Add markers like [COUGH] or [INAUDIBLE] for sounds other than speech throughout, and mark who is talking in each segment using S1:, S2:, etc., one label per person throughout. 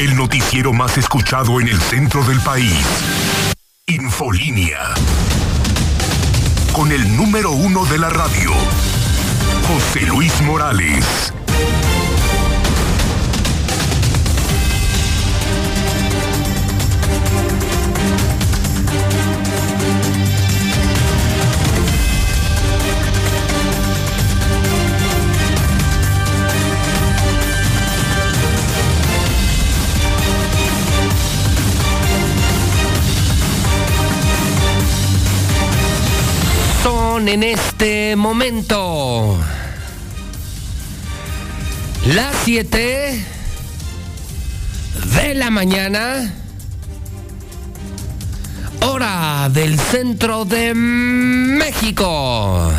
S1: El noticiero más escuchado en el centro del país. Infolínea. Con el número uno de la radio. José Luis Morales.
S2: En este momento las 7 de la mañana, hora del centro de México.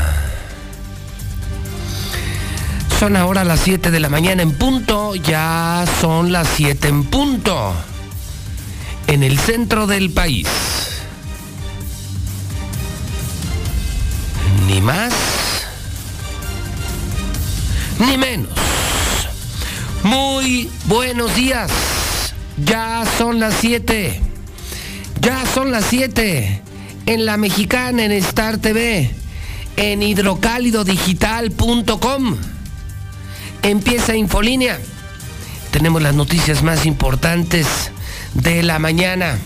S2: Son ahora las 7 de la mañana en punto, ya son las 7 en punto, en el centro del país. Ni más, ni menos. Muy buenos días. Ya son las 7. Ya son las 7. En la mexicana, en Star TV. En hidrocálidodigital.com. Empieza Infolínea. Tenemos las noticias más importantes de la mañana.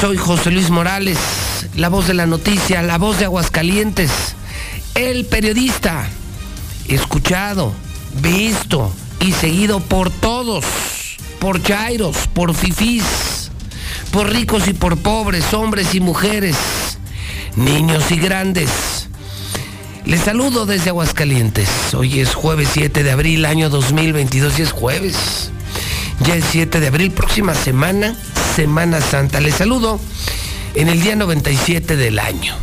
S2: Soy José Luis Morales la voz de la noticia, la voz de Aguascalientes, el periodista, escuchado, visto y seguido por todos, por chairos, por fifís, por ricos y por pobres, hombres y mujeres, niños y grandes. Les saludo desde Aguascalientes. Hoy es jueves 7 de abril, año 2022 y es jueves. Ya es 7 de abril, próxima semana, Semana Santa. Les saludo en el día 97 del año.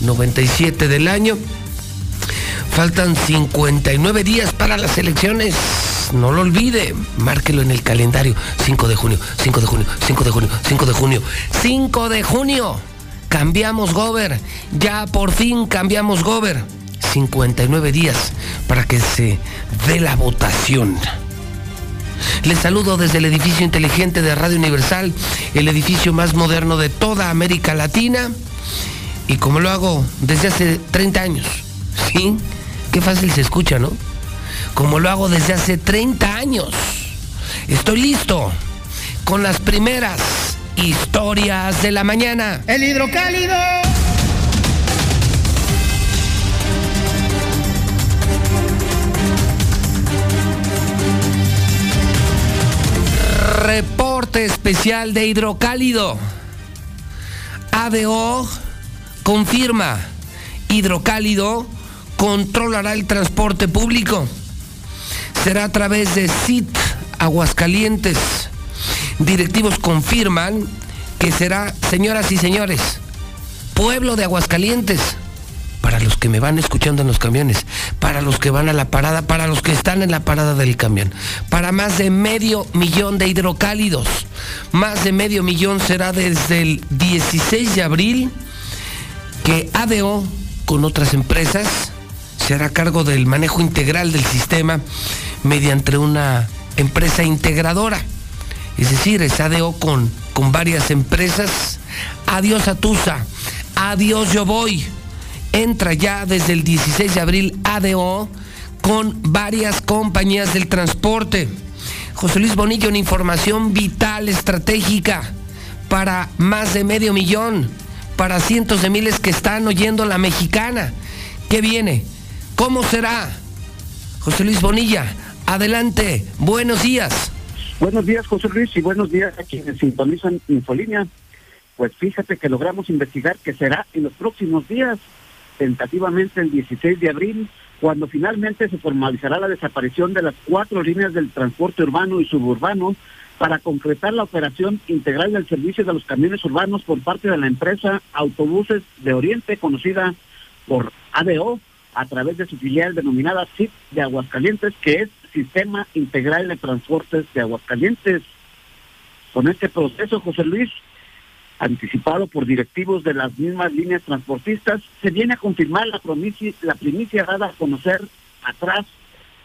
S2: 97 del año. Faltan 59 días para las elecciones. No lo olvide, márquelo en el calendario. 5 de junio, 5 de junio, 5 de junio, 5 de junio, 5 de junio. Cambiamos Gober. Ya por fin cambiamos Gober. 59 días para que se dé la votación. Les saludo desde el edificio inteligente de Radio Universal, el edificio más moderno de toda América Latina. Y como lo hago desde hace 30 años. ¿Sí? Qué fácil se escucha, ¿no? Como lo hago desde hace 30 años. Estoy listo con las primeras historias de la mañana.
S3: El hidrocálido.
S2: Reporte especial de hidrocálido. ADO confirma, hidrocálido controlará el transporte público. Será a través de CIT Aguascalientes. Directivos confirman que será, señoras y señores, pueblo de Aguascalientes para los que me van escuchando en los camiones, para los que van a la parada, para los que están en la parada del camión, para más de medio millón de hidrocálidos. Más de medio millón será desde el 16 de abril que ADO con otras empresas se hará cargo del manejo integral del sistema mediante una empresa integradora. Es decir, es ADO con, con varias empresas. Adiós Atusa, adiós Yo Voy entra ya desde el 16 de abril ADO con varias compañías del transporte. José Luis Bonillo, una información vital, estratégica, para más de medio millón, para cientos de miles que están oyendo la mexicana. ¿Qué viene? ¿Cómo será? José Luis Bonilla, adelante, buenos días.
S4: Buenos días, José Luis, y buenos días a quienes sintonizan Infolínea. Pues fíjate que logramos investigar que será en los próximos días tentativamente el 16 de abril, cuando finalmente se formalizará la desaparición de las cuatro líneas del transporte urbano y suburbano para concretar la operación integral del servicio de los camiones urbanos por parte de la empresa Autobuses de Oriente, conocida por ADO, a través de su filial denominada SIP de Aguascalientes, que es Sistema Integral de Transportes de Aguascalientes. Con este proceso, José Luis, anticipado por directivos de las mismas líneas transportistas, se viene a confirmar la, la primicia dada a conocer atrás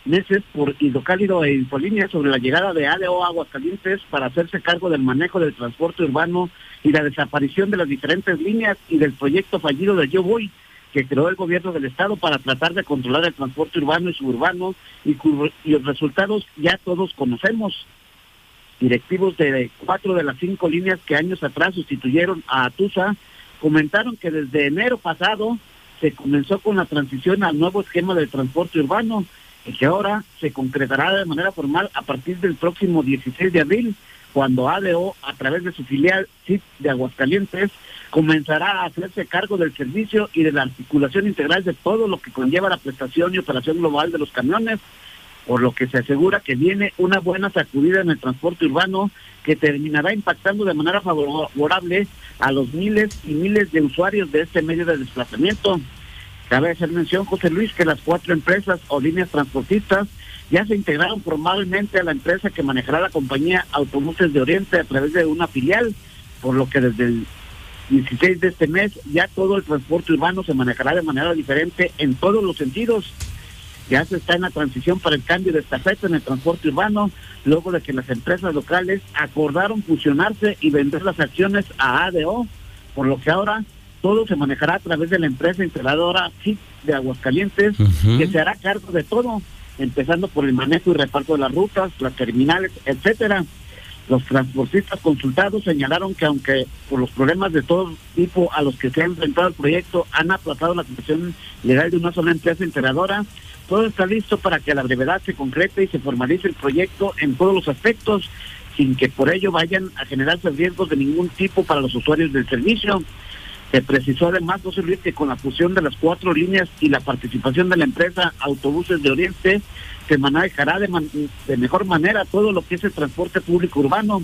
S4: meses por Hidrocálido e Infolínea sobre la llegada de ADO Aguascalientes para hacerse cargo del manejo del transporte urbano y la desaparición de las diferentes líneas y del proyecto fallido de Yo Voy que creó el gobierno del estado para tratar de controlar el transporte urbano y suburbano y, y los resultados ya todos conocemos. Directivos de cuatro de las cinco líneas que años atrás sustituyeron a Atusa comentaron que desde enero pasado se comenzó con la transición al nuevo esquema de transporte urbano y que ahora se concretará de manera formal a partir del próximo 16 de abril, cuando ADO, a través de su filial CIT de Aguascalientes, comenzará a hacerse cargo del servicio y de la articulación integral de todo lo que conlleva la prestación y operación global de los camiones, por lo que se asegura que viene una buena sacudida en el transporte urbano que terminará impactando de manera favorable a los miles y miles de usuarios de este medio de desplazamiento. Cabe hacer mención, José Luis, que las cuatro empresas o líneas transportistas ya se integraron formalmente a la empresa que manejará la compañía Autobuses de Oriente a través de una filial, por lo que desde el 16 de este mes ya todo el transporte urbano se manejará de manera diferente en todos los sentidos. Ya se está en la transición para el cambio de estafeta en el transporte urbano, luego de que las empresas locales acordaron fusionarse y vender las acciones a ADO, por lo que ahora todo se manejará a través de la empresa integradora CIT de Aguascalientes, que se hará cargo de todo, empezando por el manejo y reparto de las rutas, las terminales, etcétera. Los transportistas consultados señalaron que aunque por los problemas de todo tipo a los que se ha enfrentado el proyecto han aplazado la situación legal de una sola empresa integradora, todo está listo para que a la brevedad se concrete y se formalice el proyecto en todos los aspectos, sin que por ello vayan a generarse riesgos de ningún tipo para los usuarios del servicio. Se precisó además, José Luis, que con la fusión de las cuatro líneas y la participación de la empresa Autobuses de Oriente, se manejará de, de mejor manera todo lo que es el transporte público urbano,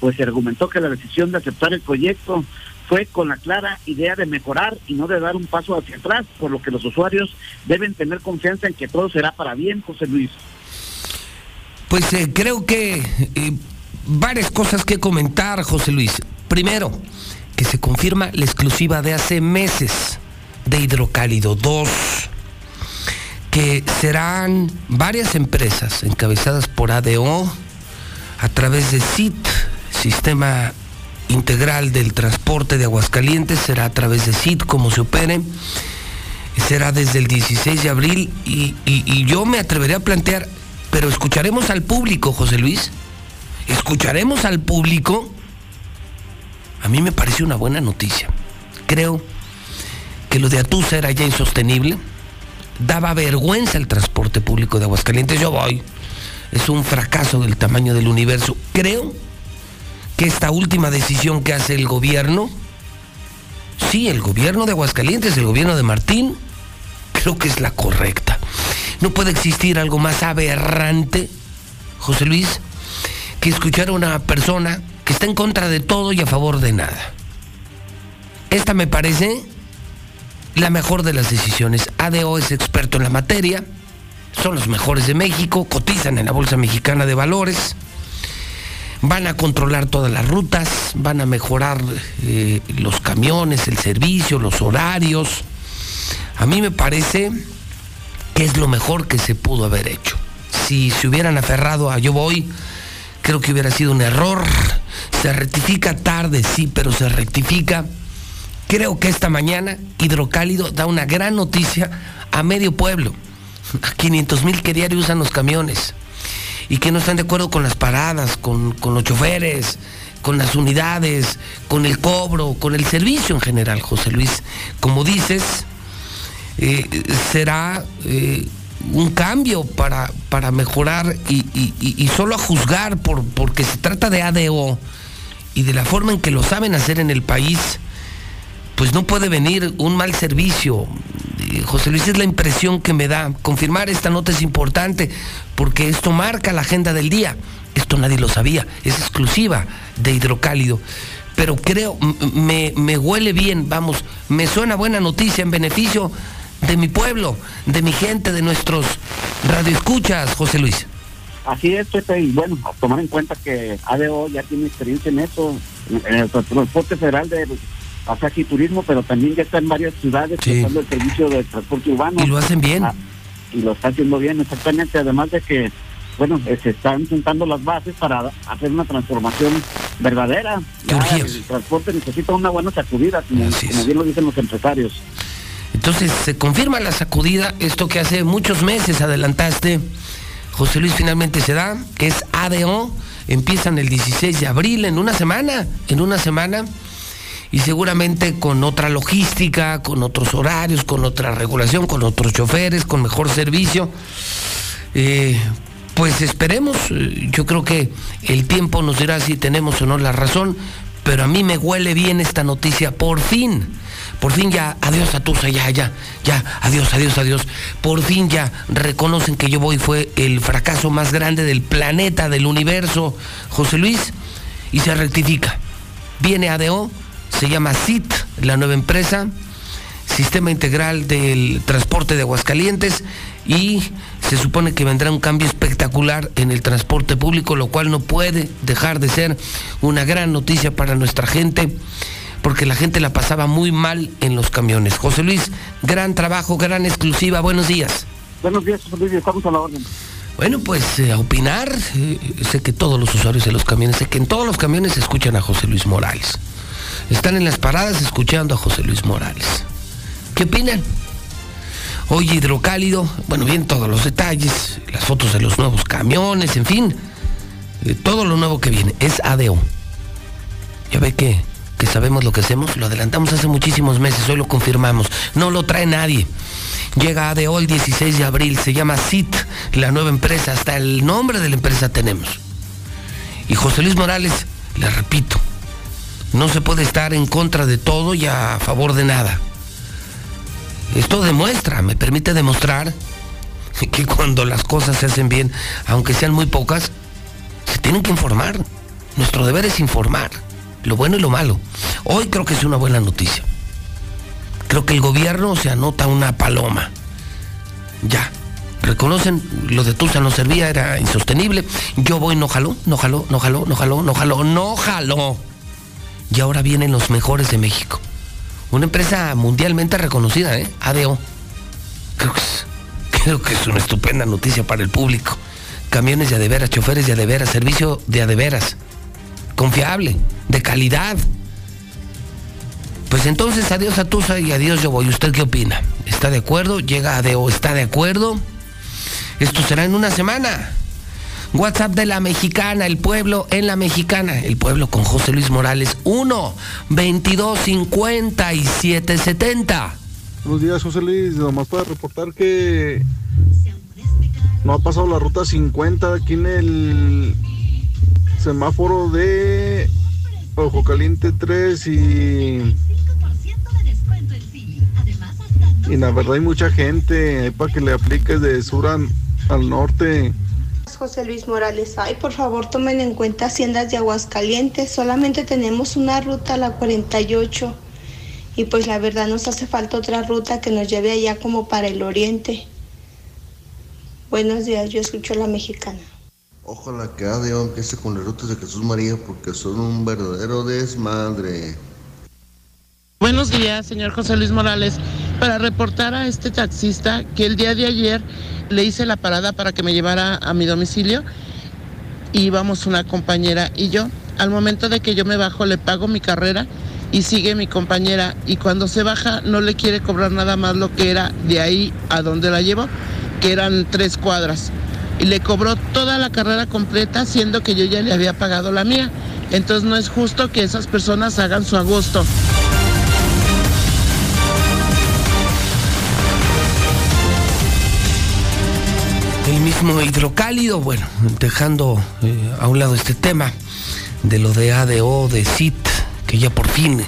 S4: pues se argumentó que la decisión de aceptar el proyecto fue con la clara idea de mejorar y no de dar un paso hacia atrás, por lo que los usuarios deben tener confianza en que todo será para bien, José Luis.
S2: Pues eh, creo que eh, varias cosas que comentar, José Luis. Primero, que se confirma la exclusiva de hace meses de Hidrocálido 2, serán varias empresas encabezadas por ADO a través de CIT, Sistema Integral del Transporte de Aguascalientes, será a través de CIT como se opere, será desde el 16 de abril y, y yo me atreveré a plantear, pero escucharemos al público, José Luis, escucharemos al público a mí me pareció una buena noticia. Creo que lo de Atusa era ya insostenible. Daba vergüenza el transporte público de Aguascalientes. Yo voy. Es un fracaso del tamaño del universo. Creo que esta última decisión que hace el gobierno, sí, el gobierno de Aguascalientes, el gobierno de Martín, creo que es la correcta. No puede existir algo más aberrante, José Luis, que escuchar a una persona está en contra de todo y a favor de nada. Esta me parece la mejor de las decisiones. ADO es experto en la materia, son los mejores de México, cotizan en la Bolsa Mexicana de Valores, van a controlar todas las rutas, van a mejorar eh, los camiones, el servicio, los horarios. A mí me parece que es lo mejor que se pudo haber hecho. Si se hubieran aferrado a yo voy, creo que hubiera sido un error se rectifica tarde, sí, pero se rectifica. Creo que esta mañana Hidrocálido da una gran noticia a medio pueblo, a 500 mil que diario usan los camiones y que no están de acuerdo con las paradas, con, los choferes, con las unidades, con el cobro, con el servicio en general, José Luis. Como dices, eh, será eh, un cambio para, para mejorar y, solo a juzgar por, porque se trata de ADO y de la forma en que lo saben hacer en el país, pues no puede venir un mal servicio. José Luis es la impresión que me da. Confirmar esta nota es importante porque esto marca la agenda del día. Esto nadie lo sabía, es exclusiva de hidrocálido. Pero creo, me, huele bien, vamos, me suena buena noticia en beneficio de mi pueblo, de mi gente, de nuestros radioescuchas, José Luis.
S4: Así es, Pepe, y bueno, tomar en cuenta que ADO ya tiene experiencia en eso, en el transporte federal de pasaje y turismo, pero también ya está en varias ciudades sí. el servicio de transporte urbano.
S2: Y lo hacen bien.
S4: y lo está haciendo bien exactamente, además de que, bueno, eh, se están sentando las bases para hacer una transformación verdadera. el transporte necesita una buena sacudida, como, bien lo dicen los empresarios.
S2: Entonces se confirma la sacudida, esto que hace muchos meses adelantaste, José Luis finalmente se da, que es ADO, empiezan el 16 de abril, en una semana, en una semana y seguramente con otra logística, con otros horarios, con otra regulación, con otros choferes, con mejor servicio. Eh, pues esperemos, eh, yo creo que el tiempo nos dirá si tenemos o no la razón, pero a mí me huele bien esta noticia, por fin. Por fin ya, adiós a Tusa, ya, ya, ya, adiós, adiós, adiós. Por fin ya reconocen que yo voy fue el fracaso más grande del planeta, del universo, José Luis, y se rectifica. Viene ADO, se llama CIT, la nueva empresa, Sistema Integral del Transporte de Aguascalientes, y se supone que vendrá un cambio espectacular en el transporte público, lo cual no puede dejar de ser una gran noticia para nuestra gente, porque la gente la pasaba muy mal en los camiones. José Luis, gran trabajo, gran exclusiva, buenos días.
S4: Buenos días, José Luis, estamos a la orden.
S2: Bueno, pues eh, a opinar, eh, sé que todos los usuarios de los camiones, sé que en todos los camiones escuchan a José Luis Morales. Están en las paradas escuchando a José Luis Morales. ¿Qué opinan? Hoy hidrocálido, bueno, bien todos los detalles, las fotos de los nuevos camiones, en fin, eh, todo lo nuevo que viene. Es ADO. Ya ve que, que sabemos lo que hacemos, lo adelantamos hace muchísimos meses, hoy lo confirmamos. No lo trae nadie. Llega ADO el 16 de abril, se llama CIT, la nueva empresa, hasta el nombre de la empresa tenemos. Y José Luis Morales, le repito, no se puede estar en contra de todo y a favor de nada. Esto demuestra, me permite demostrar [LAUGHS] que cuando las cosas se hacen bien, aunque sean muy pocas, se tienen que informar. Nuestro deber es informar, lo bueno y lo malo. Hoy creo que es una buena noticia. Creo que el gobierno se anota una paloma. Ya. Reconocen, lo de Tusa no servía, era insostenible. Yo voy, no jaló, no jaló, no jaló, no jaló, no jaló, no jaló y ahora vienen los mejores de México. Una empresa mundialmente reconocida, ¿eh? ADO. [LAUGHS] Creo que, es, una estupenda noticia para el público. Camiones de adeveras, choferes de adeveras, servicio de adeveras. Confiable, de calidad. Pues entonces adiós a Tusa y adiós yo voy. ¿Usted qué opina? ¿Está de acuerdo? ¿Llega ADO? ¿Está de acuerdo? Esto será en una semana. WhatsApp de la mexicana, el pueblo en la mexicana, el pueblo con José Luis Morales, 1 22 57 70.
S3: Buenos días, José Luis. Nomás para reportar que no ha pasado la ruta 50 aquí en el semáforo de Ojo Caliente 3 y. Y la verdad hay mucha gente para que le apliques de sur al norte.
S5: José Luis Morales. Ay, por favor, tomen en cuenta Haciendas de Aguascalientes. Solamente tenemos una ruta, la 48. Y pues la verdad nos hace falta otra ruta que nos lleve allá como para el oriente. Buenos días, yo escucho la mexicana.
S6: Ojalá que ADO empiece con las rutas de Jesús María porque son un verdadero desmadre.
S7: Buenos días, señor José Luis Morales. Para reportar a este taxista que el día de ayer le hice la parada para que me llevara a mi domicilio. Íbamos una compañera y yo. Al momento de que yo me bajo, le pago mi carrera y sigue mi compañera. Y cuando se baja, no le quiere cobrar nada más lo que era de ahí a donde la llevo, que eran tres cuadras. Y le cobró toda la carrera completa, siendo que yo ya le había pagado la mía. Entonces no es justo que esas personas hagan su agosto.
S2: Mismo hidrocálido, bueno, dejando eh, a un lado este tema de lo de ADO, de CIT, que ya por fin eh,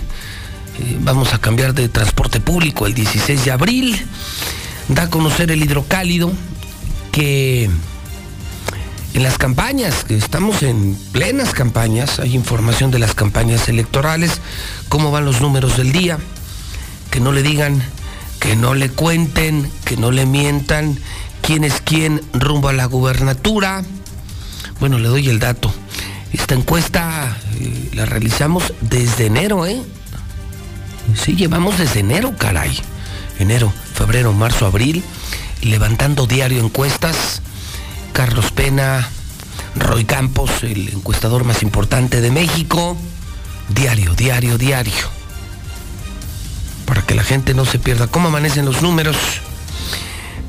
S2: vamos a cambiar de transporte público el 16 de abril, da a conocer el hidrocálido que en las campañas, que estamos en plenas campañas, hay información de las campañas electorales, cómo van los números del día, que no le digan, que no le cuenten, que no le mientan quién es quién rumbo a la gubernatura. Bueno, le doy el dato. Esta encuesta eh, la realizamos desde enero, ¿eh? Sí, llevamos desde enero, caray. Enero, febrero, marzo, abril. levantando diario encuestas. Carlos Pena, Roy Campos, el encuestador más importante de México. Diario, diario, diario. Para que la gente no se pierda. ¿Cómo amanecen los números?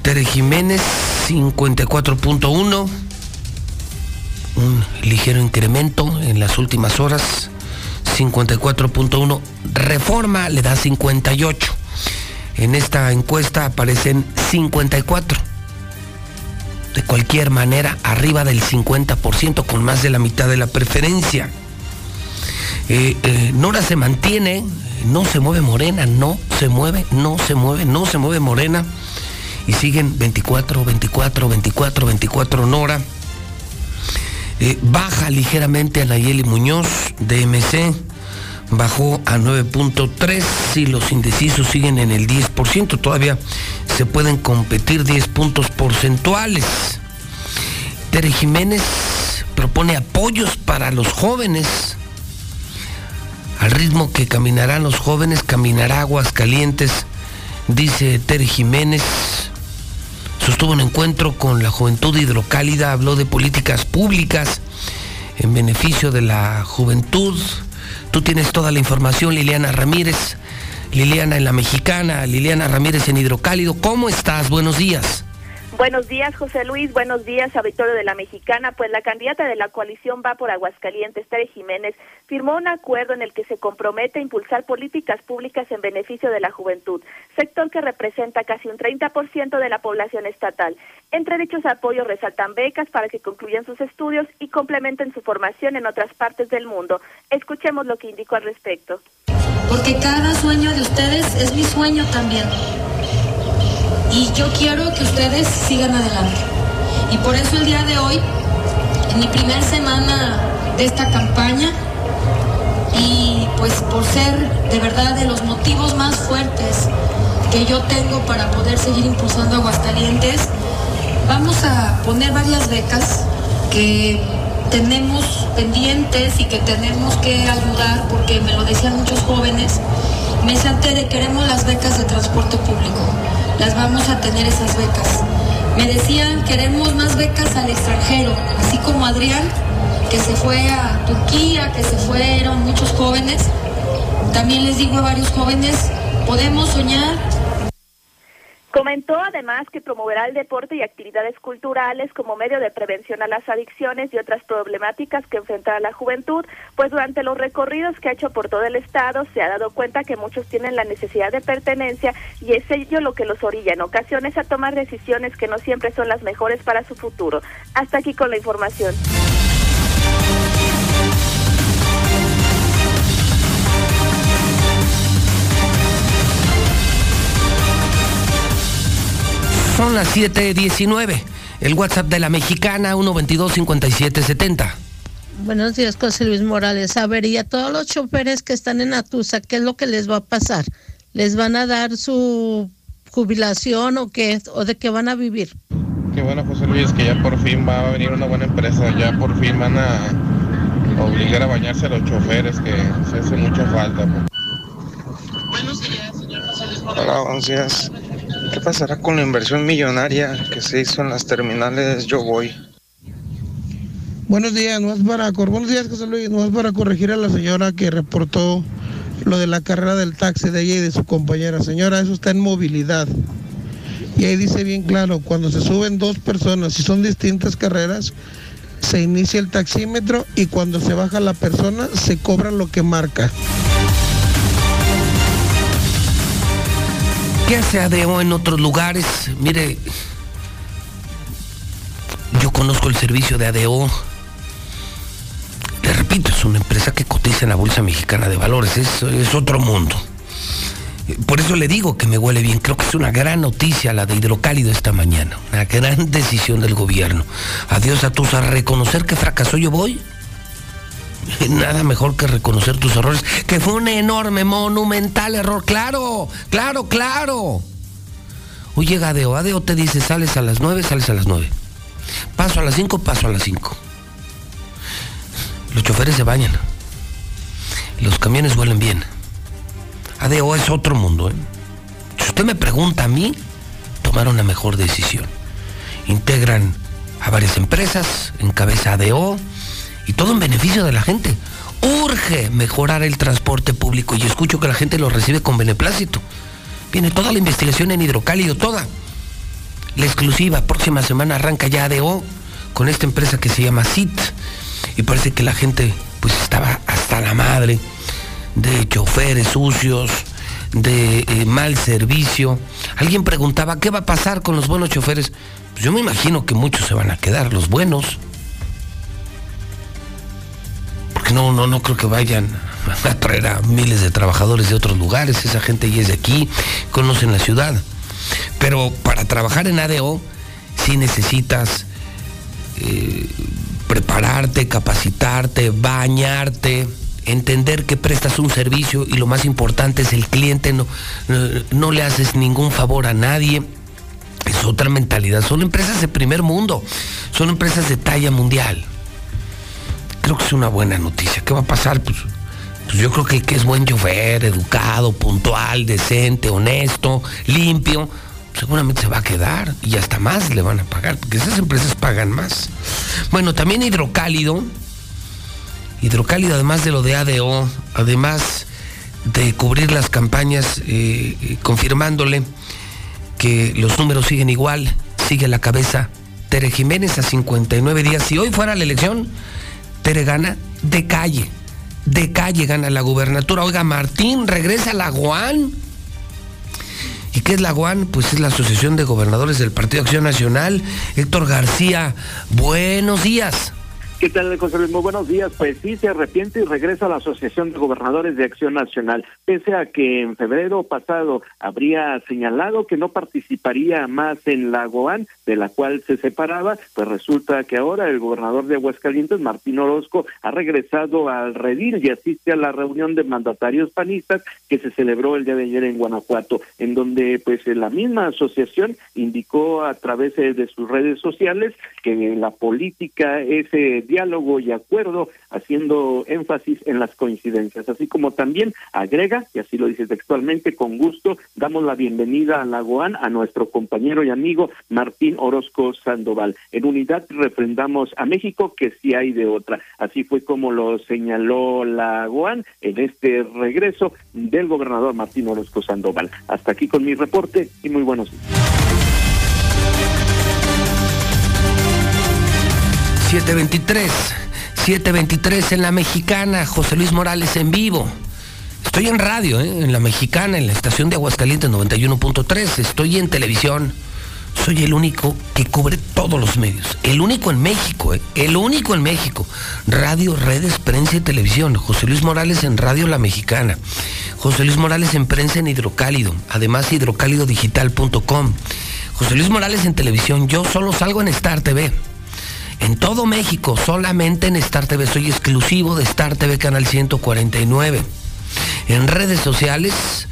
S2: Tere Jiménez, 54.1. Un ligero incremento en las últimas horas. 54.1. Reforma le da 58. En esta encuesta aparecen 54. De cualquier manera, arriba del 50%, con más de la mitad de la preferencia. Eh, eh, Nora se mantiene, no se mueve Morena, no se mueve, no se mueve, no se mueve Morena. Y siguen 24, 24, 24, 24 Nora. Baja ligeramente a Nayeli Muñoz de MC, bajó a 9.3 y los indecisos siguen en el 10%. Todavía se pueden competir 10 puntos porcentuales. Tere Jiménez propone apoyos para los jóvenes. Al ritmo que caminarán los jóvenes, caminará Aguascalientes, dice Tere Jiménez sostuvo un encuentro con la juventud hidrocálida, habló de políticas públicas en beneficio de la juventud. Tú tienes toda la información, Liliana Ramírez. Liliana en la Mexicana, Liliana Ramírez en Hidrocálido. ¿Cómo estás? Buenos días.
S8: Buenos días, José Luis. Buenos días, auditorio de la Mexicana. Pues la candidata de la coalición va por Aguascalientes, Tere Jiménez, firmó un acuerdo en el que se compromete a impulsar políticas públicas en beneficio de la juventud, sector que representa casi un 30% de la población estatal. Entre dichos apoyos resaltan becas para que concluyan sus estudios y complementen su formación en otras partes del mundo. Escuchemos lo que indicó al respecto.
S9: Porque cada sueño de ustedes es mi sueño también y yo quiero que ustedes sigan adelante. Y por eso el día de hoy, en mi primera semana de esta campaña, y pues por ser de verdad de los motivos más fuertes que yo tengo para poder seguir impulsando Aguascalientes, vamos a poner varias becas que tenemos pendientes y que tenemos que ayudar, porque me lo decían muchos jóvenes, me de queremos las becas de transporte público las vamos a tener esas becas. Me decían, queremos más becas al extranjero, así como Adrián, que se fue a Turquía, que se fueron muchos jóvenes. También les digo a varios jóvenes, podemos soñar
S8: Comentó además que promoverá el deporte y actividades culturales como medio de prevención a las adicciones y otras problemáticas que enfrenta la juventud, pues durante los recorridos que ha hecho por todo el estado se ha dado cuenta que muchos tienen la necesidad de pertenencia y es ello lo que los orilla en ocasiones a tomar decisiones que no siempre son las mejores para su futuro. Hasta aquí con la información.
S2: Son las 7:19. El WhatsApp de la mexicana 122-5770.
S10: Buenos días, José Luis Morales. A ver, y a todos los choferes que están en Atusa, ¿qué es lo que les va a pasar? ¿Les van a dar su jubilación o qué? ¿O de qué van a vivir?
S11: Qué bueno, José Luis, que ya por fin va a venir una buena empresa. Ya por fin van a obligar a bañarse a los choferes, que se hace mucha falta.
S12: Buenos días, señor José Luis Morales. Hola, buenos días. ¿Qué pasará con la inversión millonaria que se hizo en las terminales Yo Voy?
S13: Buenos días, no es para, buenos días José Luis, no para corregir a la señora que reportó lo de la carrera del taxi de ella y de su compañera. Señora, eso está en movilidad. Y ahí dice bien claro, cuando se suben dos personas, si son distintas carreras, se inicia el taxímetro y cuando se baja la persona se cobra lo que marca.
S2: ¿Qué hace ADO en otros lugares? Mire, yo conozco el servicio de ADO. Le repito, es una empresa que cotiza en la Bolsa Mexicana de Valores, es, es otro mundo. Por eso le digo que me huele bien. Creo que es una gran noticia la de Hidrocálido esta mañana. Una gran decisión del gobierno. Adiós a tus a reconocer que fracasó yo voy. Nada mejor que reconocer tus errores, que fue un enorme, monumental error. Claro, claro, claro. Hoy llega Adeo, te dice, sales a las 9, sales a las 9. Paso a las 5, paso a las 5. Los choferes se bañan. Los camiones huelen bien. Adeo es otro mundo. ¿eh? Si usted me pregunta a mí, tomar una mejor decisión. Integran a varias empresas, en cabeza ADO, y todo en beneficio de la gente. Urge mejorar el transporte público y escucho que la gente lo recibe con beneplácito. Viene toda la investigación en hidrocálido, toda. La exclusiva, próxima semana arranca ya ADO con esta empresa que se llama CIT. Y parece que la gente pues estaba hasta la madre de choferes sucios, de eh, mal servicio. Alguien preguntaba, ¿qué va a pasar con los buenos choferes? Pues yo me imagino que muchos se van a quedar, los buenos. No, no, no creo que vayan a traer a miles de trabajadores de otros lugares. Esa gente ya es de aquí, conocen la ciudad. Pero para trabajar en ADO, sí necesitas eh, prepararte, capacitarte, bañarte entender que prestas un servicio y lo más importante es el cliente, no, no, le haces ningún favor a nadie. Es otra mentalidad. Son empresas de primer mundo, son empresas de talla mundial. Creo que es una buena noticia. ¿Qué va a pasar? Pues, pues yo creo que es buen chofer, educado, puntual, decente, honesto, limpio, seguramente se va a quedar y hasta más le van a pagar, porque esas empresas pagan más. Bueno, también hidrocálido Hidrocálido, además de lo de ADO, además de cubrir las campañas, eh, eh, confirmándole que los números siguen igual, sigue la cabeza Tere Jiménez a 59 días. Si hoy fuera la elección, Tere gana de calle, de calle gana la gubernatura. Oiga, Martín regresa a la GUAN. ¿Y qué es la GUAN? Pues es la Asociación de Gobernadores del Partido Acción Nacional. Héctor García, buenos días.
S14: ¿Qué tal, José Luis? Muy buenos días. Pues sí, se arrepiente y regresa a la Asociación de Gobernadores de Acción Nacional, pese a que en febrero pasado habría señalado que no participaría más en la GOAN, de la cual se separaba, pues resulta que ahora el gobernador de Aguascalientes, Martín Orozco, ha regresado al redil y asiste a la reunión de mandatarios panistas que se celebró el día de ayer en Guanajuato, en donde pues la misma asociación indicó a través de sus redes sociales que la política es diálogo y acuerdo, haciendo énfasis en las coincidencias, así como también agrega, y así lo dice textualmente, con gusto damos la bienvenida a la GOAN a nuestro compañero y amigo Martín Orozco Sandoval. En unidad refrendamos a México que sí hay de otra. Así fue como lo señaló la GOAN en este regreso del gobernador Martín Orozco Sandoval. Hasta aquí con mi reporte y muy buenos días.
S2: 723, 723 en la mexicana, José Luis Morales en vivo. Estoy en radio, ¿eh? en la mexicana, en la estación de Aguascalientes 91.3. Estoy en televisión. Soy el único que cubre todos los medios. El único en México, ¿eh? el único en México. Radio, redes, prensa y televisión. José Luis Morales en Radio La Mexicana. José Luis Morales en prensa en Hidrocálido. Además, hidrocálidodigital.com. José Luis Morales en televisión. Yo solo salgo en Star TV en todo México, solamente en Star TV. Soy exclusivo de Star TV Canal 149. En redes sociales,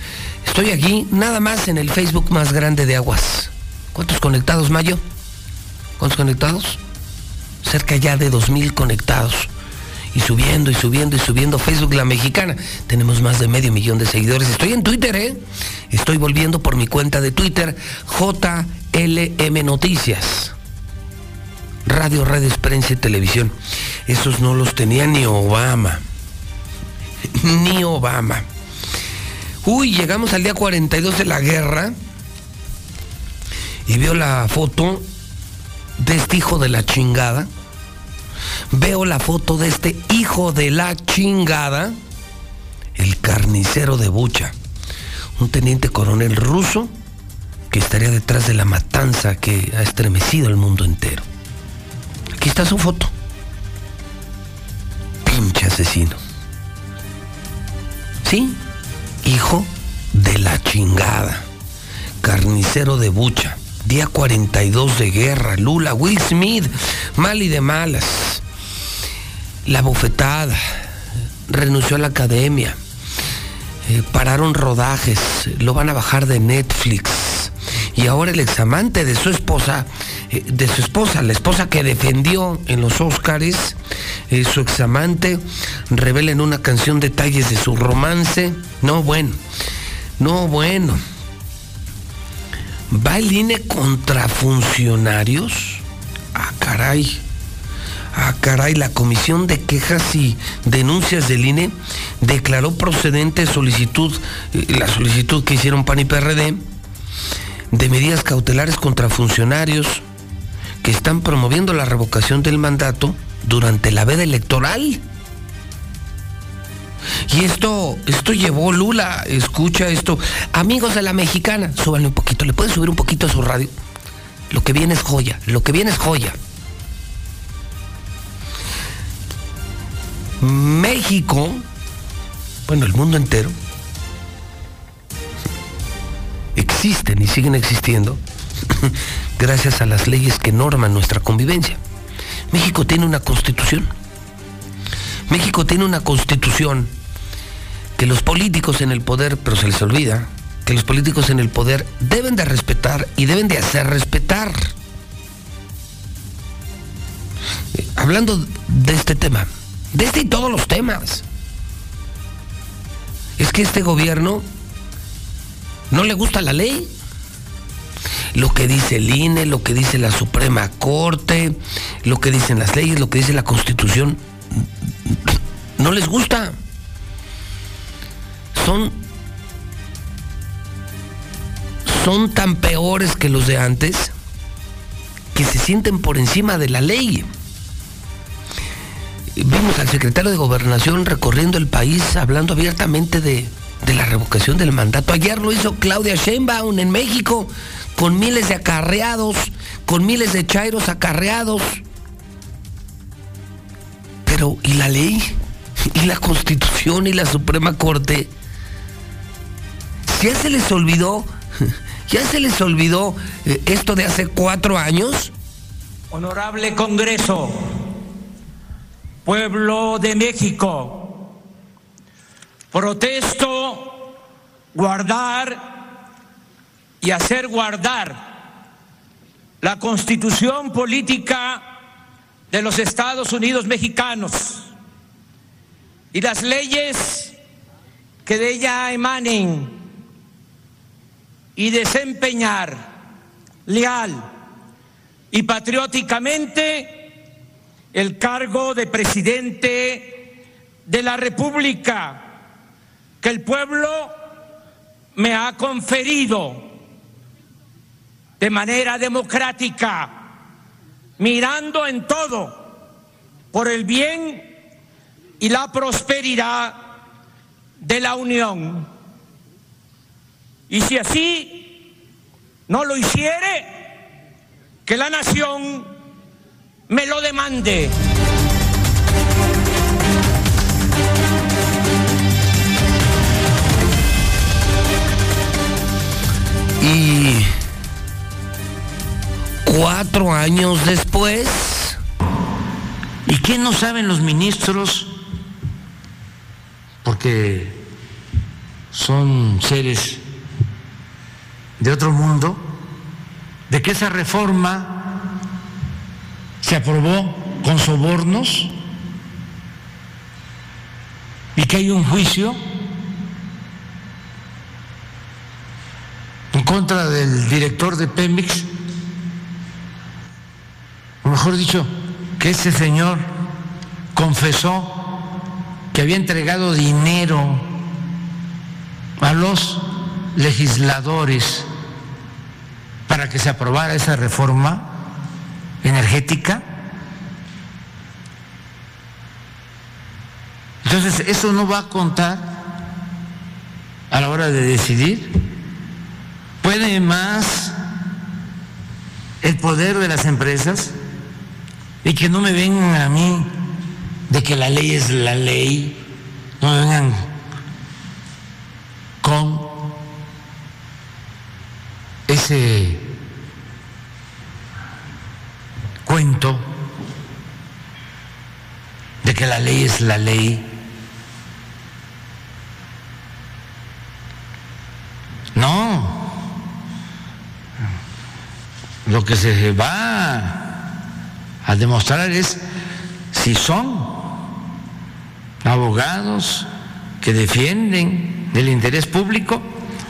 S2: estoy aquí nada más en el Facebook más grande de Aguas. ¿Cuántos conectados, Mayo? ¿Cuántos conectados? Cerca ya de 2.000 conectados. Y subiendo y subiendo y subiendo Facebook La Mexicana. Tenemos más de medio millón de seguidores. Estoy en Twitter, ¿eh? Estoy volviendo por mi cuenta de Twitter, JLM Noticias radio, redes, prensa y televisión. Esos no los tenía ni Obama. ni Obama. Uy, llegamos al día 42 de la guerra y veo la foto de este hijo de la chingada. Veo la foto de este hijo de la chingada, el carnicero de Bucha, un teniente coronel ruso que estaría detrás de la matanza que ha estremecido el mundo entero. Aquí está su foto. Pinche asesino. ¿Sí? Hijo de la chingada. Carnicero de bucha. Día 42 de guerra. Lula, Will Smith. Mal y de malas. La bofetada. Renunció a la academia. Eh, pararon rodajes. Lo van a bajar de Netflix. Y ahora el examante de su esposa de su esposa, la esposa que defendió en los Óscares, eh, su examante, revela en una canción detalles de su romance. No, bueno, no, bueno. ¿Va el INE contra funcionarios? Ah, caray. Ah, caray, la Comisión de Quejas y Denuncias del INE declaró procedente solicitud, eh, la solicitud que hicieron PAN y PRD, de medidas cautelares contra funcionarios que están promoviendo la revocación del mandato durante la veda electoral. Y esto, esto llevó Lula, escucha esto. Amigos de la mexicana, súbanle un poquito, ¿le pueden subir un poquito a su radio? Lo que viene es joya, lo que viene es joya. México, bueno, el mundo entero, existen y siguen existiendo gracias a las leyes que norman nuestra convivencia. México tiene una constitución. México tiene una constitución que los políticos en el poder, pero se les olvida, que los políticos en el poder deben de respetar y deben de hacer respetar. Hablando de este tema, de este y todos los temas, es que este gobierno no le gusta la ley. Lo que dice el INE, lo que dice la Suprema Corte, lo que dicen las leyes, lo que dice la Constitución, no les gusta. Son son tan peores que los de antes que se sienten por encima de la ley. Vimos al secretario de Gobernación recorriendo el país hablando abiertamente de, de la revocación del mandato. Ayer lo hizo Claudia Sheinbaum en México, con miles de acarreados, con miles de chairos acarreados. Pero, ¿y la ley? [LAUGHS] ¿Y la Constitución y la Suprema Corte? ¿Ya se les olvidó? [LAUGHS] ¿Ya se les olvidó eh, esto de hace cuatro años?
S15: Honorable Congreso, pueblo de México, Protesto guardar y hacer guardar la constitución política de los Estados Unidos mexicanos y las leyes que de ella emanen y desempeñar leal y patrióticamente el cargo de presidente de la República que el pueblo me ha conferido de manera democrática, mirando en todo por el bien y la prosperidad de la Unión. Y si así no lo hiciere, que la nación me lo demande.
S2: Cuatro años después,
S16: ¿y qué no saben los ministros? Porque son seres de otro mundo, de que esa reforma se aprobó con sobornos. Y que hay un juicio en contra del director de Pemex, mejor dicho, que ese señor confesó que había entregado dinero a los legisladores para que se aprobara esa reforma energética. Entonces, eso no va a contar a la hora de decidir puede más el poder de las empresas y que no me vengan a mí de que la ley es la ley, no me vengan con ese cuento de que la ley es la ley. No, lo que se va a demostrar es si son abogados que defienden el interés público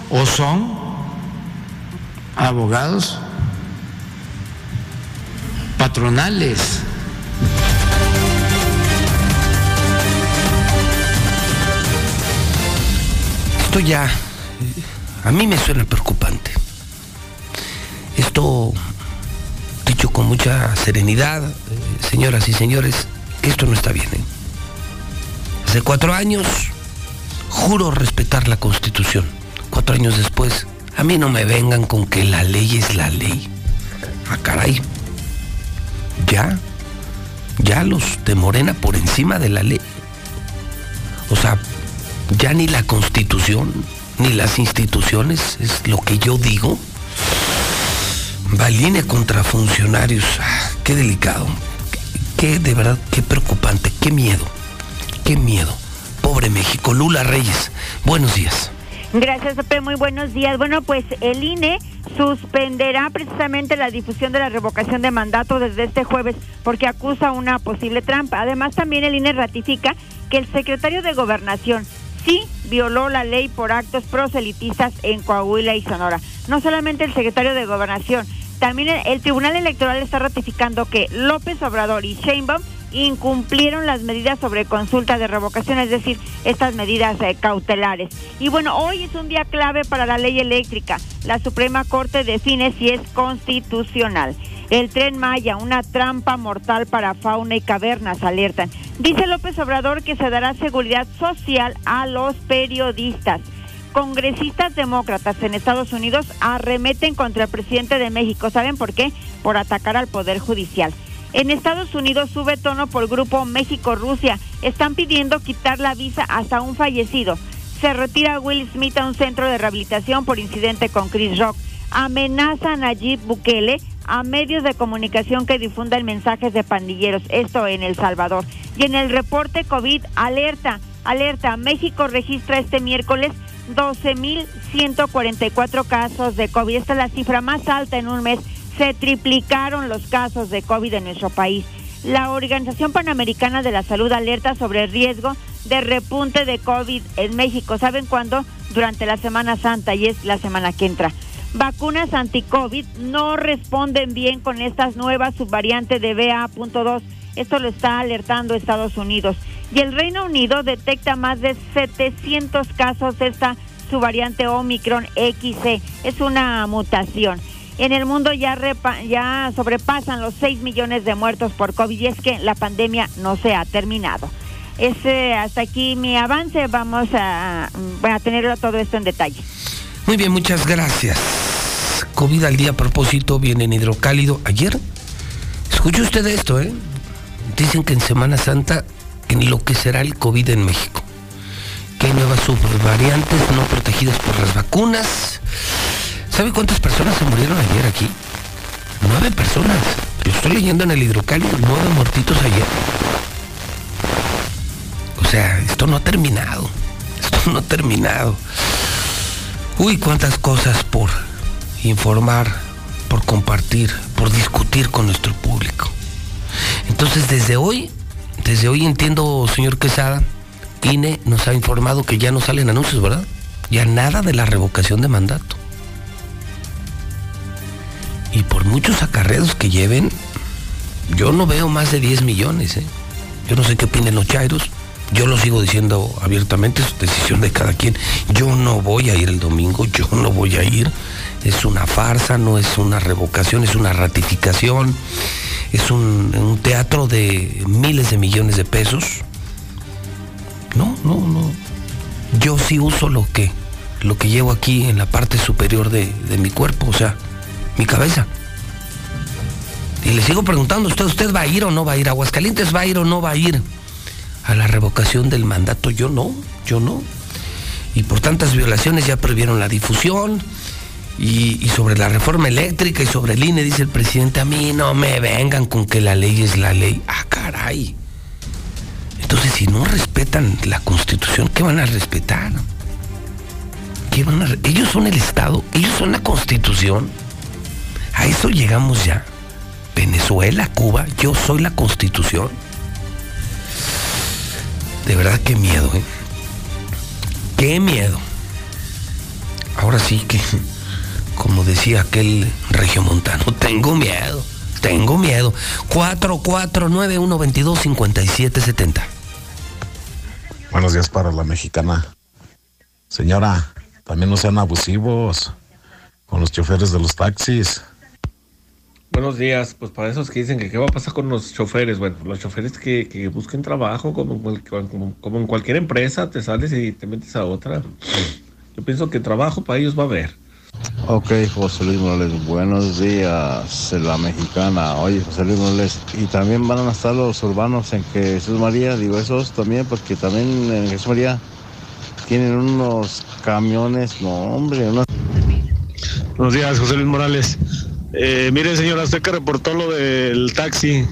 S16: o son abogados patronales.
S2: Esto ya a mí me suena preocupante. Esto, con mucha serenidad, eh, señoras y señores, que esto no está bien. ¿eh? Hace cuatro años juro respetar la constitución. Cuatro años después, a mí no me vengan con que la ley es la ley. Ah, caray. Ya, ya los de Morena por encima de la ley. O sea, ya ni la constitución, ni las instituciones, es lo que yo digo. Va contra funcionarios. Ah, qué delicado. Qué, de verdad, qué preocupante, qué miedo. Qué miedo. Pobre México. Lula Reyes, buenos días.
S17: Gracias, Pepe. Muy buenos días. Bueno, pues el INE suspenderá precisamente la difusión de la revocación de mandato desde este jueves porque acusa una posible trampa. Además, también el INE ratifica que el secretario de Gobernación sí violó la ley por actos proselitistas en Coahuila y Sonora. No solamente el secretario de Gobernación, también el, Tribunal Electoral está ratificando que López Obrador y Sheinbaum incumplieron las medidas sobre consulta de revocación, es decir, estas medidas eh, cautelares. Y bueno, hoy es un día clave para la ley eléctrica. La Suprema Corte define si es constitucional. El tren Maya, una trampa mortal para fauna y cavernas, alertan. Dice López Obrador que se dará seguridad social a los periodistas. Congresistas demócratas en Estados Unidos arremeten contra el presidente de México. ¿Saben por qué? Por atacar al Poder Judicial. En Estados Unidos sube tono por grupo México-Rusia. Están pidiendo quitar la visa hasta un fallecido. Se retira Will Smith a un centro de rehabilitación por incidente con Chris Rock. Amenaza a Nayib Bukele a medios de comunicación que difundan mensajes de pandilleros. Esto en El Salvador. Y en el reporte COVID, alerta, alerta. México registra este miércoles 12.144 casos de COVID. Esta es la cifra más alta en un mes. Se triplicaron los casos de COVID en nuestro país. La Organización Panamericana de la Salud alerta sobre el riesgo de repunte de COVID en México. ¿Saben cuándo? Durante la Semana Santa y es la semana que entra. Vacunas anti-COVID no responden bien con estas nuevas subvariantes de BA.2. Esto lo está alertando Estados Unidos. Y el Reino Unido detecta más de 700 casos de esta subvariante Omicron XC. Es una mutación. En el mundo ya, repa, ya sobrepasan los 6 millones de muertos por COVID y es que la pandemia no se ha terminado. Es eh, hasta aquí mi avance. Vamos a, a tenerlo todo esto en detalle.
S2: Muy bien, muchas gracias. COVID al día a propósito viene en hidrocálido. Ayer, escuche usted esto, ¿eh? Dicen que en Semana Santa en lo que será el COVID en México. Que hay nuevas subvariantes no protegidas por las vacunas. ¿Sabe cuántas personas se murieron ayer aquí? Nueve personas. Lo estoy leyendo en el hidrocálido, nueve muertitos ayer. O sea, esto no ha terminado. Esto no ha terminado. Uy, cuántas cosas por informar, por compartir, por discutir con nuestro público. Entonces, desde hoy, desde hoy entiendo, señor Quesada, INE nos ha informado que ya no salen anuncios, ¿verdad? Ya nada de la revocación de mandato. Y por muchos acarreos que lleven, yo no veo más de 10 millones, ¿eh? Yo no sé qué opinen los chairos. Yo lo sigo diciendo abiertamente, es decisión de cada quien. Yo no voy a ir el domingo, yo no voy a ir. Es una farsa, no es una revocación, es una ratificación. Es un, teatro de miles de millones de pesos. No, no, no. Yo sí uso lo que, lo que llevo aquí en la parte superior de, de mi cuerpo, o sea, mi cabeza. Y le sigo preguntando, ¿usted, ¿usted va a ir o no va a ir? ¿Aguascalientes va a ir o no va a ir? a la revocación del mandato. Yo no, yo no. Y por tantas violaciones ya prohibieron la difusión. Y, sobre la reforma eléctrica y sobre el INE, dice el presidente, a mí no me vengan con que la ley es la ley. Ah, caray. Entonces, si no respetan la constitución, ¿qué van a respetar? ¿Qué van a ellos son el Estado, ellos son la constitución. A eso llegamos ya. Venezuela, Cuba, yo soy la constitución. De verdad, qué miedo, ¿eh? Qué miedo. Ahora sí que, como decía aquel regiomontano, [LAUGHS] tengo miedo, tengo miedo. 4491225770.
S18: Buenos días para la mexicana. Señora, también no sean abusivos con los choferes de los taxis.
S19: Buenos días, pues para esos que dicen que qué va a pasar con los choferes, bueno, los choferes que, que busquen trabajo como, como, como en cualquier empresa, te sales y te metes a otra. Yo pienso que trabajo para ellos va a haber.
S20: Ok, José Luis Morales, buenos días, la mexicana. Oye, José Luis Morales, y también van a estar los urbanos en que Jesús María, digo esos también, porque también en Jesús María tienen unos camiones, no hombre, unos...
S21: Buenos días, José Luis Morales. Eh, mire, señor Azteca reportó lo del taxi.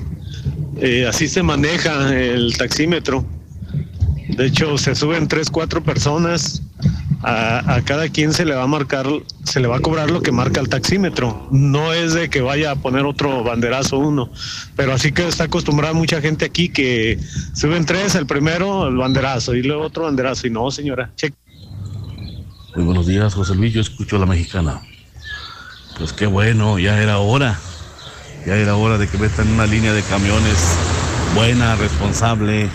S21: Eh, así se maneja el taxímetro. De hecho, se suben tres, cuatro personas. A, cada quien se le va a marcar, se le va a cobrar lo que marca el taxímetro. No es de que vaya a poner otro banderazo uno. Pero así que está acostumbrada mucha gente aquí que suben tres, el primero el banderazo y luego otro banderazo. Y no, señora.
S22: Muy buenos días, José Luis. Yo escucho a la mexicana. Pues qué bueno, ya era hora. Ya era hora de que metan una línea de camiones buena, responsable.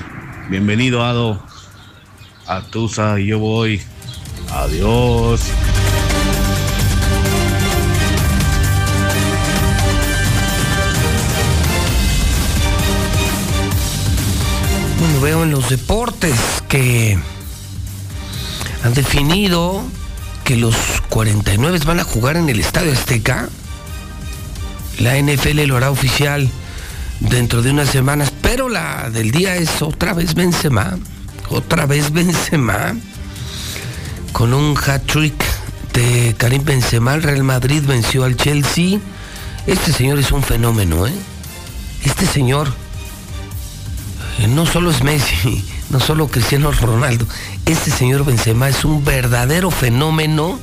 S22: Bienvenido, Ado. A Tusa yo voy. Adiós.
S2: Bueno, veo en los deportes que han definido que los 49 van a jugar en el Estadio Azteca. La NFL lo hará oficial dentro de unas semanas, pero la del día es otra vez Benzema, otra vez Benzema, con un hat-trick de Karim Benzema, el Real Madrid venció al Chelsea. Este señor es un fenómeno, ¿eh? Este señor eh, no solo es Messi, [LAUGHS] no solo Cristiano Ronaldo, este señor Benzema es un verdadero fenómeno.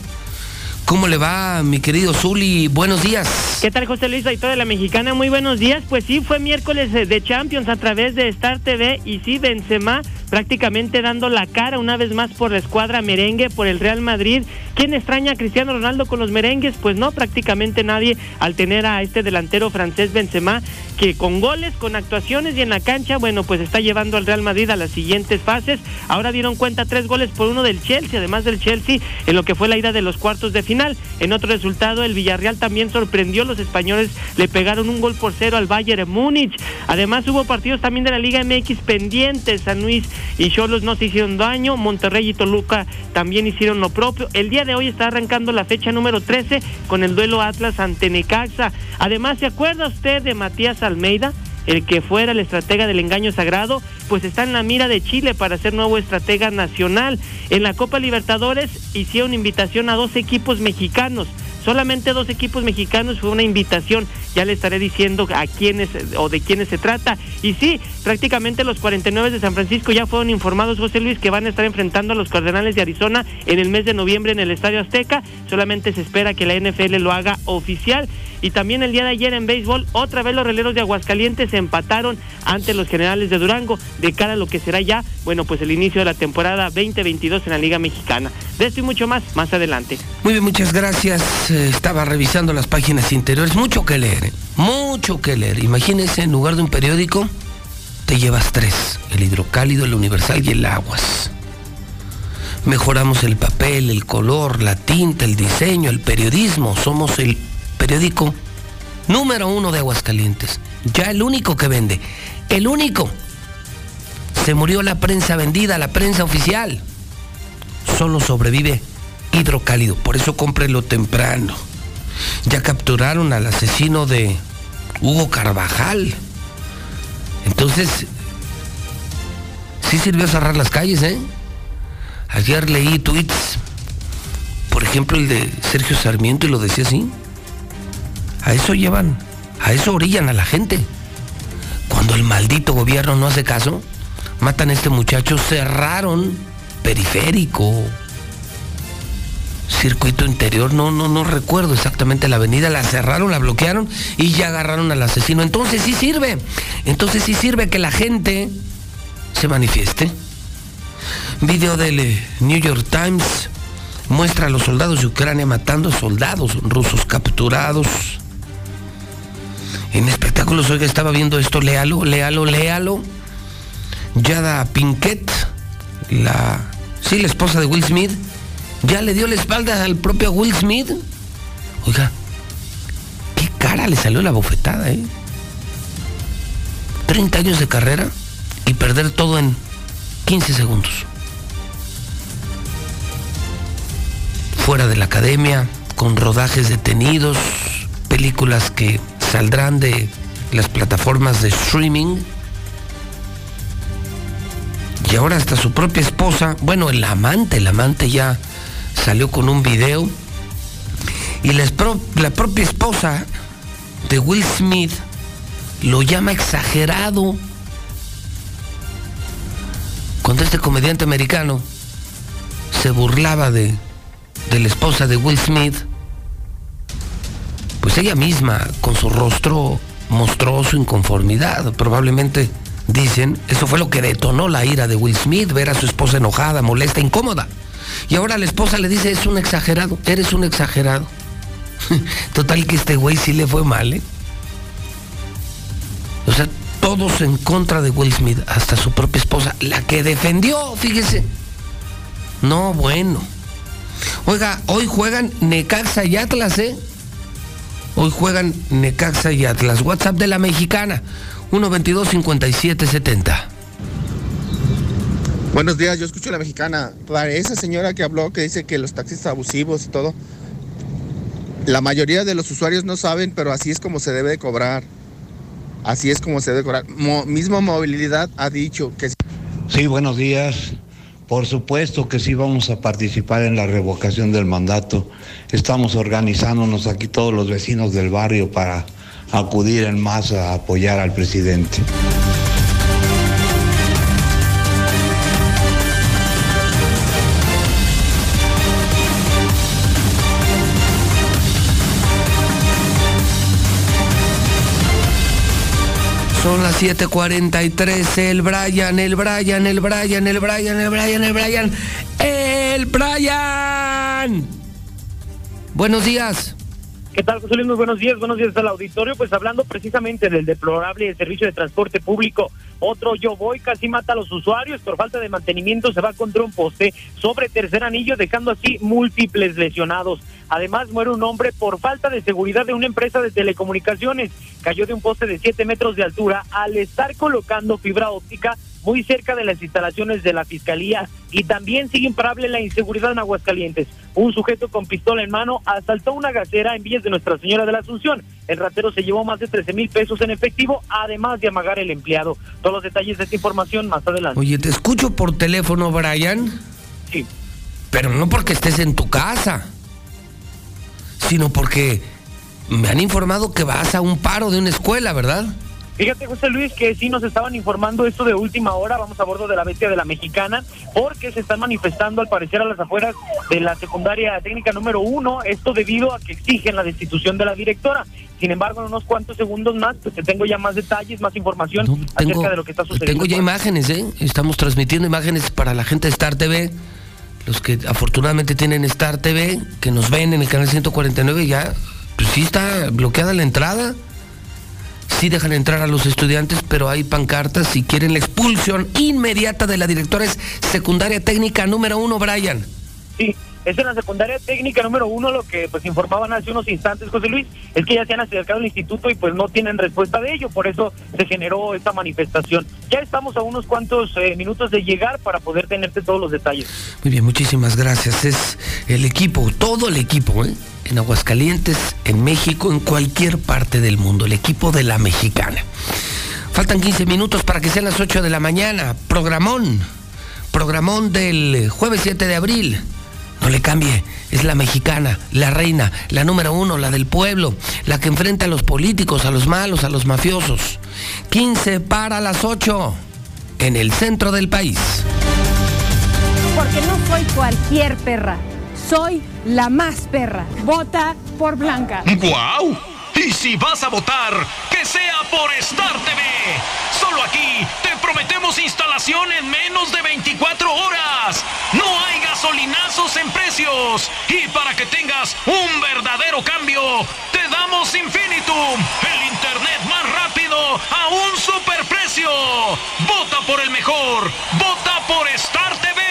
S2: ¿Cómo le va, mi querido Zuli? Buenos días.
S23: ¿Qué tal, José Luis, toda de la Mexicana? Muy buenos días. Pues sí, fue miércoles de Champions a través de Star TV y sí, Benzema prácticamente dando la cara una vez más por la escuadra merengue, por el Real Madrid. ¿Quién extraña a Cristiano Ronaldo con los merengues? Pues no, prácticamente nadie al tener a este delantero francés Benzema, que con goles, con actuaciones y en la cancha, bueno, pues está llevando al Real Madrid a las siguientes fases. Ahora dieron cuenta tres goles por uno del Chelsea, además del Chelsea, en lo que fue la ida de los cuartos de final. En otro resultado, el Villarreal también sorprendió, los españoles le pegaron un gol por cero al Bayern Múnich. Además hubo partidos también de la Liga MX pendientes, San Luis y Cholos no se hicieron daño, Monterrey y Toluca también hicieron lo propio. El día de hoy está arrancando la fecha número 13 con el duelo Atlas ante Necaxa. Además, ¿se acuerda usted de Matías Almeida? el que fuera el estratega del engaño sagrado, pues está en la mira de Chile para ser nuevo estratega nacional. En la Copa Libertadores hicieron invitación a dos equipos mexicanos solamente dos equipos mexicanos fue una invitación. Ya le estaré diciendo a quiénes o de quiénes se trata. Y sí, prácticamente los 49 de San Francisco ya fueron informados, José Luis, que van a estar enfrentando a los Cardenales de Arizona en el mes de noviembre en el Estadio Azteca. Solamente se espera que la NFL lo haga oficial. Y también el día de ayer en béisbol, otra vez los releros de Aguascalientes se empataron ante los generales de Durango de cara a lo que será ya, bueno, pues el inicio de la temporada 2022 en la Liga Mexicana. De esto y mucho más, más adelante.
S2: Muy bien, muchas gracias. Eh, estaba revisando las páginas interiores. Mucho que leer, ¿eh? mucho que leer. Imagínense, en lugar de un periódico, te llevas tres. El hidrocálido, el universal y el aguas. Mejoramos el papel, el color, la tinta, el diseño, el periodismo. Somos el periódico número uno de Aguascalientes. Ya el único que vende. El único. Se murió la prensa vendida, la prensa oficial. Solo sobrevive hidrocálido. Por eso cómprelo temprano. Ya capturaron al asesino de Hugo Carvajal. Entonces, sí sirvió cerrar las calles, ¿eh? Ayer leí tweets, por ejemplo el de Sergio Sarmiento y lo decía así. A eso llevan, a eso orillan a la gente. Cuando el maldito gobierno no hace caso, matan a este muchacho, cerraron periférico, circuito interior, no, no, no recuerdo exactamente la avenida, la cerraron, la bloquearon y ya agarraron al asesino. Entonces sí sirve, entonces sí sirve que la gente se manifieste. Video del eh, New York Times muestra a los soldados de Ucrania matando soldados rusos capturados. En espectáculos, oiga, estaba viendo esto, léalo, léalo, léalo. Yada Pinkett, la, sí, la esposa de Will Smith, ya le dio la espalda al propio Will Smith. Oiga, qué cara le salió la bofetada, ¿eh? 30 años de carrera y perder todo en 15 segundos. Fuera de la academia, con rodajes detenidos, películas que saldrán de las plataformas de streaming. Y ahora hasta su propia esposa, bueno, el amante, el amante ya salió con un video. Y la, la propia esposa de Will Smith lo llama exagerado. Cuando este comediante americano se burlaba de, de la esposa de Will Smith, pues ella misma, con su rostro, mostró su inconformidad. Probablemente, dicen, eso fue lo que detonó la ira de Will Smith, ver a su esposa enojada, molesta, incómoda. Y ahora la esposa le dice, es un exagerado, eres un exagerado. [LAUGHS] Total que este güey sí le fue mal, ¿eh? O sea, todos en contra de Will Smith, hasta su propia esposa, la que defendió, fíjese. No, bueno. Oiga, hoy juegan Necaxa y Atlas, ¿eh? Hoy juegan Necaxa y Atlas. WhatsApp de la mexicana, 122-5770.
S24: Buenos días, yo escucho a la mexicana. Para esa señora que habló, que dice que los taxis abusivos y todo, la mayoría de los usuarios no saben, pero así es como se debe de cobrar. Así es como se debe cobrar. Mo mismo Movilidad ha dicho que...
S25: Sí, buenos días. Por supuesto que sí vamos a participar en la revocación del mandato. Estamos organizándonos aquí todos los vecinos del barrio para acudir en masa a apoyar al presidente.
S2: Son las 7:43. El Brian, el Brian, el Brian, el Brian, el Brian, el Brian, el Brian. Buenos días.
S26: ¿Qué tal, José Luis? Buenos días, buenos días al auditorio. Pues hablando precisamente del deplorable servicio de transporte público, otro yo voy casi mata a los usuarios por falta de mantenimiento, se va contra un poste sobre tercer anillo, dejando así múltiples lesionados. Además, muere un hombre por falta de seguridad de una empresa de telecomunicaciones. Cayó de un poste de 7 metros de altura al estar colocando fibra óptica muy cerca de las instalaciones de la Fiscalía y también sigue imparable la inseguridad en Aguascalientes. Un sujeto con pistola en mano asaltó una gasera en Villas de Nuestra Señora de la Asunción. El ratero se llevó más de 13 mil pesos en efectivo, además de amagar el empleado. Todos los detalles de esta información más adelante.
S2: Oye, te escucho por teléfono, Brian.
S26: Sí.
S2: Pero no porque estés en tu casa, sino porque me han informado que vas a un paro de una escuela, ¿verdad?
S26: Fíjate, José Luis, que sí nos estaban informando esto de última hora, vamos a bordo de la bestia de la mexicana, porque se están manifestando al parecer a las afueras de la secundaria técnica número uno, esto debido a que exigen la destitución de la directora. Sin embargo, en unos cuantos segundos más, pues te tengo ya más detalles, más información acerca de lo que está sucediendo.
S2: Tengo ya imágenes, ¿eh? Estamos transmitiendo imágenes para la gente de Star TV, los que afortunadamente tienen Star TV, que nos ven en el canal 149, ya, pues sí está bloqueada la entrada sí dejan entrar a los estudiantes, pero hay pancartas si quieren la expulsión inmediata de la directora es secundaria técnica número uno, Brian.
S26: Es en la secundaria técnica número uno lo que pues informaban hace unos instantes, José Luis, es que ya se han acercado al instituto y pues no tienen respuesta de ello, por eso se generó esta manifestación. Ya estamos a unos cuantos eh, minutos de llegar para poder tenerte todos los detalles.
S2: Muy bien, muchísimas gracias. Es el equipo, todo el equipo, ¿eh? en Aguascalientes, en México, en cualquier parte del mundo, el equipo de la mexicana. Faltan 15 minutos para que sean las 8 de la mañana. Programón, programón del jueves 7 de abril. No le cambie, es la mexicana, la reina, la número uno, la del pueblo, la que enfrenta a los políticos, a los malos, a los mafiosos. 15 para las 8 en el centro del país.
S27: Porque no soy cualquier perra, soy la más perra. Vota por Blanca.
S28: ¡Guau! Y si vas a votar, que sea por Star TV.
S23: Solo aquí te prometemos instalación en menos de 24 horas. No hay gasolinazos en precios. Y para que tengas un verdadero cambio, te damos Infinitum, el internet más rápido a un superprecio. Vota por el mejor. Vota por Star TV.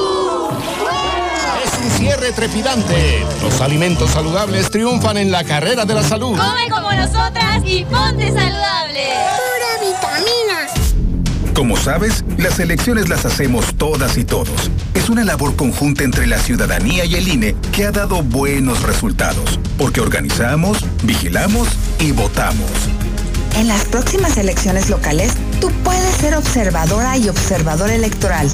S29: Cierre trepidante. Los alimentos saludables triunfan en la carrera de la salud.
S30: Come como nosotras y ponte saludable. Pura vitamina.
S31: Como sabes, las elecciones las hacemos todas y todos. Es una labor conjunta entre la ciudadanía y el INE que ha dado buenos resultados, porque organizamos, vigilamos y votamos.
S32: En las próximas elecciones locales, tú puedes ser observadora y observador electoral.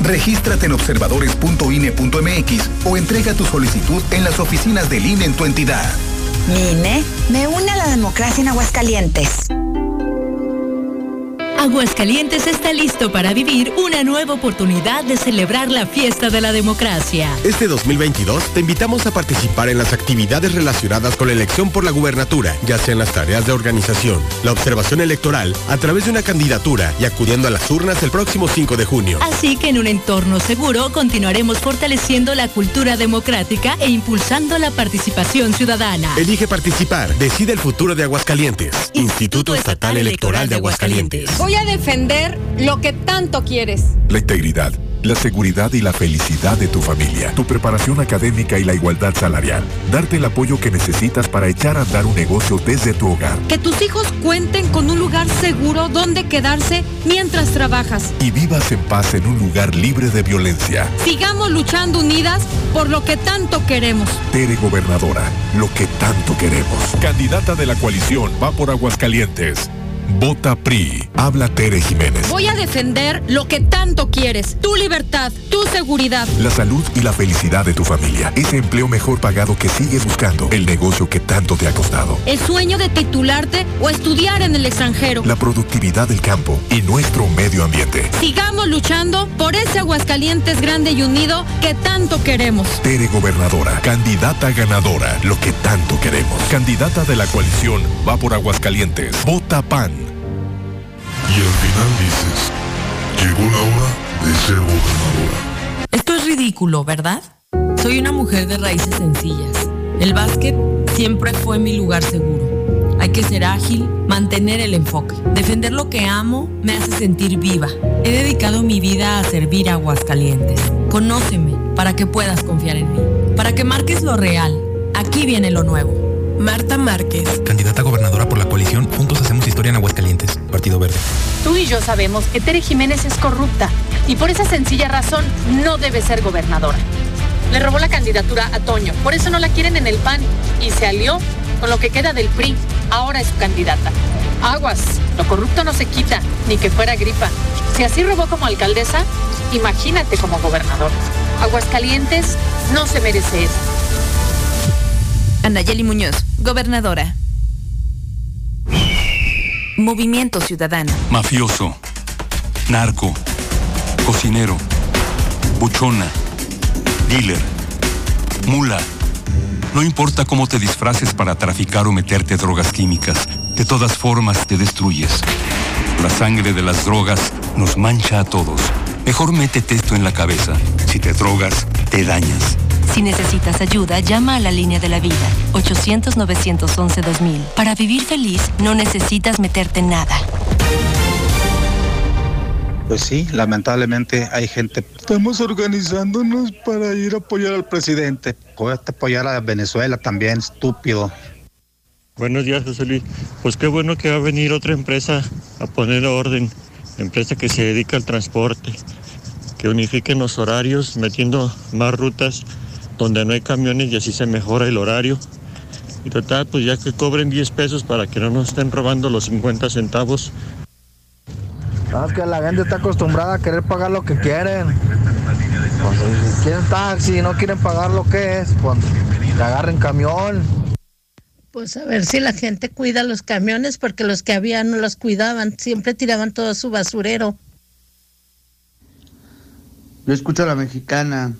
S31: Regístrate en observadores.ine.mx o entrega tu solicitud en las oficinas del INE en tu entidad.
S32: INE me une a la democracia en Aguascalientes.
S33: Aguascalientes está listo para vivir una nueva oportunidad de celebrar la fiesta de la democracia.
S34: Este 2022 te invitamos a participar en las actividades relacionadas con la elección por la gubernatura, ya sean las tareas de organización, la observación electoral, a través de una candidatura y acudiendo a las urnas el próximo 5 de junio.
S33: Así que en un entorno seguro continuaremos fortaleciendo la cultura democrática e impulsando la participación ciudadana.
S34: Elige participar, decide el futuro de Aguascalientes. Instituto Estatal Electoral de Aguascalientes.
S27: Voy a defender lo que tanto quieres.
S35: La integridad, la seguridad y la felicidad de tu familia, tu preparación académica y la igualdad salarial. Darte el apoyo que necesitas para echar a andar un negocio desde tu hogar.
S27: Que tus hijos cuenten con un lugar seguro donde quedarse mientras trabajas.
S35: Y vivas en paz en un lugar libre de violencia.
S27: Sigamos luchando unidas por lo que tanto queremos.
S35: Tere Gobernadora, lo que tanto queremos. Candidata de la coalición va por Aguascalientes. Vota PRI. Habla Tere Jiménez.
S27: Voy a defender lo que tanto quieres. Tu libertad, tu seguridad.
S35: La salud y la felicidad de tu familia. Ese empleo mejor pagado que sigues buscando. El negocio que tanto te ha costado.
S27: El sueño de titularte o estudiar en el extranjero.
S35: La productividad del campo y nuestro medio ambiente.
S27: Sigamos luchando por ese Aguascalientes grande y unido que tanto queremos.
S35: Tere Gobernadora. Candidata ganadora. Lo que tanto queremos. Candidata de la coalición va por Aguascalientes. Vota PAN.
S36: Y al final dices, llegó la hora de ser gobernadora.
S37: Esto es ridículo, ¿verdad? Soy una mujer de raíces sencillas. El básquet siempre fue mi lugar seguro. Hay que ser ágil, mantener el enfoque. Defender lo que amo me hace sentir viva. He dedicado mi vida a servir a Aguascalientes. Conóceme para que puedas confiar en mí. Para que marques lo real. Aquí viene lo nuevo. Marta Márquez.
S38: Candidata a gobernadora por la coalición Juntos Hacemos Historia en Aguascalientes. Partido Verde.
S27: Tú y yo sabemos que Tere Jiménez es corrupta y por esa sencilla razón no debe ser gobernadora. Le robó la candidatura a Toño, por eso no la quieren en el PAN y se alió con lo que queda del PRI. Ahora es su candidata. Aguas, lo corrupto no se quita, ni que fuera gripa. Si así robó como alcaldesa, imagínate como gobernador. Aguascalientes no se merece eso.
S37: Anayeli Muñoz, gobernadora. Movimiento Ciudadano.
S39: Mafioso, narco, cocinero, buchona, dealer, mula. No importa cómo te disfraces para traficar o meterte drogas químicas, de todas formas te destruyes. La sangre de las drogas nos mancha a todos. Mejor métete esto en la cabeza. Si te drogas, te dañas.
S37: Si necesitas ayuda, llama a la línea de la vida, 800-911-2000. Para vivir feliz, no necesitas meterte en nada.
S40: Pues sí, lamentablemente hay gente. Estamos organizándonos para ir a apoyar al presidente. Puedes apoyar a Venezuela también, estúpido.
S41: Buenos días, José Luis. Pues qué bueno que va a venir otra empresa a poner orden. Empresa que se dedica al transporte. Que unifiquen los horarios, metiendo más rutas donde no hay camiones y así se mejora el horario. Y total, pues ya que cobren 10 pesos para que no nos estén robando los 50 centavos.
S42: Es que la gente está acostumbrada a querer pagar lo que quieren. Pues, si quieren taxi y no quieren pagar lo que es, pues
S43: que agarren camión.
S44: Pues a ver si la gente cuida los camiones, porque los que había no los cuidaban, siempre tiraban todo su basurero.
S34: Yo escucho a la mexicana,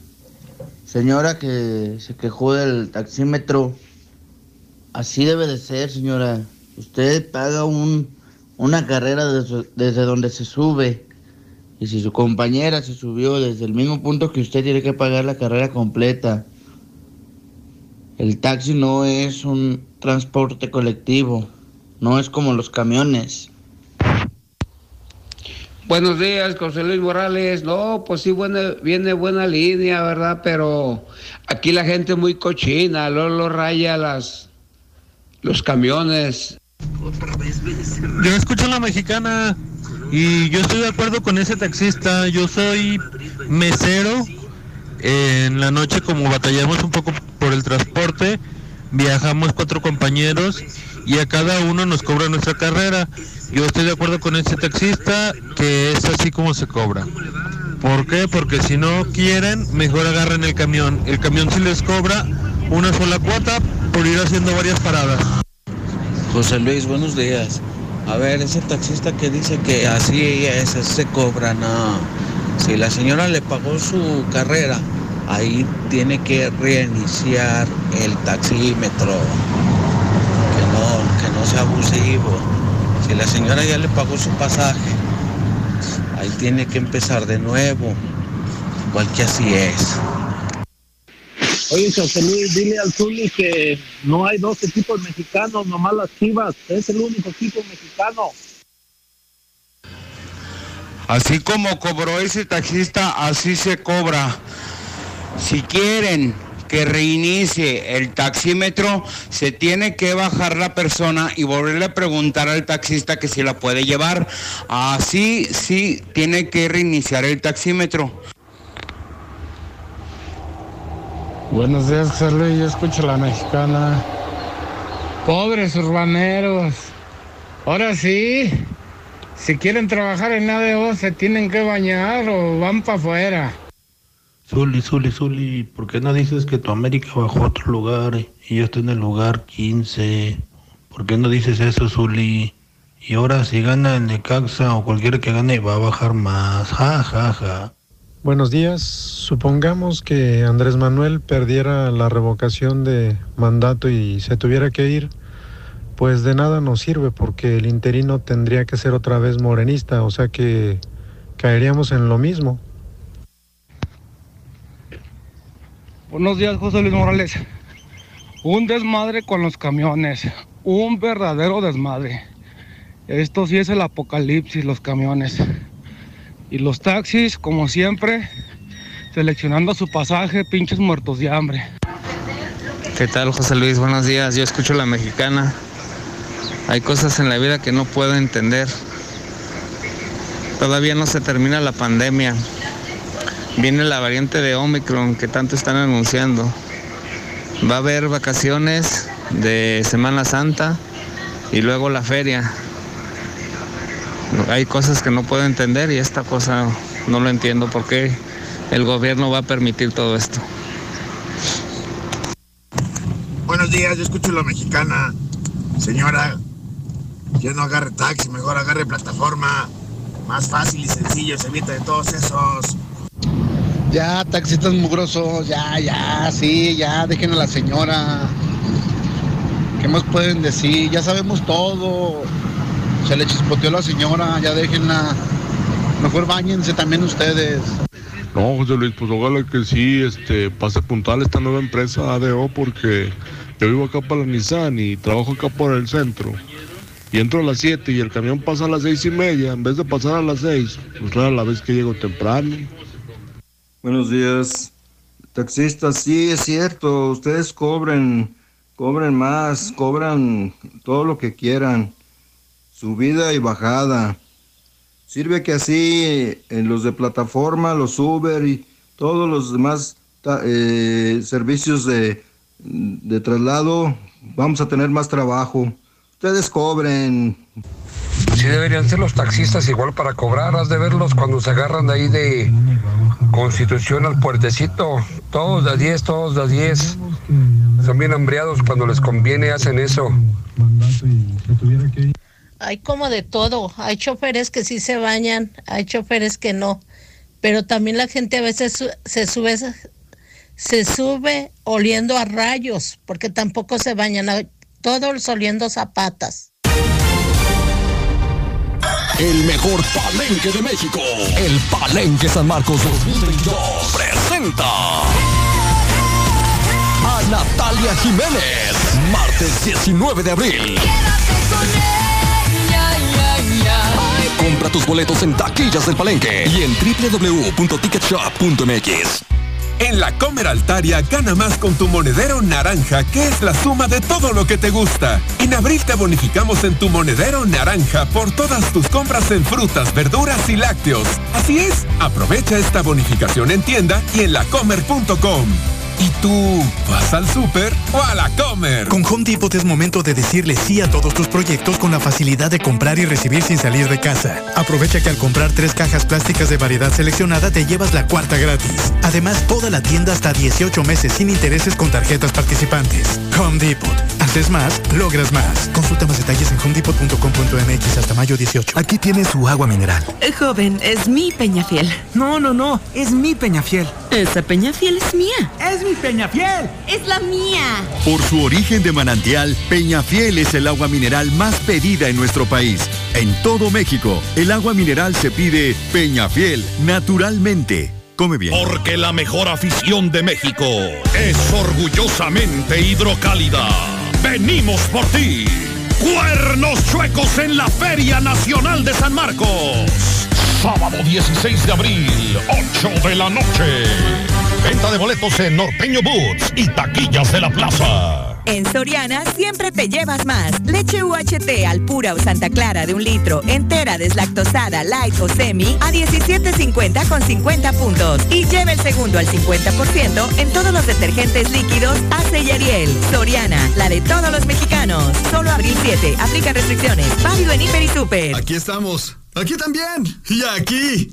S34: señora que se quejó del taxímetro. Así debe de ser, señora. Usted paga un, una carrera desde, desde donde se sube. Y si su compañera se subió desde el mismo punto que usted, tiene que pagar la carrera completa. El taxi no es un transporte colectivo, no es como los camiones.
S45: Buenos días, José Luis Morales. No, pues sí, buena, viene buena línea, ¿verdad? Pero aquí la gente es muy cochina, luego lo raya las, los camiones.
S46: Yo escucho a la mexicana y yo estoy de acuerdo con ese taxista. Yo soy mesero. En la noche, como batallamos un poco por el transporte, viajamos cuatro compañeros y a cada uno nos cobra nuestra carrera. Yo estoy de acuerdo con ese taxista que es así como se cobra. ¿Por qué? Porque si no quieren, mejor agarren el camión. El camión sí les cobra una sola cuota por ir haciendo varias paradas.
S34: José Luis, buenos días. A ver, ese taxista que dice que así es, así se cobra, no. Si la señora le pagó su carrera, ahí tiene que reiniciar el taxímetro. No sea abusivo. Si la señora ya le pagó su pasaje, ahí tiene que empezar de nuevo. Igual que así es.
S47: Oye, José Luis, dile al Zuli que no hay dos equipos mexicanos, nomás las chivas. Es el único equipo mexicano.
S48: Así como cobró ese taxista, así se cobra. Si quieren que reinicie el taxímetro, se tiene que bajar la persona y volverle a preguntar al taxista que si la puede llevar. Así sí tiene que reiniciar el taxímetro.
S49: Buenos días, José Luis. Yo escucho a la mexicana. Pobres urbaneros. Ahora sí, si quieren trabajar en ADO, se tienen que bañar o van para afuera.
S50: Zuli, Zuli, Zuli, ¿por qué no dices que tu América bajó a otro lugar y yo estoy en el lugar 15? ¿Por qué no dices eso, Zuli? Y ahora si gana el Necaxa o cualquiera que gane va a bajar más. Ja, ja, ja.
S51: Buenos días. Supongamos que Andrés Manuel perdiera la revocación de mandato y se tuviera que ir. Pues de nada nos sirve porque el interino tendría que ser otra vez morenista, o sea que caeríamos en lo mismo.
S49: Buenos días, José Luis Morales. Un desmadre con los camiones. Un verdadero desmadre. Esto sí es el apocalipsis, los camiones. Y los taxis, como siempre, seleccionando su pasaje, pinches muertos de hambre.
S52: ¿Qué tal, José Luis? Buenos días. Yo escucho la mexicana. Hay cosas en la vida que no puedo entender. Todavía no se termina la pandemia. Viene la variante de Omicron que tanto están anunciando. Va a haber vacaciones de Semana Santa y luego la feria. Hay cosas que no puedo entender y esta cosa no lo entiendo por qué el gobierno va a permitir todo esto.
S53: Buenos días, yo escucho la mexicana. Señora, ya no agarre taxi, mejor agarre plataforma. Más fácil y sencillo, se evita de todos esos.
S34: Ya, taxistas mugrosos, ya, ya, sí, ya, dejen a la señora. ¿Qué más pueden decir? Ya sabemos todo. Se le chispoteó a la señora, ya déjenla. Mejor bañense también ustedes.
S54: No, José Luis, pues ojalá que sí, este, pase puntual esta nueva empresa ADO porque yo vivo acá para la Nissan y trabajo acá por el centro. Y entro a las 7 y el camión pasa a las seis y media, en vez de pasar a las 6, pues rara la vez que llego temprano.
S55: Buenos días. Taxistas, sí, es cierto, ustedes cobren, cobren más, cobran todo lo que quieran, subida y bajada. Sirve que así en los de plataforma, los Uber y todos los demás eh, servicios de, de traslado, vamos a tener más trabajo. Ustedes cobren.
S56: Sí deberían ser los taxistas igual para cobrar, has de verlos cuando se agarran de ahí de Constitución al puertecito, todos de 10, todos de 10. Son bien hambriados, cuando les conviene hacen eso.
S44: Hay como de todo. Hay choferes que sí se bañan, hay choferes que no. Pero también la gente a veces se sube, se sube oliendo a rayos, porque tampoco se bañan. Todos oliendo zapatas.
S57: El mejor palenque de México. El Palenque San Marcos 2022 presenta a Natalia Jiménez. Martes 19 de abril. Compra tus boletos en taquillas del Palenque y en www.ticketshop.mx.
S52: En la Comer Altaria gana más con tu monedero naranja, que es la suma de todo lo que te gusta. En abril te bonificamos en tu monedero naranja por todas tus compras en frutas, verduras y lácteos. Así es, aprovecha esta bonificación en tienda y en lacomer.com. ¿Y tú vas al súper o a la Comer?
S58: Con Home Depot es momento de decirle sí a todos tus proyectos con la facilidad de comprar y recibir sin salir de casa. Aprovecha que al comprar tres cajas plásticas de variedad seleccionada te llevas la cuarta gratis. Además, toda la tienda hasta 18 meses sin intereses con tarjetas participantes. Home Depot. Haces más, logras más. Consulta más detalles en homedepot.com.mx hasta mayo 18.
S59: Aquí tiene su agua mineral.
S60: Joven, es mi Peñafiel.
S59: No, no, no, es mi Peñafiel.
S60: Esa Peñafiel es mía.
S59: Es mi Peñafiel.
S60: Es la mía.
S61: Por su origen de manantial, Peñafiel es el agua mineral más pedida en nuestro país. En todo México, el agua mineral se pide Peñafiel, naturalmente. Come bien.
S31: Porque la mejor afición de México es orgullosamente hidrocálida. Venimos por ti. Cuernos chuecos en la Feria Nacional de San Marcos. Sábado 16 de abril, 8 de la noche. Venta de boletos en Norteño Boots y taquillas de la plaza.
S62: En Soriana siempre te llevas más. Leche UHT al pura o Santa Clara de un litro, entera, deslactosada, light o semi, a 17.50 con 50 puntos. Y lleva el segundo al 50% en todos los detergentes líquidos Ace y Ariel. Soriana, la de todos los mexicanos. Solo abril 7. Aplica restricciones. Válido en Hiper y Super. Aquí estamos. Aquí también. Y aquí.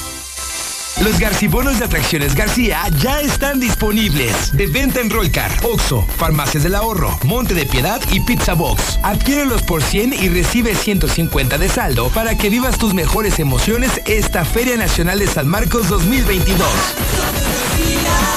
S63: Los Garcibonos de Atracciones García ya están disponibles. De venta en Rollcar, Oxo, Farmacias del Ahorro, Monte de Piedad y Pizza Box. Adquiérelos por 100 y recibe 150 de saldo para que vivas tus mejores emociones esta Feria Nacional de San Marcos 2022.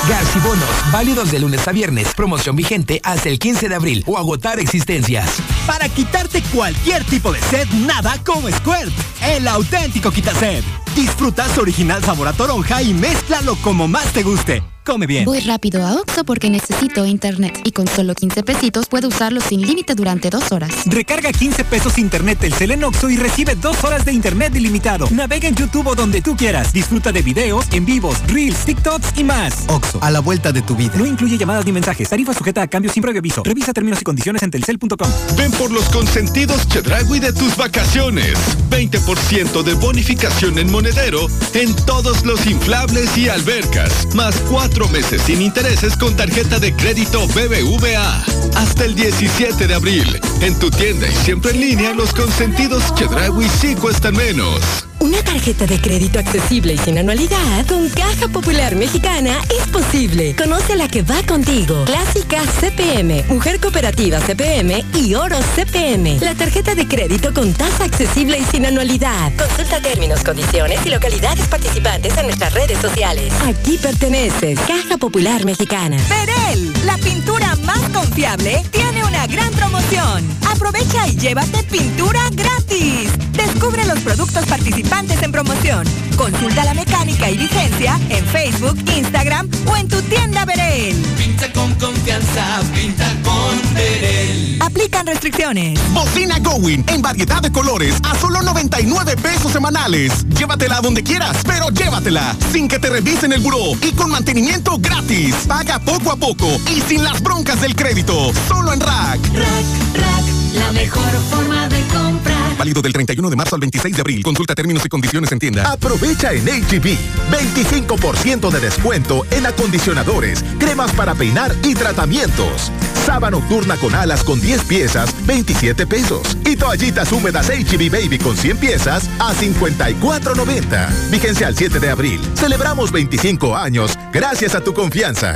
S63: Garcibonos, válidos de lunes a viernes. Promoción vigente hasta el 15 de abril o agotar existencias.
S64: Para quitarte cualquier tipo de sed, nada como Squirt, el auténtico quitased. Disfruta su original sabor a toronja y mézclalo como más te guste. Come bien.
S65: Voy rápido a Oxxo porque necesito internet y con solo 15 pesitos puedo usarlo sin límite durante dos horas.
S64: Recarga 15 pesos internet Telcel en Oxxo y recibe dos horas de internet ilimitado. Navega en YouTube o donde tú quieras. Disfruta de videos, en vivos, reels, TikToks y más. Oxxo, a la vuelta de tu vida. No incluye llamadas ni mensajes. Tarifa sujeta a cambio sin previo aviso. Revisa términos y condiciones en telcel.com.
S31: Ven por los consentidos Chedragui de tus vacaciones. 20% de bonificación en monedero en todos los inflables y albercas. Más cuatro meses sin intereses con tarjeta de crédito BBVA. Hasta el 17 de abril. En tu tienda y siempre en línea, los consentidos Chedragui sí cuestan menos.
S33: Una tarjeta de crédito accesible y sin anualidad con Caja Popular Mexicana es posible. Conoce la que va contigo. Clásica CPM, Mujer Cooperativa CPM y Oro CPM. La tarjeta de crédito con tasa accesible y sin anualidad. Consulta términos, condiciones y localidades participantes en nuestras redes sociales. Aquí perteneces. Caja Popular Mexicana.
S62: Perel, la pintura más confiable, tiene una gran promoción. Aprovecha y llévate pintura gratis. Descubre los productos participantes en promoción. Consulta la mecánica y vigencia en Facebook, Instagram o en tu tienda Verel.
S66: Pinta con confianza, pinta con Verel.
S62: Aplican restricciones.
S57: Bocina Going en variedad de colores a solo 99 pesos semanales. Llévatela donde quieras, pero llévatela sin que te revisen el buró y con mantenimiento gratis. Paga poco a poco y sin las broncas del crédito. Solo en Rack.
S66: Rack, rack, la mejor forma de comprar.
S67: Válido del 31 de marzo al 26 de abril. Consulta términos y condiciones en tienda.
S31: Aprovecha en HB 25% de descuento en acondicionadores, cremas para peinar y tratamientos. Saba nocturna con alas con 10 piezas, 27 pesos. Y toallitas húmedas HB Baby con 100 piezas a 54.90. Vigencia al 7 de abril. Celebramos 25 años gracias a tu confianza.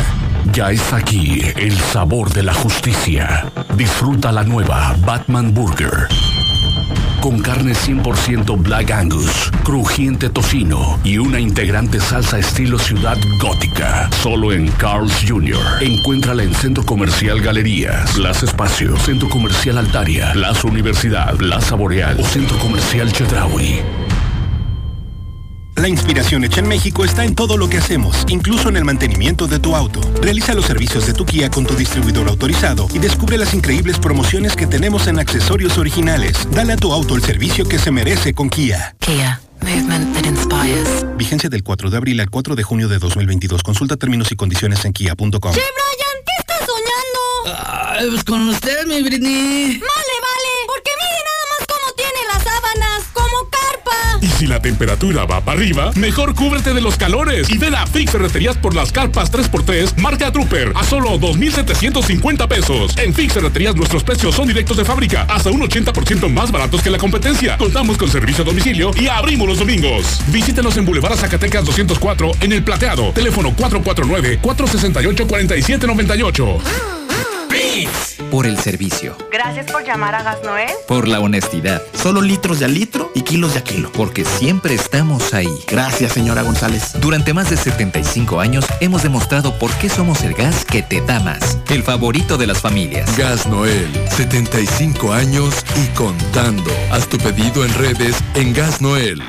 S68: Ya está aquí el sabor de la justicia. Disfruta la nueva Batman Burger. Con carne 100% Black Angus, crujiente tocino y una integrante salsa estilo ciudad gótica. Solo en Carl's Jr. Encuéntrala en Centro Comercial Galerías, Plaza Espacio, Centro Comercial Altaria, Plaza Universidad, Plaza Boreal o Centro Comercial Chedraui.
S69: La inspiración hecha en México está en todo lo que hacemos, incluso en el mantenimiento de tu auto. Realiza los servicios de tu Kia con tu distribuidor autorizado y descubre las increíbles promociones que tenemos en accesorios originales. Dale a tu auto el servicio que se merece con Kia.
S70: Kia. Movement that inspires.
S69: Vigencia del 4 de abril al 4 de junio de 2022. Consulta términos y condiciones en kia.com.
S71: Che, Brian, ¿qué estás soñando?
S72: Ay, pues con usted, mi Britney.
S71: Vale,
S73: Y si la temperatura va para arriba, mejor cúbrete de los calores y ven a Fix Ferreterías por las carpas 3x3 marca Trooper a solo 2,750 pesos. En Fix Ferreterías nuestros precios son directos de fábrica, hasta un 80% más baratos que la competencia. Contamos con servicio a domicilio y abrimos los domingos. Visítenos en Boulevard Zacatecas 204 en El Plateado. Teléfono 449-468-4798.
S74: Por el servicio.
S39: Gracias por llamar a Gas Noel.
S74: Por la honestidad. Solo litros de a litro y kilos de a kilo. Porque siempre estamos ahí. Gracias, señora González. Durante más de 75 años hemos demostrado por qué somos el gas que te da más. El favorito de las familias.
S75: Gas Noel, 75 años y contando. Haz tu pedido en redes en Gas Noel.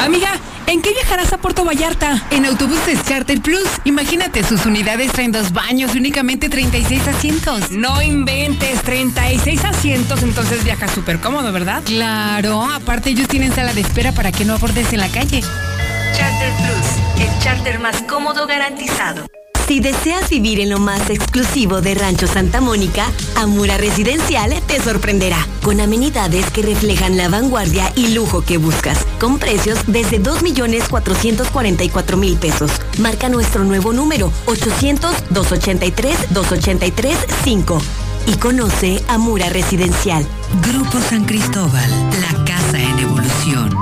S76: Amiga, ¿en qué viajarás a Puerto Vallarta?
S37: En autobuses Charter Plus. Imagínate, sus unidades traen dos baños y únicamente 36 asientos.
S76: No inventes, 36 asientos, entonces viajas súper cómodo, ¿verdad?
S37: Claro, aparte ellos tienen sala de espera para que no abordes en la calle.
S39: Charter Plus, el charter más cómodo garantizado.
S33: Si deseas vivir en lo más exclusivo de Rancho Santa Mónica, Amura Residencial te sorprenderá, con amenidades que reflejan la vanguardia y lujo que buscas, con precios desde 2.444.000 pesos. Marca nuestro nuevo número 800-283-283-5 y conoce Amura Residencial.
S77: Grupo San Cristóbal, la casa en evolución.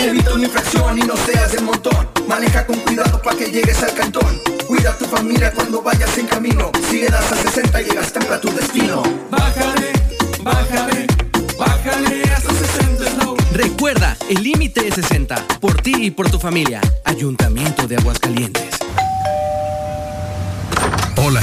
S78: Evita una infracción y no seas del montón. Maneja con cuidado para que llegues al cantón. Cuida a tu familia cuando vayas en camino. Si le das a 60 llegas temprano a tu destino.
S79: Bájale, bájale, bájale hasta 60 slow.
S80: Recuerda, el límite es 60. Por ti y por tu familia. Ayuntamiento de Aguascalientes.
S81: Hola,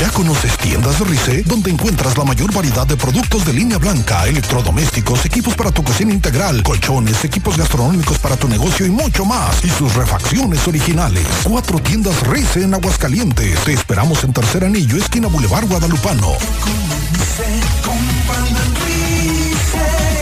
S62: ¿Ya conoces Tiendas Rice? Donde encuentras la mayor variedad de productos de línea blanca, electrodomésticos, equipos para tu cocina integral, colchones, equipos gastronómicos para tu negocio y mucho más. Y sus refacciones originales. Cuatro tiendas Rice en Aguascalientes. Te esperamos en Tercer Anillo, esquina Boulevard Guadalupano.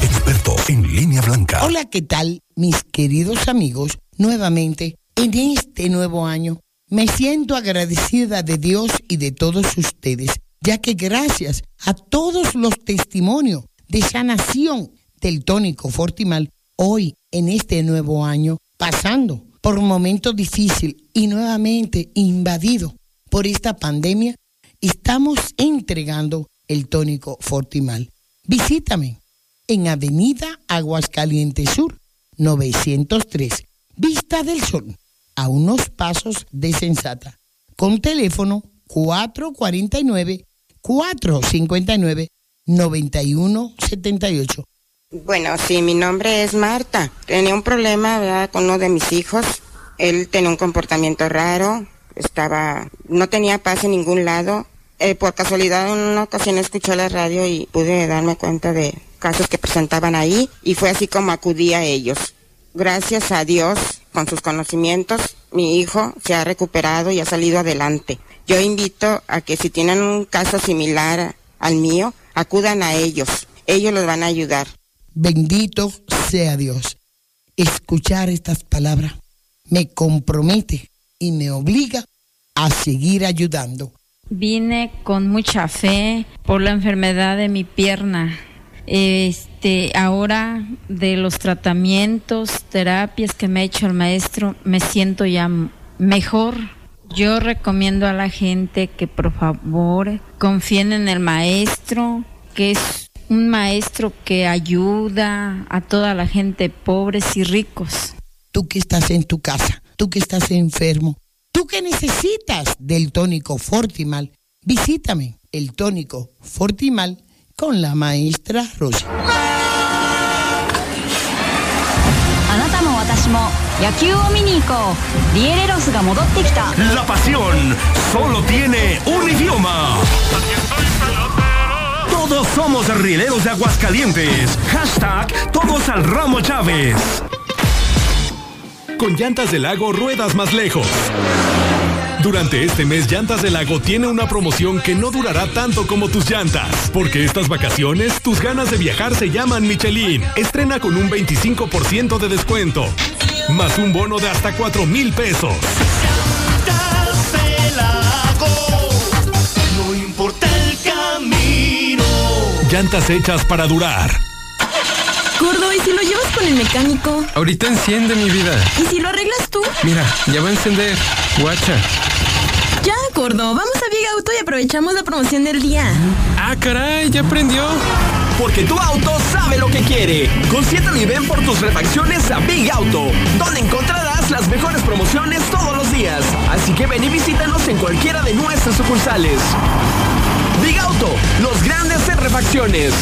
S62: Experto en línea blanca.
S82: Hola, ¿qué tal, mis queridos amigos? Nuevamente, en este nuevo año, me siento agradecida de Dios y de todos ustedes, ya que gracias a todos los testimonios de sanación del tónico Fortimal, hoy en este nuevo año, pasando por un momento difícil y nuevamente invadido por esta pandemia, estamos entregando el tónico Fortimal. Visítame en Avenida Aguascalientes Sur, 903, Vista del Sol a unos pasos de Sensata, con teléfono 449-459-9178.
S83: Bueno, sí, mi nombre es Marta. Tenía un problema con uno de mis hijos. Él tenía un comportamiento raro, estaba, no tenía paz en ningún lado. Eh, por casualidad en una ocasión escuché la radio y pude darme cuenta de casos que presentaban ahí y fue así como acudí a ellos
S84: Gracias a Dios, con sus conocimientos, mi hijo se ha recuperado y ha salido adelante. Yo invito a que si tienen un caso similar al mío, acudan a ellos. Ellos los van a ayudar.
S82: Bendito sea Dios. Escuchar estas palabras me compromete y me obliga a seguir ayudando.
S85: Vine con mucha fe por la enfermedad de mi pierna. Este, ahora de los tratamientos, terapias que me ha hecho el maestro, me siento ya mejor. Yo recomiendo a la gente que por favor confíen en el maestro, que es un maestro que ayuda a toda la gente pobres y ricos.
S82: Tú que estás en tu casa, tú que estás enfermo, tú que necesitas del tónico Fortimal, visítame el tónico Fortimal con la maestra Rosa.
S31: La pasión solo tiene un idioma. Todos somos rieleros de Aguascalientes. Hashtag todos al ramo Chávez.
S86: Con llantas del lago ruedas más lejos. Durante este mes, Llantas del Lago tiene una promoción que no durará tanto como tus llantas. Porque estas vacaciones, tus ganas de viajar se llaman Michelin. Estrena con un 25% de descuento. Más un bono de hasta 4 mil pesos.
S31: No importa el camino.
S86: Llantas hechas para durar.
S37: Gordo, ¿y si lo llevas con el mecánico?
S87: Ahorita enciende mi vida.
S37: ¿Y si lo arreglas tú?
S87: Mira, ya va a encender. Guacha.
S37: Ya, gordo, vamos a Big Auto y aprovechamos la promoción del día.
S87: Ah, caray, ya prendió.
S88: Porque tu auto sabe lo que quiere. Consiéntalo y ven por tus refacciones a Big Auto, donde encontrarás las mejores promociones todos los días. Así que ven y visítanos en cualquiera de nuestras sucursales. Big Auto, los grandes en refacciones.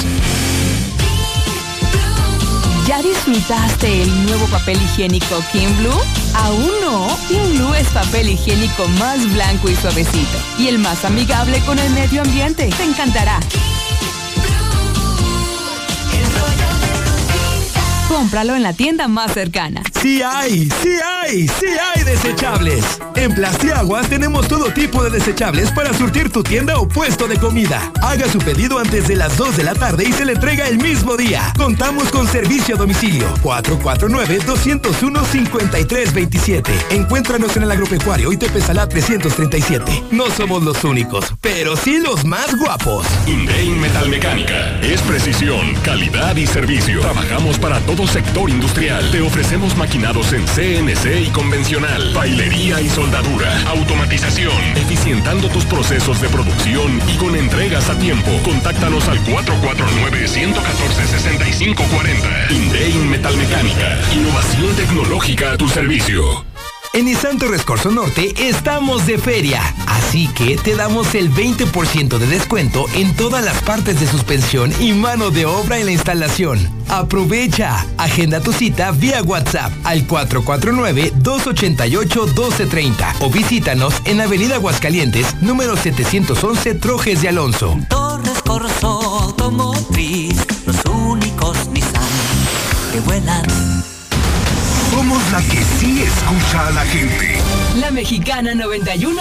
S37: ¿Ya disfrutaste el nuevo papel higiénico Kim Blue? ¿Aún no? Kim Blue es papel higiénico más blanco y suavecito y el más amigable con el medio ambiente. Te encantará. Cómpralo en la tienda más cercana.
S31: Sí hay, sí hay, sí hay desechables. En Plastiaguas tenemos todo tipo de desechables para surtir tu tienda o puesto de comida. Haga su pedido antes de las 2 de la tarde y se le entrega el mismo día. Contamos con servicio a domicilio 449-201-5327. Encuéntranos en el agropecuario y te pesará 337. No somos los únicos, pero sí los más guapos.
S89: Invein Metalmecánica. Es precisión, calidad y servicio. Trabajamos para todo sector industrial. Te ofrecemos maquinados en CNC y convencional, bailería y soldadura, automatización, eficientando tus procesos de producción y con entregas a tiempo. Contáctanos al 449-114-6540. Indein Metalmecánica. Innovación tecnológica a tu servicio.
S90: En Nissan Torres Corso Norte estamos de feria, así que te damos el 20% de descuento en todas las partes de suspensión y mano de obra en la instalación. Aprovecha, agenda tu cita vía WhatsApp al 449-288-1230 o visítanos en Avenida Aguascalientes, número 711 Trojes de Alonso.
S33: Torres Corso Automotriz, los únicos Nissan que vuelan.
S31: Somos la que sí escucha a la gente.
S37: La Mexicana 91.3.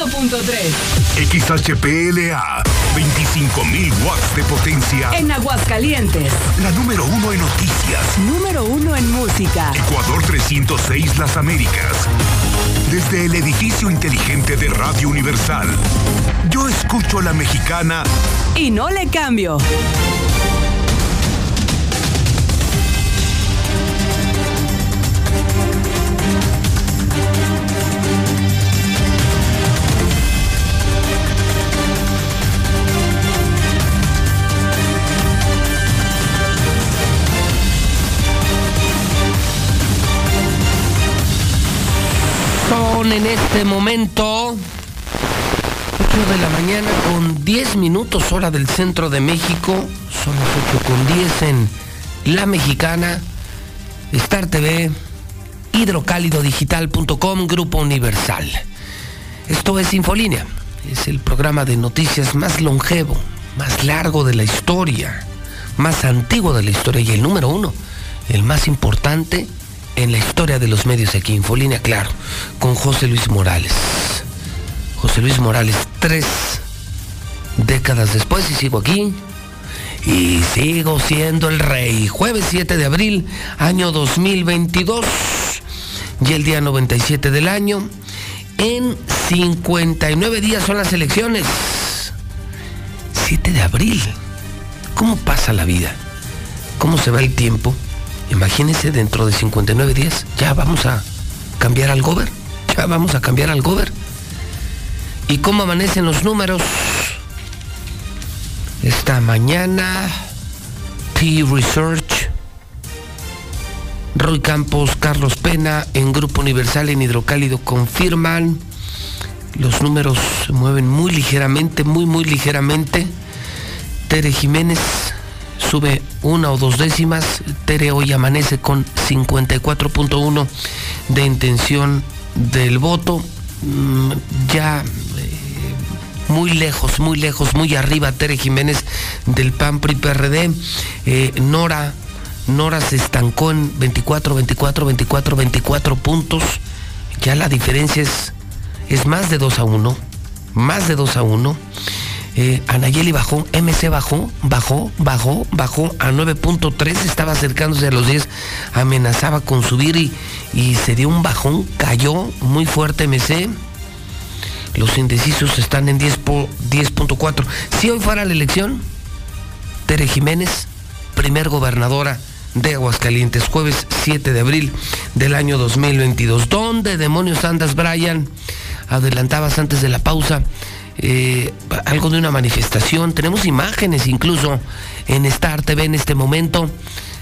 S31: XHPLA, 25.000 watts de potencia.
S37: En Aguascalientes.
S31: La número uno en noticias.
S37: Número uno en música.
S31: Ecuador 306 Las Américas. Desde el edificio inteligente de Radio Universal. Yo escucho a la mexicana.
S37: Y no le cambio.
S2: Son en este momento 8 de la mañana con 10 minutos hora del centro de México. Son las 8 con 10 en La Mexicana, Star TV, hidrocálidodigital.com, Grupo Universal. Esto es Infolínea. Es el programa de noticias más longevo, más largo de la historia, más antiguo de la historia y el número uno, el más importante en la historia de los medios aquí, Infolínea, claro, con José Luis Morales. José Luis Morales, tres décadas después y sigo aquí. Y sigo siendo el rey. Jueves 7 de abril, año 2022. Y el día 97 del año. En 59 días son las elecciones. 7 de abril. ¿Cómo pasa la vida? ¿Cómo se va el tiempo? Imagínense dentro de 59 días, ya vamos a cambiar al gober. Ya vamos a cambiar al gober. ¿Y cómo amanecen los números? Esta mañana, P Research, Roy Campos, Carlos Pena, en Grupo Universal en Hidrocálido confirman. Los números se mueven muy ligeramente, muy, muy ligeramente. Tere Jiménez sube una o dos décimas. Tere hoy amanece con 54.1 de intención del voto. Mm, ya muy lejos, muy lejos, muy arriba Tere Jiménez del PAN PRI PRD. Eh, Nora, Nora se estancó en 24, 24, 24, 24 puntos. Ya la diferencia es, es más de 2 a 1. Más de 2 a 1. Eh, Anayeli bajó, MC bajó, bajó, bajó, bajó a 9.3, estaba acercándose a los 10, amenazaba con subir y, se dio un bajón, cayó muy fuerte MC. Los indecisos están en 10.4. si hoy fuera la elección, Tere Jiménez, primer gobernadora de Aguascalientes, jueves 7 de abril del año 2022. ¿Dónde demonios andas, Brian? Adelantabas antes de la pausa eh, algo de una manifestación. Tenemos imágenes incluso en Star TV en este momento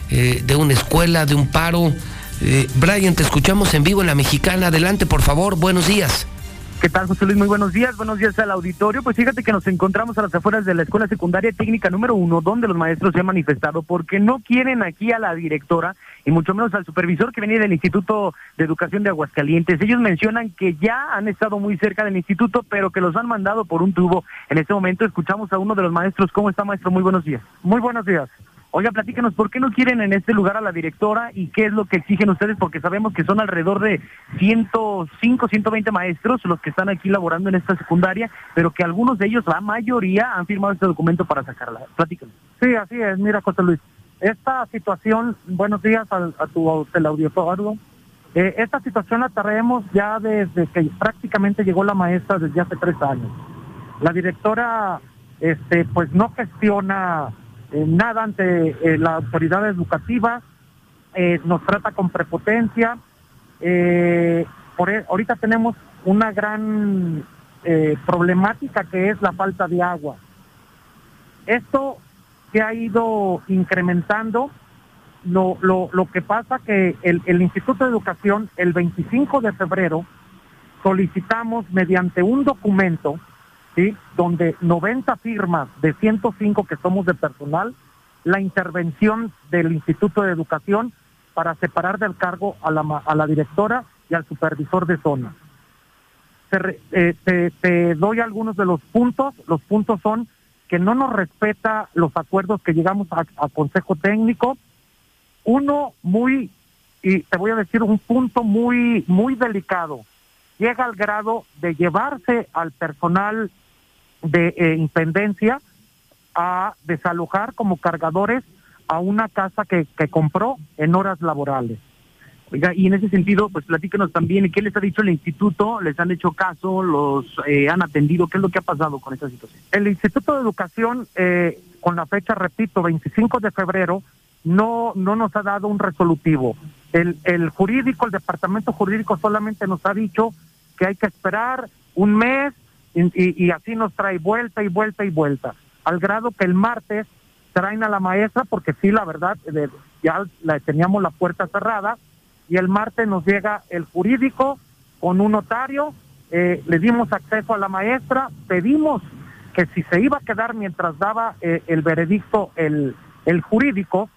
S2: eh, de una escuela, de un paro. Eh, Brian, te escuchamos en vivo en la mexicana. Adelante, por favor. Buenos días.
S26: ¿Qué tal, José Luis? Muy buenos días. Buenos días al auditorio. Pues fíjate que nos encontramos a las afueras de la Escuela Secundaria Técnica número uno, donde los maestros se han manifestado porque no quieren aquí a la directora y mucho menos al supervisor que venía del Instituto de Educación de Aguascalientes. Ellos mencionan que ya han estado muy cerca del instituto, pero que los han mandado por un tubo. En este momento escuchamos a uno de los maestros. ¿Cómo está, maestro? Muy buenos días.
S91: Muy buenos días.
S26: Oiga, platícanos, ¿por qué no quieren en este lugar a la directora y qué es lo que exigen ustedes? Porque sabemos que son alrededor de 105, 120 maestros los que están aquí laborando en esta secundaria, pero que algunos de ellos, la mayoría, han firmado este documento para sacarla. Platícanos.
S91: Sí, así es. Mira, José Luis, esta situación, buenos días a, tu auditorio. Eh, esta situación la traemos ya desde que prácticamente llegó la maestra desde hace tres años. La directora, este, pues no gestiona nada ante eh, la autoridad educativa, eh, nos trata con prepotencia. por, e, ahorita tenemos una gran problemática que es la falta de agua. Esto se ha ido incrementando. Lo, lo, lo que pasa que el, el Instituto de Educación, el 25 de febrero, solicitamos mediante un documento ¿sí? donde 90 firmas de 105 que somos de personal, la intervención del Instituto de Educación para separar del cargo a la, a la directora y al supervisor de zona. Te, eh, te, doy algunos de los puntos. Los puntos son que no nos respeta los acuerdos que llegamos a, a Consejo Técnico. Uno muy, y te voy a decir un punto muy, muy delicado, llega al grado de llevarse al personal de eh, a desalojar como cargadores a una casa que, que compró en horas laborales. Oiga, y en ese sentido, pues platíquenos también, ¿qué les ha dicho el instituto? ¿Les han hecho caso? ¿Los eh, han atendido? ¿Qué es lo que ha pasado con esta situación? El Instituto de Educación, eh, con la fecha, repito, 25 de febrero, no, no nos ha dado un resolutivo. El, el jurídico, el departamento jurídico solamente nos ha dicho que hay que esperar un mes y, así nos trae vuelta y vuelta y vuelta, al grado que el martes traen a la maestra, porque sí, la verdad, ya teníamos la puerta cerrada, y el martes nos llega el jurídico con un notario, eh, le dimos acceso a la maestra, pedimos que si se iba a quedar mientras daba eh, el veredicto el, el jurídico,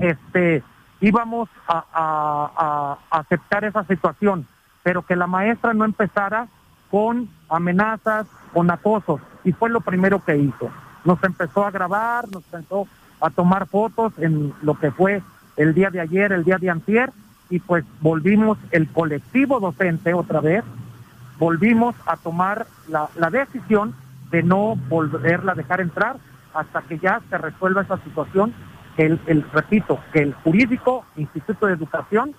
S91: este íbamos a, a, aceptar esa situación, pero que la maestra no empezara con amenazas, con acosos, y fue lo primero que hizo. Nos empezó a grabar, nos empezó a tomar fotos en lo que fue el día de ayer, el día de antier, y pues volvimos el colectivo docente otra vez, volvimos a tomar la, la decisión de no volverla a dejar entrar hasta que ya se resuelva esa situación, que el, el repito, que el jurídico Instituto de Educación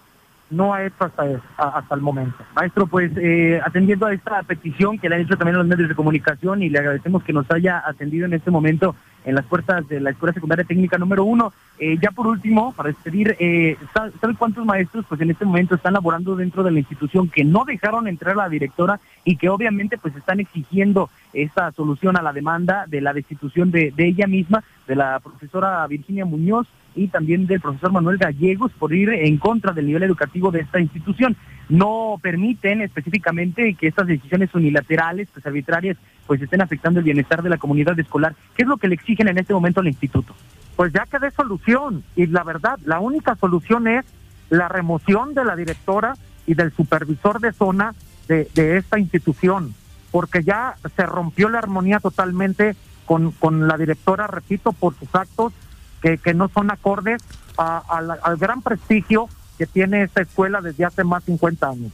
S91: no ha hecho hasta, hasta el momento.
S26: Maestro, pues eh, atendiendo a esta petición que le han hecho también los medios de comunicación y le agradecemos que nos haya atendido en este momento en las puertas de la Escuela Secundaria Técnica número uno. Eh, ya por último, para despedir, eh, ¿sabe cuántos maestros pues en este momento están laborando dentro de la institución que no dejaron entrar a la directora y que obviamente pues están exigiendo esta solución a la demanda de la destitución de, de ella misma, de la profesora Virginia Muñoz? y también del profesor Manuel Gallegos por ir en contra del nivel educativo de esta institución. No permiten específicamente que estas decisiones unilaterales, pues arbitrarias, pues estén afectando el bienestar de la comunidad escolar. ¿Qué es lo que le exigen en este momento al instituto?
S91: Pues ya que dé solución. Y la verdad, la única solución es la remoción de la directora y del supervisor de zona de, de esta institución, porque ya se rompió la armonía totalmente con, con la directora, repito, por sus actos que, que no son acordes al gran prestigio que tiene esta escuela desde hace más de 50 años.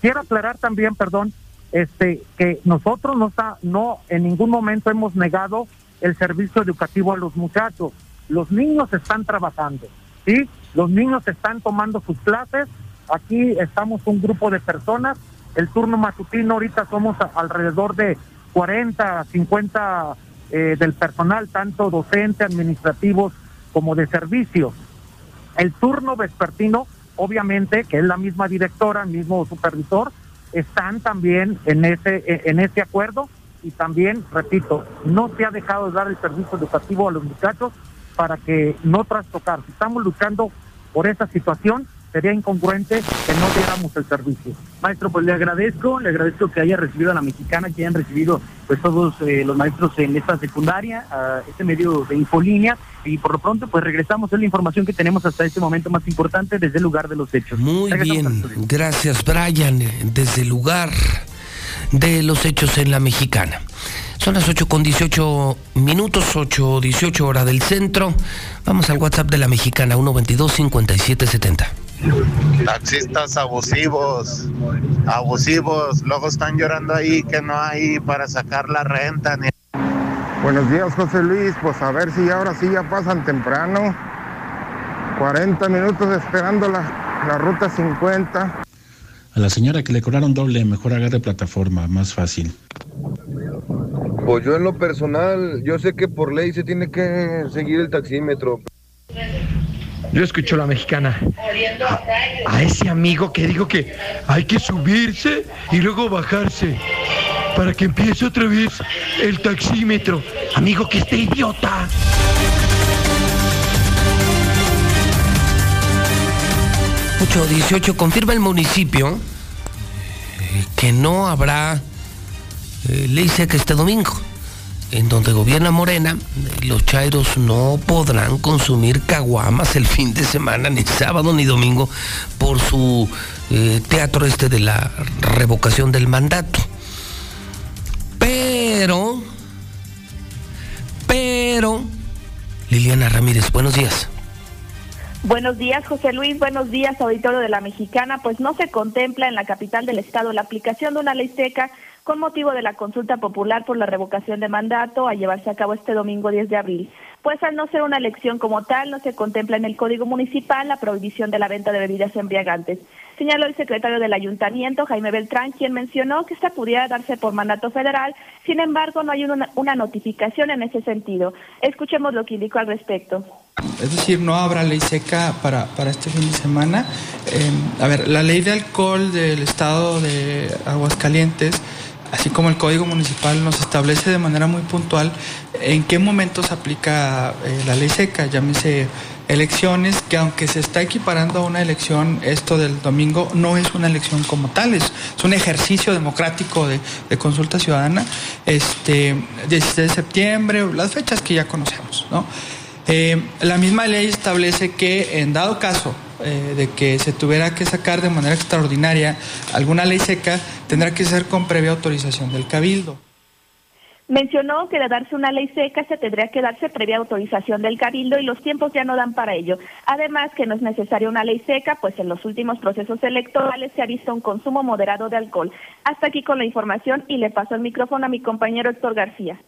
S91: Quiero aclarar también, perdón, este, que nosotros no, está, no en ningún momento hemos negado el servicio educativo a los muchachos. Los niños están trabajando, ¿sí? Los niños están tomando sus clases. Aquí estamos un grupo de personas. El turno matutino ahorita somos alrededor de 40, 50 eh, del personal, tanto docente, administrativos como de servicio. El turno vespertino, obviamente, que es la misma directora, el mismo supervisor, están también en ese, en ese acuerdo y también, repito, no se ha dejado de dar el servicio educativo a los muchachos para que no trastocar. Si estamos luchando por esa situación, sería incongruente que no diéramos el servicio.
S26: Maestro, pues le agradezco, le agradezco que haya recibido a la mexicana, que hayan recibido pues todos eh, los maestros en esta secundaria, a este medio de infolínea, y por lo pronto pues regresamos a la información que tenemos hasta este momento más importante desde el lugar de los hechos.
S2: Muy bien, gracias Brian, desde el lugar de los hechos en la mexicana. Son las 8 con 18 minutos, 8, 18 hora del centro. Vamos al WhatsApp de la mexicana, 122 5770.
S92: Taxistas abusivos, abusivos, luego están llorando ahí que no hay para sacar la renta. Ni...
S29: Buenos días José Luis, pues a ver si ahora sí ya pasan temprano. 40 minutos esperando la, la ruta 50.
S93: A la señora que le cobraron doble, mejor agarre plataforma, más fácil.
S94: Pues yo en lo personal, yo sé que por ley se tiene que seguir el taxímetro.
S95: Yo escucho la mexicana. A, ese amigo que dijo que hay que subirse y luego bajarse para que empiece otra vez el taxímetro. Amigo, que esté idiota.
S2: 818 confirma el municipio eh, que no habrá eh, ley seca este domingo. En donde gobierna Morena, los chairos no podrán consumir caguamas el fin de semana, ni sábado ni domingo, por su eh, teatro este de la revocación del mandato. Pero, pero, Liliana Ramírez, buenos días.
S8: Buenos días, José Luis. Buenos días, auditorio de la Mexicana. Pues no se contempla en la capital del estado la aplicación de una ley seca con motivo de la consulta popular por la revocación de mandato a llevarse a cabo este domingo 10 de abril. Pues al no ser una elección como tal, no se contempla en el Código Municipal la prohibición de la venta de bebidas embriagantes. Señaló el secretario del Ayuntamiento, Jaime Beltrán, quien mencionó que esta pudiera darse por mandato federal, sin embargo no hay una, una notificación en ese sentido. Escuchemos lo que indicó al respecto.
S96: Es decir, no habrá ley seca para, para este fin de semana. Eh, a ver, la ley de alcohol del estado de Aguascalientes así como el Código Municipal nos establece de manera muy puntual en qué momentos aplica eh, la ley seca, llámese elecciones, que aunque se está equiparando a una elección, esto del domingo no es una elección como tal, es, un ejercicio democrático de, consulta ciudadana, este, 16 de septiembre, las fechas que ya conocemos. ¿no? Eh, la misma ley establece que en dado caso eh, de que se tuviera que sacar de manera extraordinaria alguna ley seca, tendrá que ser con previa autorización del cabildo.
S8: Mencionó que de darse una ley seca se tendría que darse previa autorización del Cabildo y los tiempos ya no dan para ello. Además que no es necesaria una ley seca, pues en los últimos procesos electorales se ha visto un consumo moderado de alcohol. Hasta aquí con la información y le paso el micrófono a mi compañero Héctor García.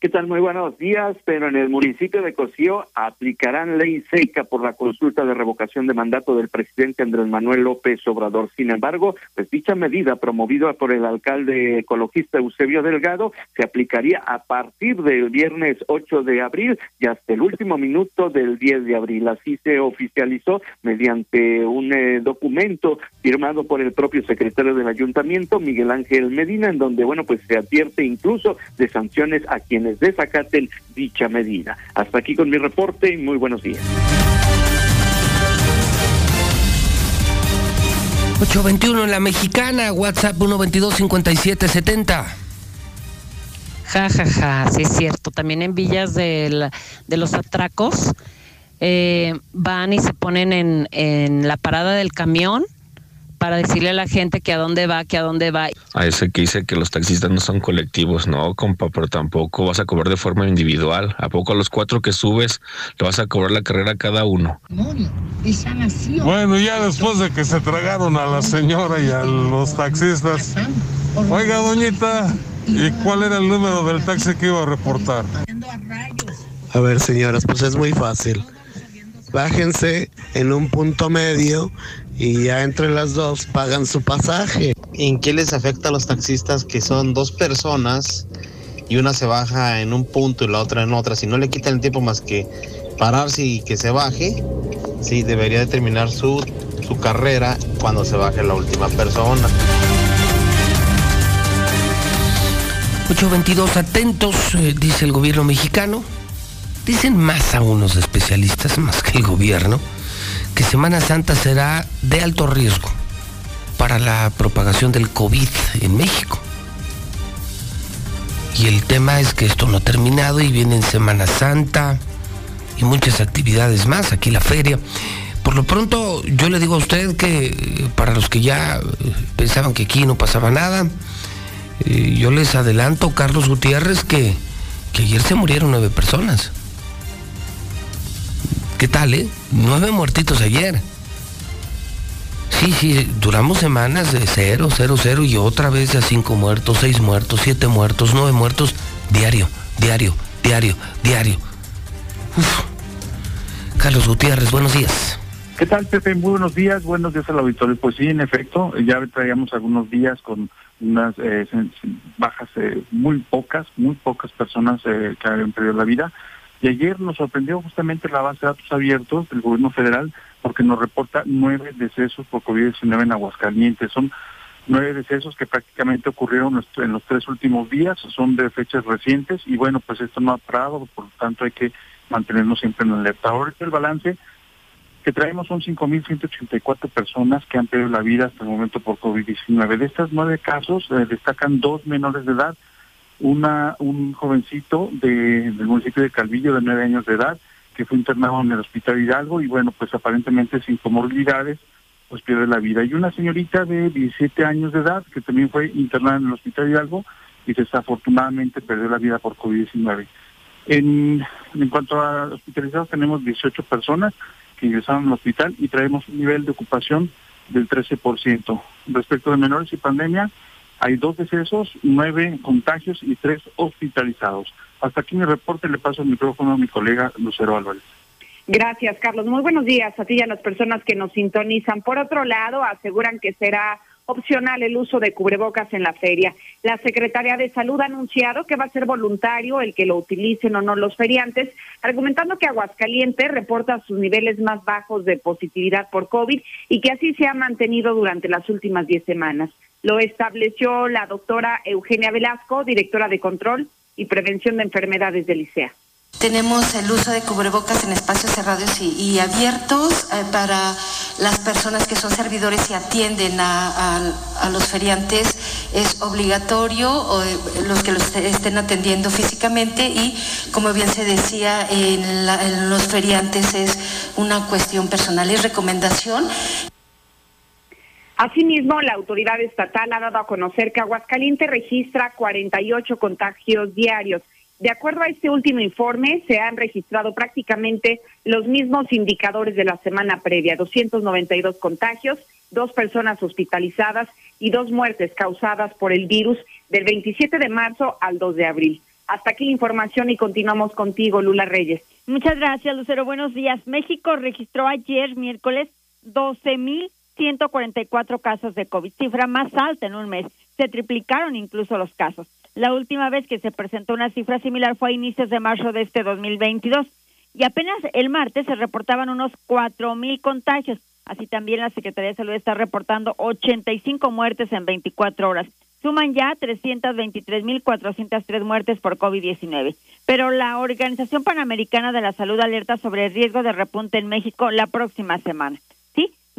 S14: ¿Qué tal? Muy buenos días, pero en el municipio de Cocío aplicarán ley seca por la consulta de revocación de mandato del presidente Andrés Manuel López Obrador. Sin embargo, pues dicha medida promovida por el alcalde ecologista Eusebio Delgado se aplicaría a partir del viernes 8 de abril y hasta el último minuto del 10 de abril. Así se oficializó mediante un eh, documento firmado por el propio secretario del ayuntamiento, Miguel Ángel Medina, en donde, bueno, pues se advierte incluso de sanciones a quienes desacaten dicha medida. Hasta aquí con mi reporte y muy buenos días.
S2: 821 en la mexicana, WhatsApp 122-5770.
S97: Ja, ja, ja, sí es cierto. También en villas de, de los atracos eh, van y se ponen en, en la parada del camión para decirle a la gente que a dónde va, que a dónde va.
S19: A ese que dice que los taxistas no son colectivos, no, compa, pero tampoco vas a cobrar de forma individual. ¿A poco a los cuatro que subes le vas a cobrar la carrera a cada uno?
S82: Bueno, ya después de que se tragaron a la señora y a los taxistas. Oiga, doñita, ¿y cuál era el número del taxi que iba a reportar?
S98: A ver, señoras, pues es muy fácil. Bájense en un punto medio y ya entre las dos pagan su pasaje.
S92: ¿En qué les afecta a los taxistas que son dos personas y una se baja en un punto y la otra en otra? Si no le quitan el tiempo más que pararse y que se baje, sí, debería de terminar su, su carrera cuando se baje la última persona.
S2: 822 atentos, eh, dice el gobierno mexicano. Dicen más a unos especialistas, [LAUGHS] más que el gobierno que Semana Santa será de alto riesgo para la propagación del COVID en México. Y el tema es que esto no ha terminado y viene en Semana Santa y muchas actividades más, aquí la feria. Por lo pronto yo le digo a usted que eh, para los que ya eh, pensaban que aquí no pasaba nada, eh, yo les adelanto, Carlos Gutiérrez, que, que ayer se murieron nueve personas. ¿Qué tal, eh? Nueve muertitos ayer. Sí, sí, duramos semanas de cero, cero, cero y otra vez de cinco muertos, seis muertos, siete muertos, nueve muertos, diario, diario, diario, diario. Carlos Gutiérrez, buenos días.
S99: ¿Qué tal, Pepe? Muy buenos días, buenos días al auditorio. Pues sí, en efecto, ya traíamos algunos días con unas eh, bajas eh, muy pocas, muy pocas personas eh, que habían perdido la vida. Y ayer nos sorprendió justamente la base de datos abiertos del gobierno federal porque nos reporta nueve decesos por COVID-19 en Aguascalientes. Son nueve decesos que prácticamente ocurrieron en los tres últimos días, son de fechas recientes y bueno, pues esto no ha parado, por lo tanto hay que mantenernos siempre en alerta. Ahora el balance que traemos son 5.184 personas que han perdido la vida hasta el momento por COVID-19. De estas nueve casos eh, destacan dos menores de edad una un jovencito de, del municipio de Calvillo de nueve años de edad que fue internado en el hospital Hidalgo y bueno, pues aparentemente sin comorbilidades, pues pierde la vida. Y una señorita de 17 años de edad que también fue internada en el hospital Hidalgo y desafortunadamente perdió la vida por COVID-19. En, en cuanto a hospitalizados tenemos 18 personas que ingresaron al hospital y traemos un nivel de ocupación del 13%. Respecto de menores y pandemia, hay dos decesos, nueve contagios y tres hospitalizados. Hasta aquí mi reporte, le paso el micrófono a mi colega Lucero Álvarez.
S100: Gracias, Carlos. Muy buenos días a ti y a las personas que nos sintonizan. Por otro lado, aseguran que será opcional el uso de cubrebocas en la feria. La Secretaría de Salud ha anunciado que va a ser voluntario el que lo utilicen o no los feriantes, argumentando que Aguascalientes reporta sus niveles más bajos de positividad por COVID y que así se ha mantenido durante las últimas diez semanas. Lo estableció la doctora Eugenia Velasco, directora de Control y Prevención de Enfermedades del ICEA.
S39: Tenemos el uso de cubrebocas en espacios cerrados y, abiertos eh, para las personas que son servidores y atienden a, los feriantes. Es obligatorio, o, eh, los que los estén atendiendo físicamente y, como bien se decía, en, en los feriantes es una cuestión personal y recomendación.
S100: Asimismo, la autoridad estatal ha dado a conocer que Aguascalientes registra 48 contagios diarios. De acuerdo a este último informe, se han registrado prácticamente los mismos indicadores de la semana previa, 292 contagios, dos personas hospitalizadas y dos muertes causadas por el virus del 27 de marzo al 2 de abril. Hasta aquí la información y continuamos contigo, Lula Reyes.
S17: Muchas gracias, Lucero. Buenos días. México registró ayer, miércoles, 12.144 casos de COVID, cifra más alta en un mes. Se triplicaron incluso los casos. La última vez que se presentó una cifra similar fue a inicios de marzo de este 2022 y apenas el martes se reportaban unos 4.000 contagios. Así también la Secretaría de Salud está reportando 85 muertes en 24 horas. Suman ya 323.403 muertes por COVID-19. Pero la Organización Panamericana de la Salud alerta sobre el riesgo de repunte en México la próxima semana.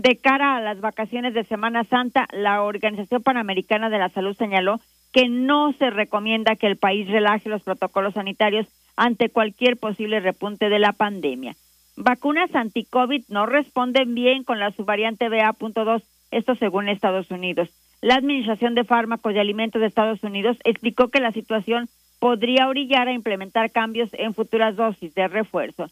S17: De cara a las vacaciones de Semana Santa, la Organización Panamericana de la Salud señaló que no se recomienda que el país relaje los protocolos sanitarios ante cualquier posible repunte de la pandemia. Vacunas anti-COVID no responden bien con la subvariante BA.2, esto según Estados Unidos. La Administración de Fármacos y Alimentos de Estados Unidos explicó que la situación podría orillar a implementar cambios en futuras dosis de refuerzo.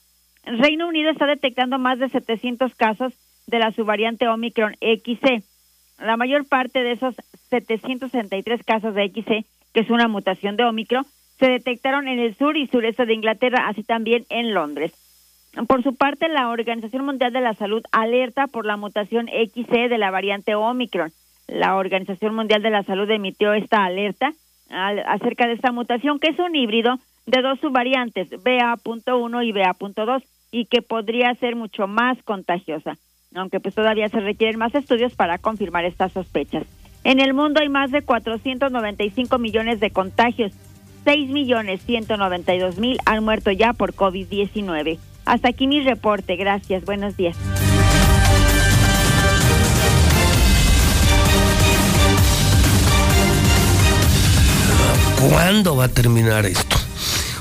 S17: Reino Unido está detectando más de 700 casos de la subvariante Omicron XC. La mayor parte de esos 763 casos de XC, que es una mutación de Omicron, se detectaron en el sur y sureste de Inglaterra, así también en Londres. Por su parte, la Organización Mundial de la Salud alerta por la mutación XC de la variante Omicron. La Organización Mundial de la Salud emitió esta alerta acerca de esta mutación, que es un híbrido de dos subvariantes, BA.1 y BA.2, y que podría ser mucho más contagiosa, aunque pues todavía se requieren más estudios para confirmar estas sospechas. En el mundo hay más de 495 millones de contagios, 6 millones 192 mil han muerto ya por COVID-19. Hasta aquí mi reporte. Gracias. Buenos días.
S101: ¿Cuándo va a terminar esto?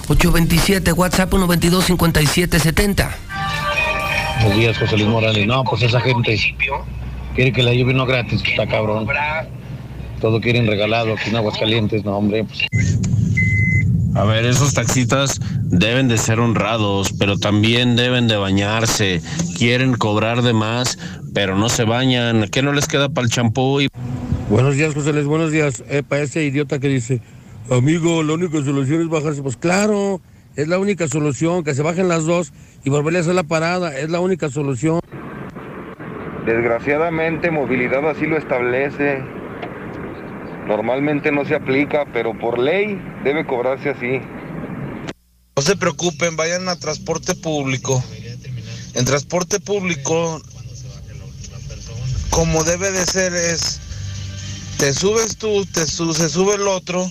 S101: 827 WhatsApp 122 5770.
S102: Buenos días, José Luis Morales. No, pues esa gente quiere que la lluvia no gratis, está cabrón. Todo quieren regalado aquí en Aguascalientes, no, hombre. Pues.
S103: A ver, esos taxistas deben de ser honrados, pero también deben de bañarse. Quieren cobrar de más, pero no se bañan. ¿Qué no les queda para el champú? Y...
S104: Buenos días, José Luis, buenos días. Eh, para ese idiota que dice, amigo, la única solución es bajarse. Pues claro, es la única solución, que se bajen las dos y volverle a hacer la parada. Es la única solución.
S105: Desgraciadamente, movilidad así lo establece. Normalmente no se aplica, pero por ley debe cobrarse así.
S99: No se preocupen, vayan a transporte público. En transporte público, como debe de ser, es te subes tú, te se sube el otro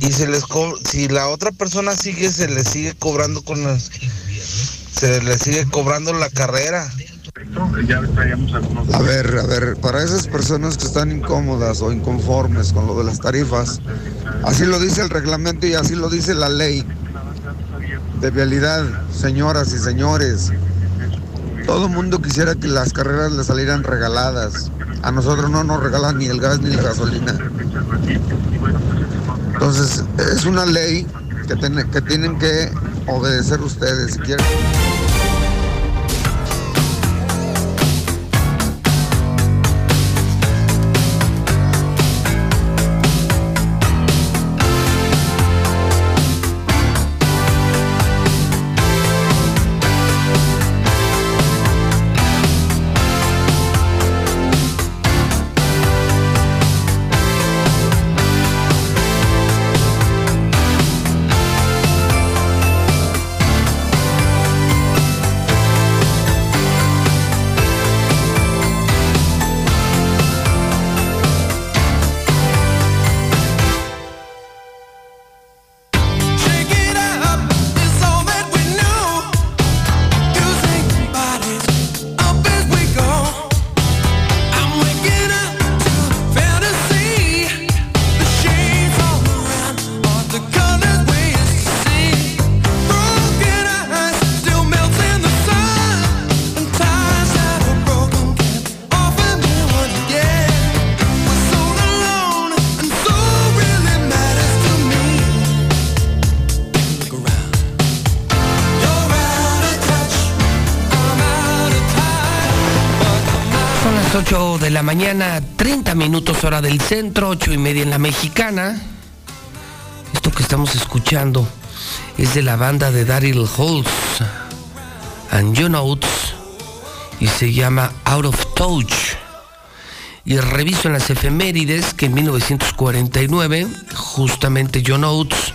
S99: y se les si la otra persona sigue, se le sigue cobrando con se le sigue cobrando la carrera.
S29: A ver, a ver, para esas personas que están incómodas o inconformes con lo de las tarifas, así lo dice el reglamento y así lo dice la ley de vialidad, señoras y señores. Todo el mundo quisiera que las carreras le salieran regaladas. A nosotros no nos regalan ni el gas ni la gasolina. Entonces, es una ley que, que tienen que obedecer ustedes si quieren.
S2: Mañana, 30 minutos hora del centro, 8 y media en la mexicana. Esto que estamos escuchando es de la banda de Daryl Holtz and John Oates y se llama Out of Touch. Y reviso en las efemérides que en 1949, justamente John Oates,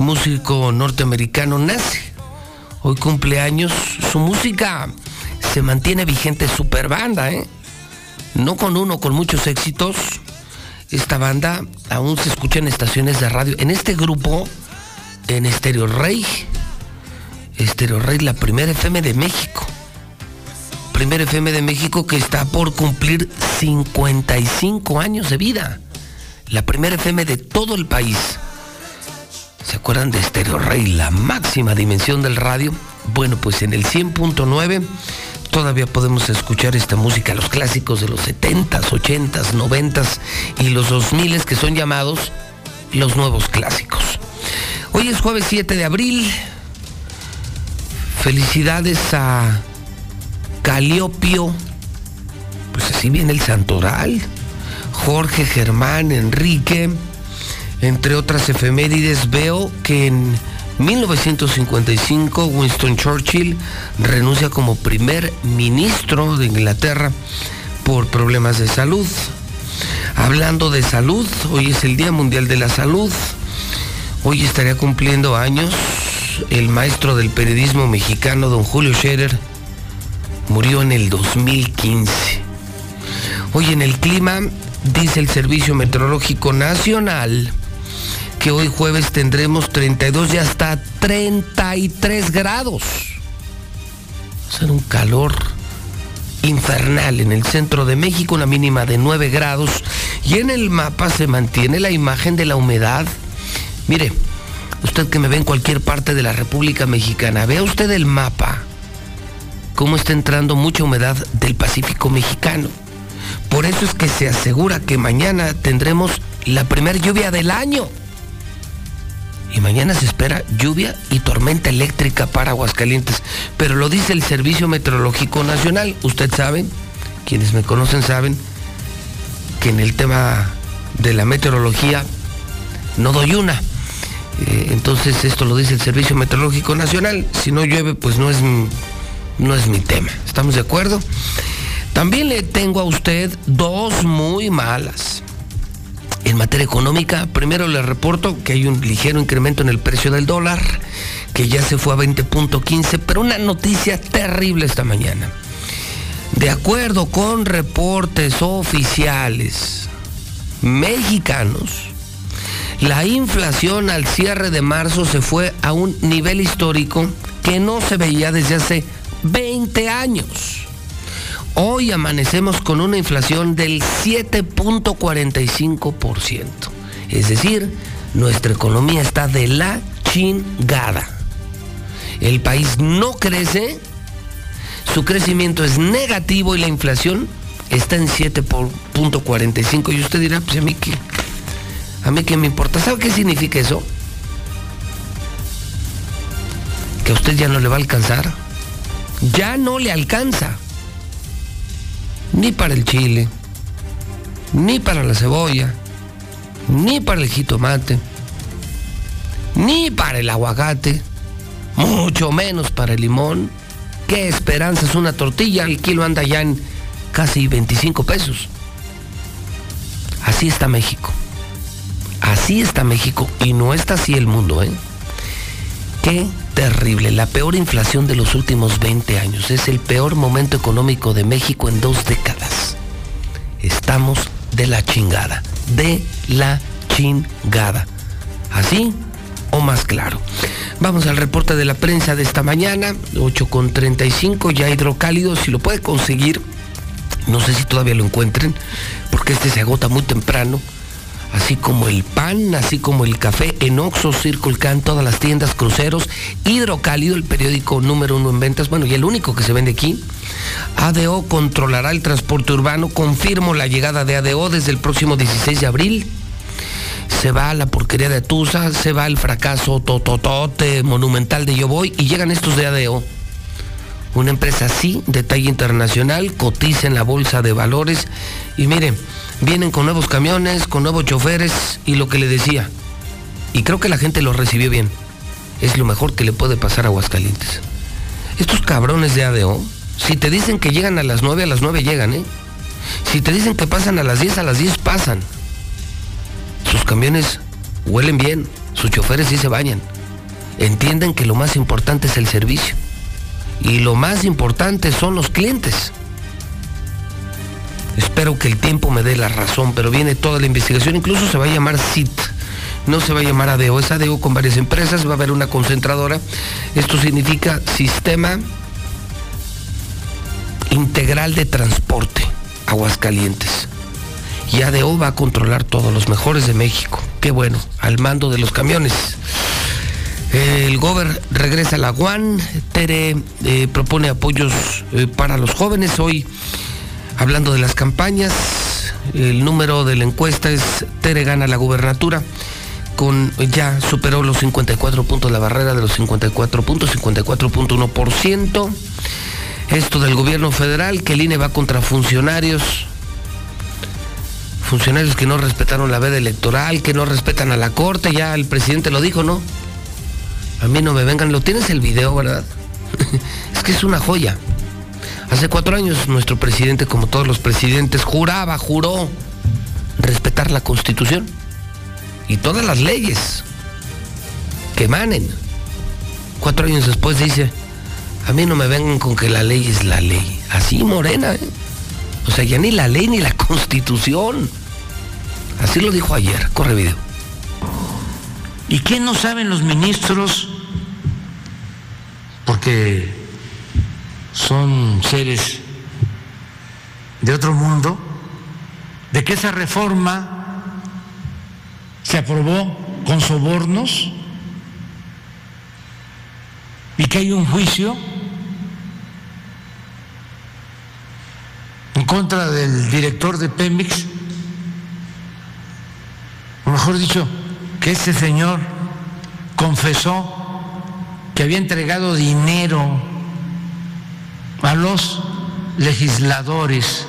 S2: músico norteamericano, nace. Hoy cumple años. Su música se mantiene vigente, super banda, ¿eh? No con uno, con muchos éxitos. Esta banda aún se escucha en estaciones de radio. En este grupo, en Estéreo Rey, Estéreo Rey, la primera FM de México. Primera FM de México que está por cumplir 55 años de vida. La primera FM de todo el país. ¿Se acuerdan de Estéreo Rey, la máxima dimensión del radio? Bueno, pues en el 100.9 todavía podemos escuchar esta música, los clásicos de los 70s, 80s, 90s y los 2000 que son llamados los nuevos clásicos. Hoy es jueves 7 de abril. Felicidades a Caliopio. Pues así viene el santoral. Jorge, Germán, Enrique. Entre otras efemérides veo que en 1955 Winston Churchill renuncia como primer ministro de Inglaterra por problemas de salud. Hablando de salud, hoy es el Día Mundial de la Salud. Hoy estaría cumpliendo años el maestro del periodismo mexicano, don Julio Scherer. Murió en el 2015. Hoy en el clima, dice el Servicio Meteorológico Nacional, hoy jueves tendremos 32 y hasta 33 grados. Será un calor infernal en el centro de México, una mínima de 9 grados. Y en el mapa se mantiene la imagen de la humedad. Mire, usted que me ve en cualquier parte de la República Mexicana, vea usted el mapa, cómo está entrando mucha humedad del Pacífico mexicano. Por eso es que se asegura que mañana tendremos la primera lluvia del año. Y mañana se espera lluvia y tormenta eléctrica para Aguascalientes. Pero lo dice el Servicio Meteorológico Nacional. Usted sabe, quienes me conocen saben, que en el tema de la meteorología no doy una. Eh, entonces esto lo dice el Servicio Meteorológico Nacional. Si no llueve, pues no es, no es mi tema. ¿Estamos de acuerdo? También le tengo a usted dos muy malas. En materia económica, primero le reporto que hay un ligero incremento en el precio del dólar, que ya se fue a 20.15, pero una noticia terrible esta mañana. De acuerdo con reportes oficiales mexicanos, la inflación al cierre de marzo se fue a un nivel histórico que no se veía desde hace 20 años. Hoy amanecemos con una inflación del 7.45%. Es decir, nuestra economía está de la chingada. El país no crece, su crecimiento es negativo y la inflación está en 7.45. Y usted dirá, pues a mí qué, a mí qué me importa. ¿Sabe qué significa eso? Que a usted ya no le va a alcanzar. Ya no le alcanza ni para el chile, ni para la cebolla, ni para el jitomate, ni para el aguacate, mucho menos para el limón. ¿Qué esperanza es una tortilla? El kilo anda ya en casi 25 pesos. Así está México. Así está México y no está así el mundo, ¿eh? Qué terrible, la peor inflación de los últimos 20 años. Es el peor momento económico de México en dos décadas. Estamos de la chingada, de la chingada. ¿Así o más claro? Vamos al reporte de la prensa de esta mañana, 8.35, ya hidrocálido, si lo puede conseguir, no sé si todavía lo encuentren, porque este se agota muy temprano así como el pan, así como el café en Oxo, Circle Can, todas las tiendas, cruceros, Hidrocálido, el periódico número uno en ventas, bueno, y el único que se vende aquí. ADO controlará el transporte urbano, confirmo la llegada de ADO desde el próximo 16 de abril. Se va la porquería de Tusa, se va el fracaso tototote monumental de Yo Voy y llegan estos de ADO. Una empresa así, de talla internacional, cotiza en la bolsa de valores y miren, vienen con nuevos camiones, con nuevos choferes y lo que le decía. Y creo que la gente lo recibió bien. Es lo mejor que le puede pasar a Aguascalientes. Estos cabrones de ADO, si te dicen que llegan a las 9, a las 9 llegan, ¿eh? Si te dicen que pasan a las 10, a las 10 pasan. Sus camiones huelen bien, sus choferes sí se bañan. Entienden que lo más importante es el servicio. Y lo más importante son los clientes. Espero que el tiempo me dé la razón, pero viene toda la investigación, incluso se va a llamar CIT. No se va a llamar ADEO, es ADEO con varias empresas, va a haber una concentradora. Esto significa Sistema Integral de Transporte, Aguascalientes. Y ADEO va a controlar todos los mejores de México. Qué bueno, al mando de los camiones. El Gober regresa a la UAN, Tere eh, propone apoyos eh, para los jóvenes. Hoy, hablando de las campañas, el número de la encuesta es Tere gana la gubernatura. Con, ya superó los 54 puntos, la barrera de los 54 puntos, 54.1%. Esto del gobierno federal, que el INE va contra funcionarios, funcionarios que no respetaron la veda electoral, que no respetan a la corte, ya el presidente lo dijo, ¿no? A mí no me vengan, lo tienes el video, ¿verdad? [LAUGHS] es que es una joya. Hace cuatro años nuestro presidente, como todos los presidentes, juraba, juró respetar la constitución y todas las leyes que emanen. Cuatro años después dice, a mí no me vengan con que la ley es la ley. Así morena, ¿eh? O sea, ya ni la ley ni la [LAUGHS] constitución. Así lo dijo ayer. Corre video.
S16: ¿Y qué no saben los ministros? Porque son seres de otro mundo, de que esa reforma se aprobó con sobornos y que hay un juicio en contra del director de Pemex, o mejor dicho, que ese señor confesó que había entregado dinero a los legisladores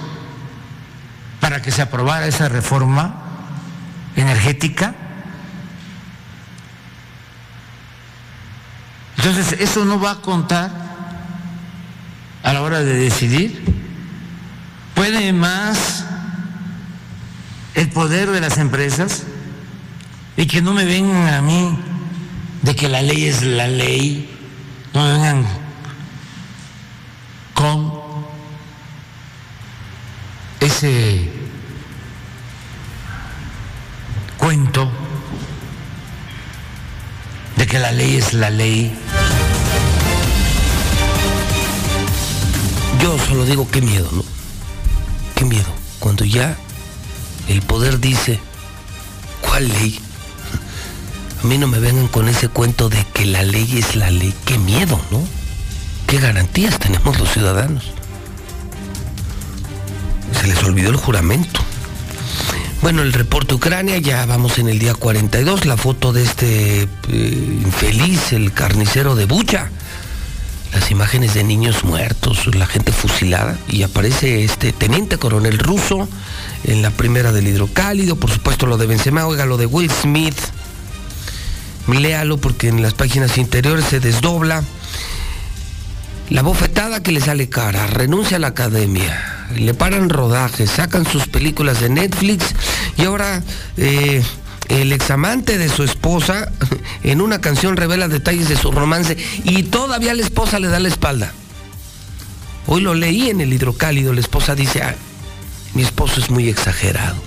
S16: para que se aprobara esa reforma energética. Entonces, eso no va a contar a la hora de decidir. ¿Puede más el poder de las empresas? Y que no me vengan a mí de que la ley es la ley, no me vengan con ese cuento de que la ley es la ley.
S2: Yo solo digo qué miedo, ¿no? Qué miedo. Cuando ya el poder dice, ¿cuál ley? A mí no me vengan con ese cuento de que la ley es la ley. Qué miedo, ¿no? ¿Qué garantías tenemos los ciudadanos? Se les olvidó el juramento. Bueno, el reporte Ucrania, ya vamos en el día 42, la foto de este eh, infeliz, el carnicero de Bucha. Las imágenes de niños muertos, la gente fusilada, y aparece este teniente coronel ruso en la primera del hidrocálido, por supuesto lo de Benzema, oiga, lo de Will Smith, léalo porque en las páginas interiores se desdobla. La bofetada que le sale cara, renuncia a la academia, le paran rodajes, sacan sus películas de Netflix y ahora eh, el examante de su esposa [LAUGHS] en una canción revela detalles de su romance y todavía la esposa le da la espalda. Hoy lo leí en el hidrocálido, la esposa dice, ah, mi esposo es muy exagerado.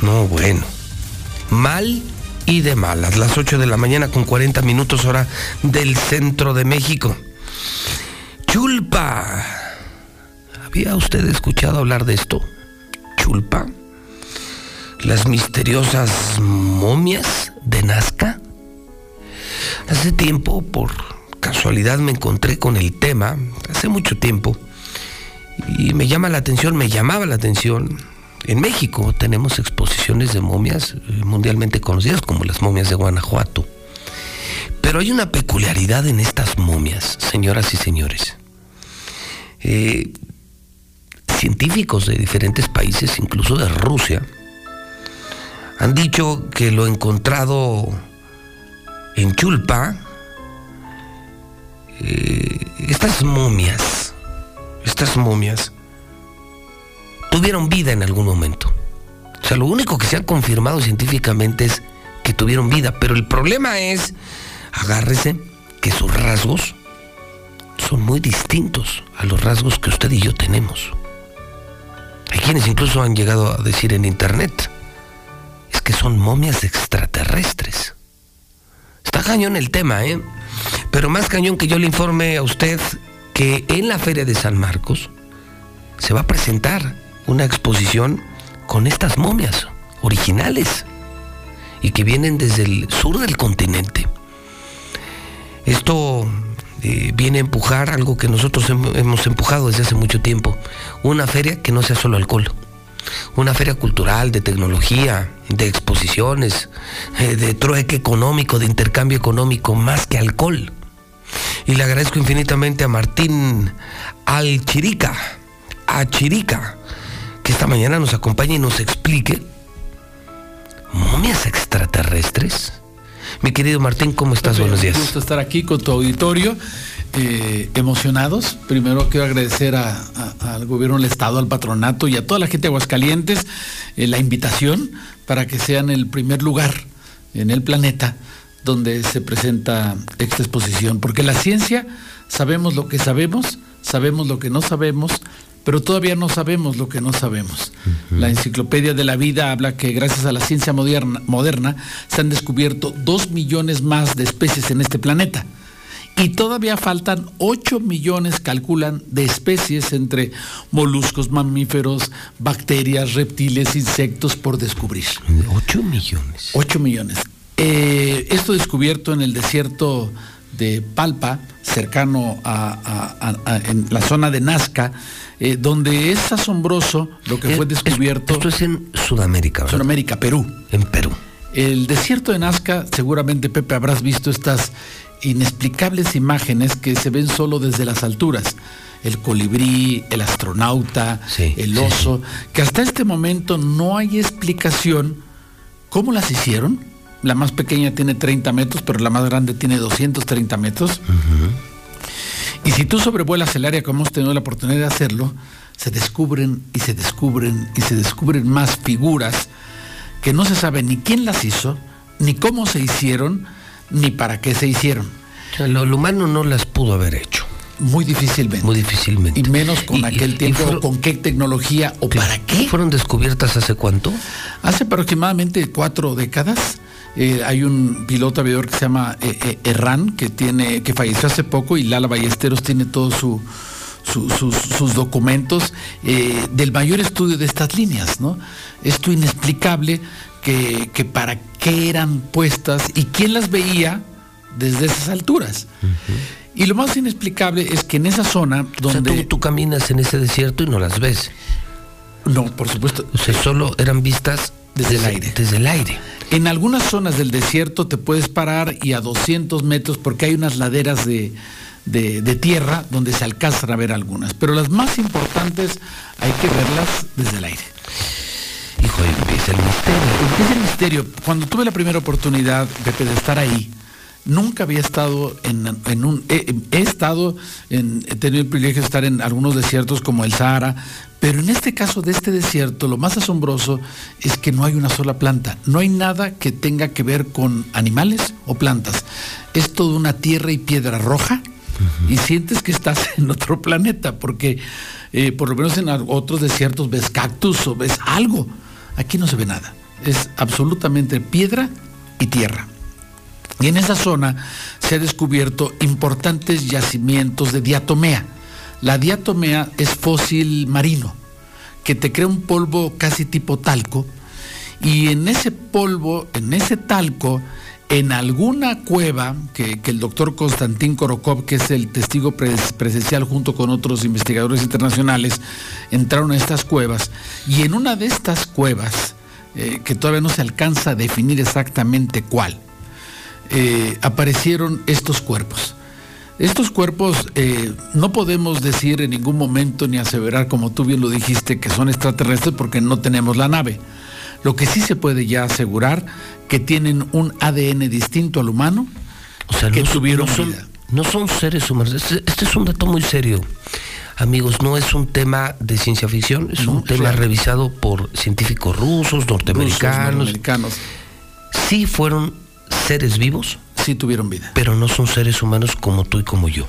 S2: No, bueno. Mal y de malas. Las 8 de la mañana con 40 minutos hora del centro de México. Chulpa. ¿Había usted escuchado hablar de esto? Chulpa. Las misteriosas momias de Nazca. Hace tiempo, por casualidad, me encontré con el tema, hace mucho tiempo, y me llama la atención, me llamaba la atención en México tenemos exposiciones de momias eh, mundialmente conocidas como las momias de Guanajuato. Pero hay una peculiaridad en estas momias, señoras y señores. Eh, científicos de diferentes países, incluso de Rusia, han dicho que lo encontrado en Chulpa, eh, estas momias, estas momias, tuvieron vida en algún momento. O sea, lo único que se ha confirmado científicamente es que tuvieron vida, pero el problema es, agárrese, que sus rasgos son muy distintos a los rasgos que usted y yo tenemos. Hay quienes incluso han llegado a decir en internet, es que son momias extraterrestres. Está cañón el tema, ¿eh? Pero más cañón que yo le informe a usted que en la Feria de San Marcos se va a presentar una exposición con estas momias originales y que vienen desde el sur del continente. Esto eh, viene a empujar algo que nosotros hemos empujado desde hace mucho tiempo, una feria que no sea solo alcohol, una feria cultural, de tecnología, de exposiciones, eh, de trueque económico, de intercambio económico, más que alcohol. Y le agradezco infinitamente a Martín Alchirica, a Chirica, que esta mañana nos acompañe y nos explique momias extraterrestres. Mi querido Martín, ¿cómo estás? Buenos días.
S93: Un gusto estar aquí con tu auditorio. Eh, emocionados. Primero quiero agradecer al gobierno del Estado, al patronato y a toda la gente de Aguascalientes eh, la invitación para que sean el primer lugar en el planeta donde se presenta esta exposición. Porque la ciencia, sabemos lo que sabemos, sabemos lo que no sabemos, pero todavía no sabemos lo que no sabemos. La enciclopedia de la vida habla que gracias a la ciencia moderna, moderna se han descubierto dos millones más de especies en este planeta. Y todavía faltan 8 millones, calculan, de especies entre moluscos, mamíferos, bacterias, reptiles, insectos por descubrir.
S2: 8 millones.
S93: 8 millones. Eh, esto descubierto en el desierto de Palpa, cercano a, en la zona de Nazca, eh, donde es asombroso lo que fue descubierto.
S2: esto es en Sudamérica, ¿verdad?
S93: Sudamérica, Perú.
S2: En Perú.
S93: El desierto de Nazca, seguramente Pepe habrás visto estas inexplicables imágenes que se ven solo desde las alturas. El colibrí, el astronauta, el oso, que hasta este momento no hay explicación cómo las hicieron. La más pequeña tiene 30 metros, pero la más grande tiene 230 metros. Y si tú sobrevuelas el área como hemos tenido la oportunidad de hacerlo, se descubren y se descubren y se descubren más figuras que no se sabe ni quién las hizo, ni cómo se hicieron, ni para qué se hicieron.
S2: O sea, lo, humano no las pudo haber hecho.
S93: Muy difícilmente.
S2: Muy difícilmente.
S93: Y menos con aquel tiempo, con qué tecnología o para qué.
S2: ¿Fueron descubiertas hace cuánto?
S93: Hace aproximadamente cuatro décadas. Eh, hay un piloto aviador que se llama eh, eh que, tiene, que falleció hace poco y Lala Ballesteros tiene todos su, sus, documentos eh, del mayor estudio de estas líneas, ¿no? Esto inexplicable que, que, para qué eran puestas y quién las veía desde esas alturas. Y lo más inexplicable es que en esa zona donde...
S2: tú, caminas en ese desierto y no las ves.
S93: No, por supuesto.
S2: O sea, solo eran vistas desde, el aire.
S93: Desde el aire. En algunas zonas del desierto te puedes parar y a 200 metros porque hay unas laderas de, tierra donde se alcanzan a ver algunas. Pero las más importantes hay que verlas desde el aire.
S2: Hijo, empieza el misterio.
S93: Empieza el misterio. Cuando tuve la primera oportunidad, de estar ahí, nunca había estado en, un... He, estado, en, he tenido el privilegio de estar en algunos desiertos como el Sahara, pero en este caso de este desierto, lo más asombroso es que no hay una sola planta, no hay nada que tenga que ver con animales o plantas. Es toda una tierra y piedra roja y sientes que estás [LAUGHS] en otro planeta, porque eh, por lo menos en otros desiertos ves cactus o ves algo. Aquí no se ve nada, es absolutamente piedra y tierra. Y en esa zona se ha descubierto importantes yacimientos de diatomea. La diatomea es fósil marino, que te crea un polvo casi tipo talco, y en ese polvo, en ese talco, en alguna cueva que, el doctor Konstantin Korokov, que es el testigo presencial junto con otros investigadores internacionales, entraron a estas cuevas, y en una de estas cuevas, eh, que todavía no se alcanza a definir exactamente cuál, eh, aparecieron estos cuerpos. Estos cuerpos eh, no podemos decir en ningún momento ni aseverar, como tú bien lo dijiste, que son extraterrestres porque no tenemos la nave. Lo que sí se puede ya asegurar que tienen un ADN distinto al humano,
S2: O sea,
S93: que
S2: no,
S93: tuvieron
S2: no son,
S93: vida.
S2: no son seres humanos. Este, este es un dato muy serio. Amigos, no es un tema de ciencia ficción, es un tema
S93: real.
S2: revisado por científicos rusos, norteamericanos.
S93: norteamericanos.
S2: Sí fueron seres vivos.
S93: Sí tuvieron vida.
S2: Pero no son seres humanos como tú y como yo.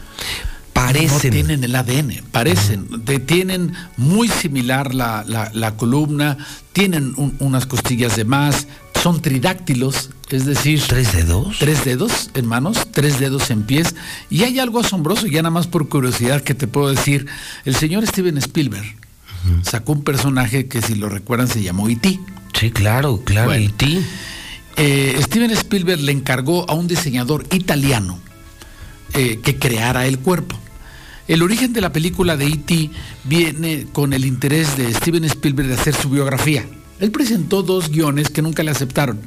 S2: Parecen.
S93: No tienen el ADN, parecen. Tienen muy similar la, la- la columna, tienen un- unas costillas de más, son tridáctilos, es decir...
S2: ¿Tres dedos?
S93: Tres dedos en manos, tres dedos en pies. Y hay algo asombroso, ya nada más por curiosidad que te puedo decir. El señor Steven Spielberg sacó un personaje que si lo recuerdan se llamó E.T.
S2: Sí, claro, claro,
S93: Bueno.
S2: E.T.
S93: Eh, Steven Spielberg le encargó a un diseñador italiano eh, que creara el cuerpo. El origen de la película de E.T. viene con el interés de Steven Spielberg de hacer su biografía. Él presentó dos guiones que nunca le aceptaron,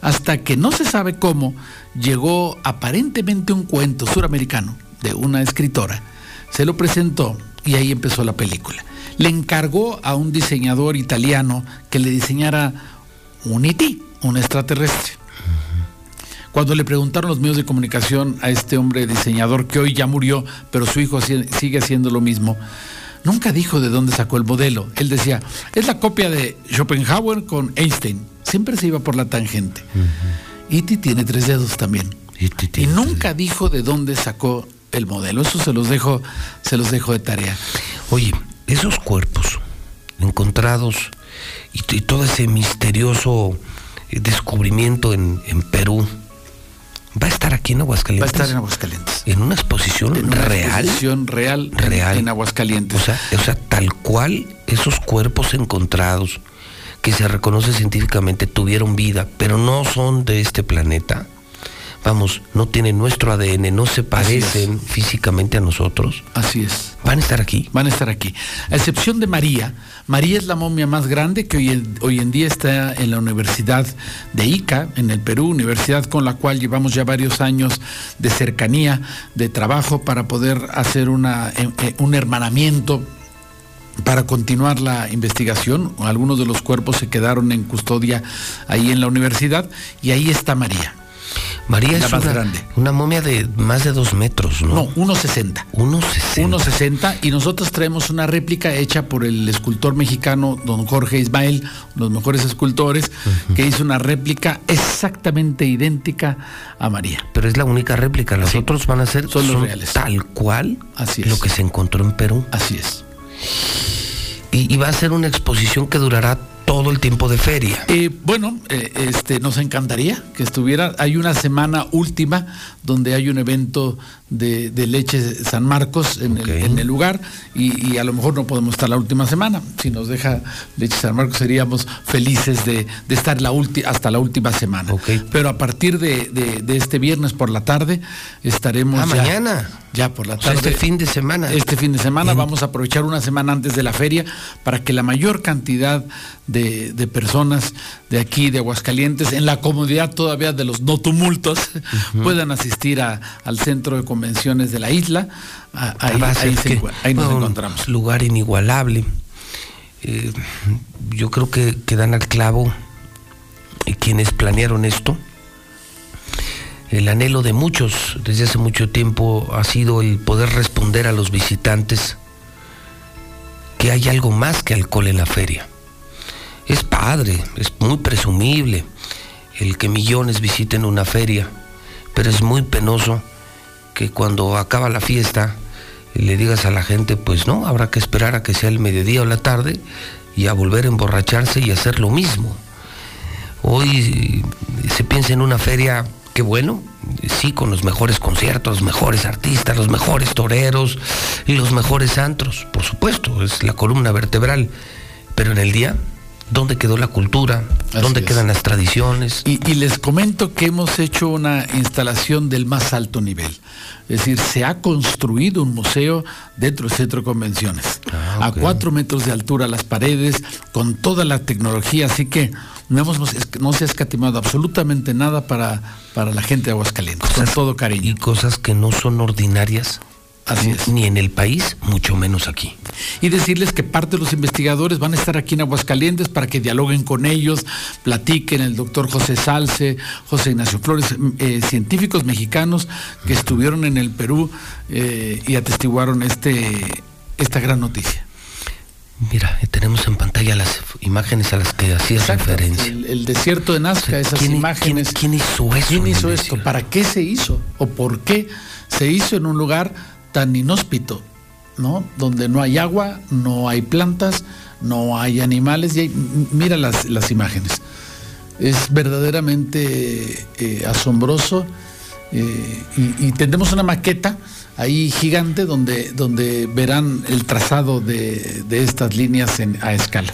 S93: hasta que no se sabe cómo llegó aparentemente un cuento suramericano de una escritora. Se lo presentó y ahí empezó la película. Le encargó a un diseñador italiano que le diseñara un E.T., un extraterrestre. Cuando le preguntaron los medios de comunicación a este hombre diseñador que hoy ya murió, pero su hijo sigue haciendo lo mismo, nunca dijo de dónde sacó el modelo. Él decía, es la copia de Schopenhauer con Einstein. Siempre se iba por la tangente. E.T. tiene tres dedos también. Y nunca dijo de dónde sacó el modelo. Eso se los dejo, se los dejo de tarea.
S2: Oye, esos cuerpos encontrados y, todo ese misterioso descubrimiento en, en Perú va a estar aquí en
S93: Va a
S2: Aguascalientes.
S93: estar en Aguascalientes.
S2: En una exposición
S93: En una
S2: real.
S93: exposición real, en-
S2: Real.
S93: en Aguascalientes.
S2: O sea, o sea, tal cual esos cuerpos encontrados que se reconoce científicamente tuvieron vida, pero no son de este planeta. Vamos, no tienen nuestro ADN, no se parecen físicamente a nosotros.
S93: Así es.
S2: ¿Van a estar aquí?
S93: Van a estar aquí. A excepción de María. María es la momia más grande que hoy en, hoy en día está en la Universidad de Ica, en el Perú, universidad con la cual llevamos ya varios años de cercanía, de trabajo para poder hacer una, eh, eh, un hermanamiento para continuar la investigación. Algunos de los cuerpos se quedaron en custodia ahí en la universidad y ahí está María.
S2: María
S93: La
S2: es
S93: más
S2: una,
S93: grande.
S2: una momia de más de dos metros, ¿no?
S93: No, 1,60.
S2: 1,60.
S93: 1,60 y nosotros traemos una réplica hecha por el escultor mexicano don Jorge Ismael, uno de los mejores escultores, que hizo una réplica exactamente idéntica a María.
S2: Pero es la única réplica, los otros van a ser
S93: Son los reales.
S2: tal cual
S93: Así es.
S2: lo que se encontró en Perú.
S93: Así es.
S2: Y, y va a ser una exposición que durará todo el tiempo de feria.
S93: Eh, bueno, eh, este, nos encantaría que estuviera. Hay una semana última donde hay un evento de, de leche San Marcos en, el, en el lugar y, y a lo mejor no podemos estar la última semana. Si nos deja leche San Marcos seríamos felices de, de estar la ulti- hasta la última semana. Pero a partir de, de- de este viernes por la tarde estaremos
S2: Ah,
S93: ya,
S2: mañana.
S93: Ya por la
S2: O sea,
S93: tarde.
S2: este fin de semana.
S93: Este fin de semana vamos a aprovechar una semana antes de la feria para que la mayor cantidad de, de personas de aquí, de Aguascalientes, en la comodidad todavía de los no tumultos, puedan asistir a- al centro de convenciones de la isla. A- Ahí, ahí se ahí nos encontramos.
S2: lugar inigualable. Eh, yo creo que, que dan al clavo eh, quienes planearon esto. El anhelo de muchos desde hace mucho tiempo ha sido el poder responder a los visitantes que hay algo más que alcohol en la feria. Es padre, es muy presumible el que millones visiten una feria, pero es muy penoso que cuando acaba la fiesta le digas a la gente, pues no, habrá que esperar a que sea el mediodía o la tarde y a volver a emborracharse y hacer lo mismo. Hoy se piensa en una feria, que bueno, sí, con los mejores conciertos, los mejores artistas, los mejores toreros y los mejores antros, por supuesto, es la columna vertebral, pero en el día, ¿dónde quedó la cultura? ¿Dónde
S93: es.
S2: quedan las tradiciones?
S93: Y, y les comento que hemos hecho una instalación del más alto nivel. Es decir, se ha construido un museo dentro del centro de convenciones. a cuatro metros de altura las paredes, con toda la tecnología, así que no, hemos, no se ha escatimado absolutamente nada para, para la gente de Aguascalientes, con todo cariño.
S2: Y cosas que no son ordinarias
S93: Así es.
S2: ni en el país, mucho menos aquí.
S93: Y decirles que parte de los investigadores van a estar aquí en Aguascalientes para que dialoguen con ellos, platiquen, el doctor José Salce, José Ignacio Flores, eh, científicos mexicanos que estuvieron en el Perú eh, y atestiguaron este, esta gran noticia.
S2: Mira, eh, tenemos en pantalla las imágenes a las que hacías referencia.
S93: El, el desierto de Nazca, esas
S2: ¿quién-
S93: imágenes.
S2: quién- quién hizo eso
S93: ¿Quién hizo esto? ¿Para qué se hizo? ¿O por qué se hizo en un lugar tan inhóspito? ¿No? Donde no hay agua, no hay plantas, no hay animales y mira las, las imágenes. Es verdaderamente eh, asombroso eh, y, y tendremos una maqueta ahí gigante donde, donde verán el trazado de, de estas líneas a escala.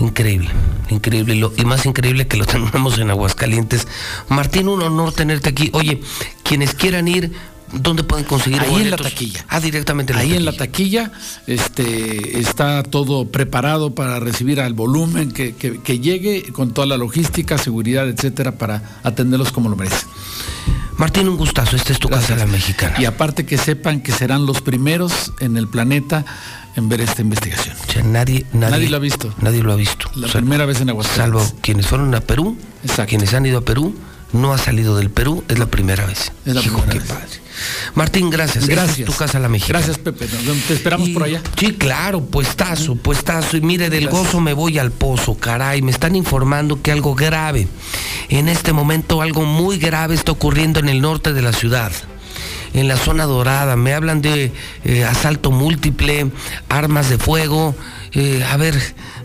S2: Increíble, increíble. Lo- y más increíble que lo [LAUGHS] tengamos en Aguascalientes. Martín, un honor tenerte aquí. Oye, quienes quieran ir, ¿dónde pueden conseguir
S93: Ahí en la
S2: boletos?
S93: taquilla.
S2: Ah, directamente en la
S93: Ahí en la taquilla este, está todo preparado para recibir al volumen que, que- que llegue con toda la logística, seguridad, etcétera, para atenderlos como lo merecen.
S2: Martín, un gustazo. Esta es tu casa la mexicana.
S93: Y aparte que sepan que serán los primeros en el planeta en ver esta investigación.
S2: O sea, nadie, nadie,
S93: Nadie lo ha visto.
S2: Nadie lo ha visto.
S93: La
S2: O sea,
S93: primera vez en Aguascalientes.
S2: Salvo quienes fueron a Perú, quienes han ido a Perú, no ha salido del Perú, es la primera vez.
S93: Es la
S2: Hijo,
S93: primera
S2: qué
S93: vez.
S2: padre. Martín, gracias.
S93: Gracias.
S2: es tu casa la mexicana.
S93: Gracias, Pepe. Nos. Te esperamos por allá.
S2: Sí, claro, puestazo, puestazo. Y mire, del
S93: Gracias.
S2: gozo me voy al pozo, caray. Me están informando que algo grave, en este momento algo muy grave está ocurriendo en el norte de la ciudad. En la zona dorada, me hablan de eh, asalto múltiple, armas de fuego. Eh, a ver,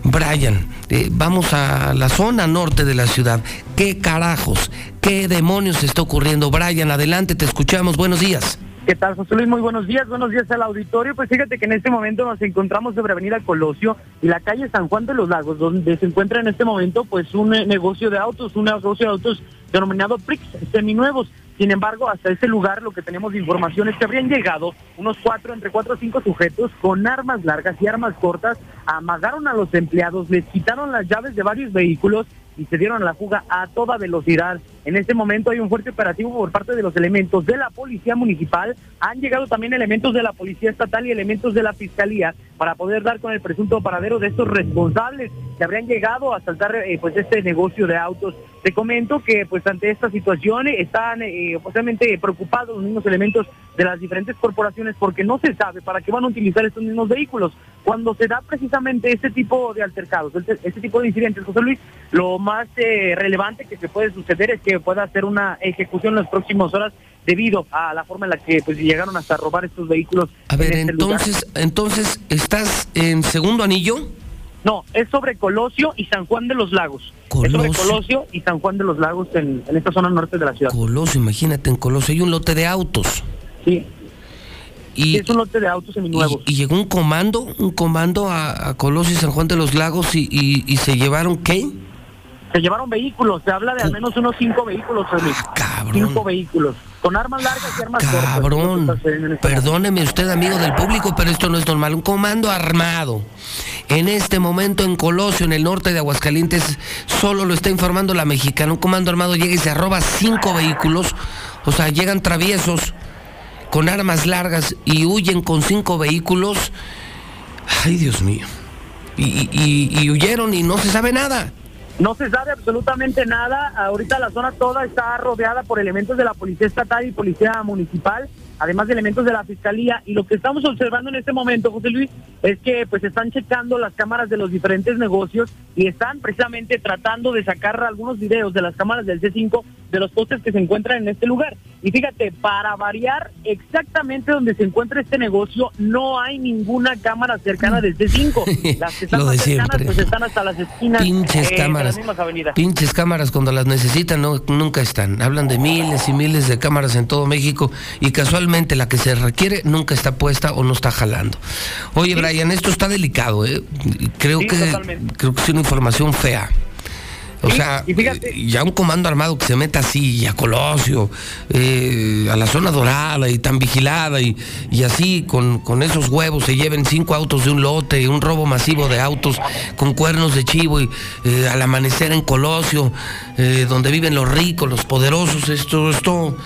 S2: Brian, eh, vamos a la zona norte de la ciudad. ¿Qué carajos, qué demonios está ocurriendo? Brian, adelante, te escuchamos. Buenos días.
S26: ¿Qué tal, José Luis? Muy buenos días, buenos días al auditorio. Pues fíjate que en este momento nos encontramos sobre Avenida Colosio y la calle San Juan de los Lagos, donde se encuentra en este momento pues un eh, negocio de autos, un negocio de autos denominado Prix seminuevos. Sin embargo, hasta ese lugar lo que tenemos de información es que habrían llegado unos cuatro, entre cuatro o cinco sujetos con armas largas y armas cortas, amagaron a los empleados, les quitaron las llaves de varios vehículos y se dieron la fuga a toda velocidad. En este momento hay un fuerte operativo por parte de los elementos de la Policía Municipal. Han llegado también elementos de la Policía Estatal y elementos de la Fiscalía para poder dar con el presunto paradero de estos responsables que habrían llegado a asaltar eh, pues este negocio de autos. Te comento que pues ante esta situación eh, están eh, posiblemente preocupados los mismos elementos de las diferentes corporaciones porque no se sabe para qué van a utilizar estos mismos vehículos. Cuando se da precisamente este tipo de altercados, este, este tipo de incidentes, José Luis, lo más eh, relevante que se puede suceder es que pueda hacer una ejecución en las próximas horas debido a la forma en la que pues llegaron hasta robar estos vehículos.
S2: A ver,
S26: en este lugar.
S2: entonces, entonces, ¿estás en segundo anillo?
S26: No, es sobre Colosio y San Juan de los Lagos. Es sobre
S2: Colosio.
S26: Colosio y San Juan de los Lagos en, en esta zona norte de la ciudad.
S2: Colosio, imagínate, en Colosio hay un lote de autos.
S26: Sí.
S2: Y,
S26: es un lote de autos seminuevos.
S2: Y, y llegó un comando, un comando a, a Colosio y San Juan de los Lagos y, y- y se llevaron qué?
S26: Se llevaron vehículos, se habla de al menos unos cinco vehículos, José Luis. Cinco vehículos, con armas largas y armas cortas.
S2: Cabrón, perdóneme usted, amigo del público, pero esto no es normal. Un comando armado. En este momento en Colosio, en el norte de Aguascalientes, solo lo está informando la mexicana. Un comando armado llega y se arroba cinco vehículos. O sea, llegan traviesos con armas largas y huyen con cinco vehículos. Ay, Dios mío. Y, y- y- y huyeron y no se sabe nada.
S26: No se sabe absolutamente nada. Ahorita la zona toda está rodeada por elementos de la Policía Estatal y Policía Municipal, además de elementos de la Fiscalía. Y lo que estamos observando en este momento, José Luis, es que pues están checando las cámaras de los diferentes negocios y están precisamente tratando de sacar algunos videos de las cámaras del C5 de los postes que se encuentran en este lugar. Y fíjate, para variar exactamente donde se encuentra este negocio, no hay ninguna cámara cercana del C5. [LAUGHS] Las que están
S2: Lo de
S26: más cercanas
S2: siempre.
S26: pues están hasta las esquinas
S2: Pinches
S26: eh, de
S2: cámaras.
S26: las mismas avenidas.
S2: Pinches cámaras cuando las necesitan no, nunca están. Hablan de miles y miles de cámaras en todo México y casualmente la que se requiere nunca está puesta o no está jalando. Oye, Brian, esto está delicado, ¿eh? Creo
S26: Sí,
S2: que
S26: totalmente.
S2: creo que es una información fea. O sea, ya un comando armado que se meta así, a Colosio, eh, a la zona dorada y tan vigilada, y, y así con, con, esos huevos se lleven cinco autos de un lote, un robo masivo de autos con cuernos de chivo, y eh, al amanecer en Colosio, eh, donde viven los ricos, los poderosos, esto, esto,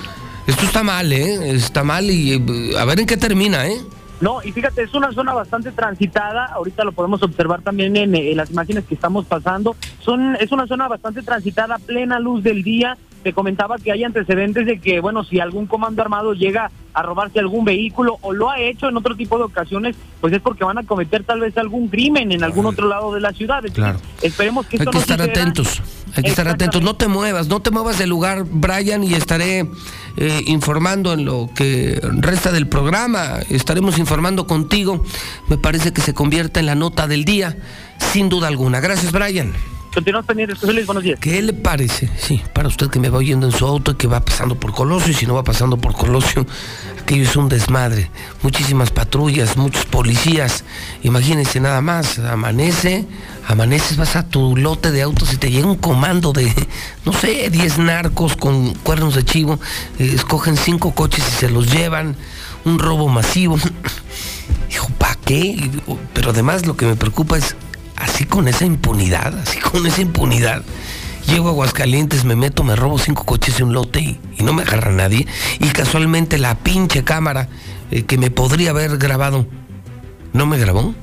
S2: esto está mal, ¿eh? Está mal y a ver en qué termina, ¿eh?
S26: No, y fíjate, es una zona bastante transitada, ahorita lo podemos observar también en, las imágenes que estamos pasando. Son, es una zona bastante transitada, plena luz del día. Te comentaba que hay antecedentes de que, bueno, si algún comando armado llega a robarse algún vehículo o lo ha hecho en otro tipo de ocasiones, pues es porque van a cometer tal vez algún crimen en algún otro lado de la ciudad.
S2: Claro.
S26: Esperemos que
S2: esto Hay que estar atentos. Hay que estar atentos. No te muevas, no te muevas del lugar, Brian, y estaré eh, informando en lo que resta del programa. Estaremos informando contigo. Me parece que se convierte en la nota del día, sin duda alguna. Gracias, Brian.
S26: Continuamos pendientes, José Luis, buenos días.
S2: ¿Qué le parece? Sí, para usted que me va oyendo en su auto y que va pasando por Colosio, y si no va pasando por Colosio, aquello es un desmadre. Muchísimas patrullas, muchos policías. Imagínense nada más, amanece, amaneces, vas a tu lote de autos y te llega un comando de, no sé, 10 narcos con cuernos de chivo, eh, escogen cinco coches y se los llevan, un robo masivo. [CLEARS THROAT] Dijo, ¿para qué? Pero además lo que me preocupa es así con esa impunidad, así con esa impunidad. Llego a Aguascalientes, me meto, me robo cinco coches y un lote y, no me agarra nadie. Y casualmente la pinche cámara eh, que me podría haber grabado, ¿no me grabó?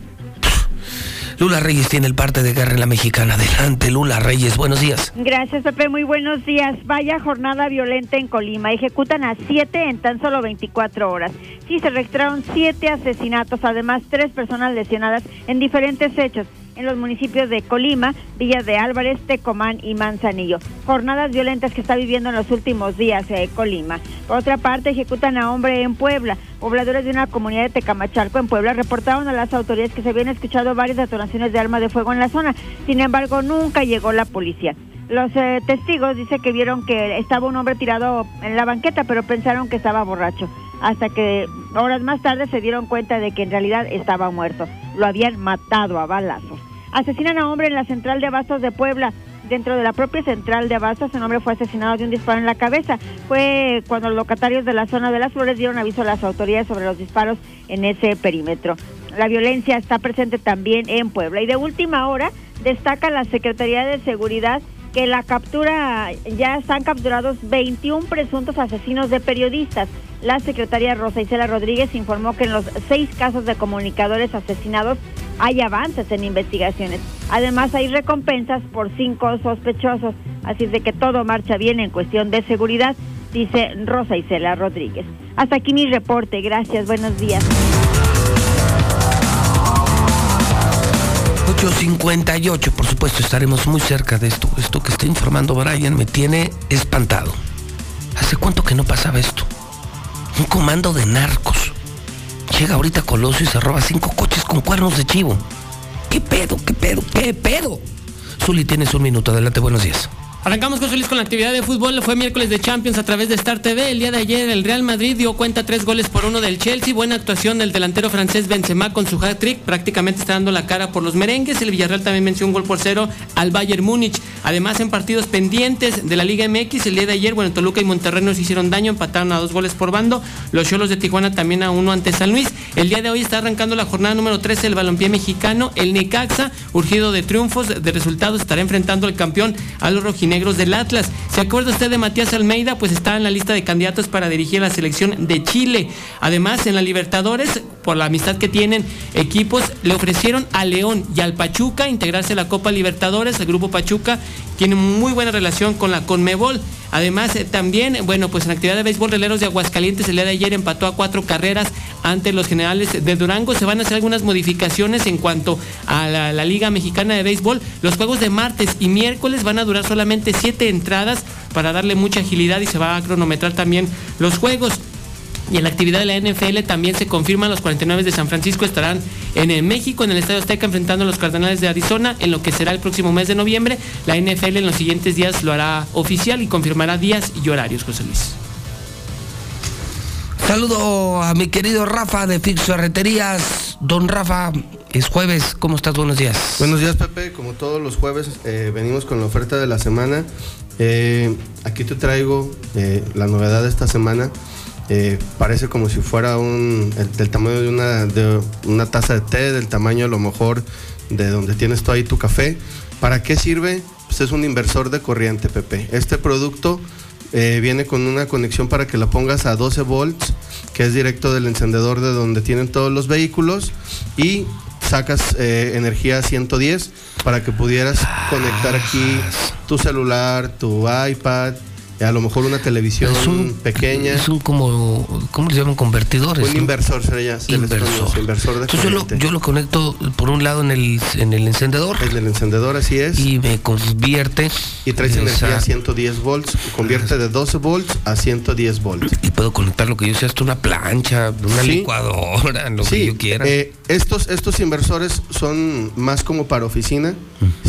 S2: Lula Reyes tiene el parte de guerra en la mexicana. Adelante, Lula Reyes, buenos días.
S17: Gracias, Pepe, muy buenos días. Vaya jornada violenta en Colima. Ejecutan a siete en tan solo 24 horas. Sí, se registraron siete asesinatos, además tres personas lesionadas en diferentes hechos en los municipios de Colima, Villas de Álvarez, Tecomán y Manzanillo. Jornadas violentas que está viviendo en los últimos días eh, Colima. Por otra parte, ejecutan a hombre en Puebla. Pobladores de una comunidad de Tecamachalco en Puebla reportaron a las autoridades que se habían escuchado varias detonaciones de armas de fuego en la zona. Sin embargo, nunca llegó la policía. Los eh, testigos dicen que vieron que estaba un hombre tirado en la banqueta, pero pensaron que estaba borracho. Hasta que horas más tarde se dieron cuenta de que en realidad estaba muerto. Lo habían matado a balazos. Asesinan a hombre en la central de abastos de Puebla. Dentro de la propia central de abastos, un hombre fue asesinado de un disparo en la cabeza. Fue cuando los locatarios de la zona de las flores dieron aviso a las autoridades sobre los disparos en ese perímetro. La violencia está presente también en Puebla. Y de última hora destaca la Secretaría de Seguridad que la captura, ya están capturados 21 presuntos asesinos de periodistas. La secretaria Rosa Isela Rodríguez informó que en los seis casos de comunicadores asesinados hay avances en investigaciones. Además, hay recompensas por cinco sospechosos. Así de que todo marcha bien en cuestión de seguridad, dice Rosa Isela Rodríguez. Hasta aquí mi reporte. Gracias. Buenos días.
S2: 8.58, por supuesto, estaremos muy cerca de esto. Esto que está informando Brian me tiene espantado. ¿Hace cuánto que no pasaba esto? Un comando de narcos. Llega ahorita Colosio y se roba cinco coches con cuernos de chivo. ¿Qué pedo? ¿Qué pedo? ¿Qué pedo? Zuli, tienes un minuto. Adelante, buenos días.
S23: Arrancamos con con la actividad de fútbol. Fue miércoles de Champions a través de Star TV. El día de ayer el Real Madrid dio cuenta tres goles por uno del Chelsea. Buena actuación del delantero francés Benzema con su hat-trick. Prácticamente está dando la cara por los merengues. El Villarreal también venció un gol por cero al Bayern Múnich. Además, en partidos pendientes de la Liga MX, el día de ayer, bueno, Toluca y Monterrey nos hicieron daño, empataron a dos goles por bando. Los Cholos de Tijuana también a uno ante San Luis. El día de hoy está arrancando la jornada número 13 del balompié mexicano. El Necaxa, urgido de triunfos, de resultados, estará enfrentando al campeón a los rojinegros del Atlas. ¿Se acuerda usted de Matías Almeida? Pues está en la lista de candidatos para dirigir la selección de Chile. Además, en la Libertadores, por la amistad que tienen equipos, le ofrecieron a León y al Pachuca integrarse a la Copa Libertadores. El grupo Pachuca tiene muy buena relación con la Conmebol. Además, eh, también, bueno, pues en actividad de béisbol, Releros de Aguascalientes el día de ayer empató a cuatro carreras ante los generales de Durango. Se van a hacer algunas modificaciones en cuanto a la, la Liga Mexicana de Béisbol. Los juegos de martes y miércoles van a durar solamente siete entradas para darle mucha agilidad y se va a cronometrar también los juegos. Y en la actividad de la NFL también se confirman los 49 de San Francisco estarán en México, en el Estadio Azteca, enfrentando a los Cardenales de Arizona en lo que será el próximo mes de noviembre. La NFL en los siguientes días lo hará oficial y confirmará días y horarios, José Luis.
S2: Saludo a mi querido Rafa de Fix Ferreterías. Don Rafa, Es jueves, ¿cómo estás? Buenos días.
S106: Buenos días, Pepe. Como todos los jueves, eh, venimos con la oferta de la semana. Eh, aquí te traigo eh, la novedad de esta semana. Eh, parece como si fuera un, el- del tamaño de una, de una taza de té, del tamaño a lo mejor de donde tienes tú ahí tu café. ¿Para qué sirve? Pues es un inversor de corriente, Pepe. Este producto eh, viene con una conexión para que la pongas a 12 volts, que es directo del encendedor de donde tienen todos los vehículos y sacas eh, energía 110 para que pudieras conectar aquí tu celular, tu iPad, a lo mejor una televisión
S2: Es un-
S106: pequeña.
S2: Es un como, ¿cómo le llaman? Convertidores.
S106: Un
S2: ¿no?
S106: inversor sería,
S2: Inversor.
S106: inversor de
S2: Entonces yo lo, yo lo conecto por un lado en el, en el encendedor.
S106: En el encendedor, así es.
S2: Y me convierte.
S106: Y traes
S2: esa-
S106: energía a 110 volts, convierte de 12 volts a 110 volts.
S2: Y puedo conectar lo que yo sea, hasta una plancha, una
S106: Sí.
S2: licuadora, lo que
S106: Sí,
S2: yo quiera.
S106: eh, estos, estos inversores son más como para oficina,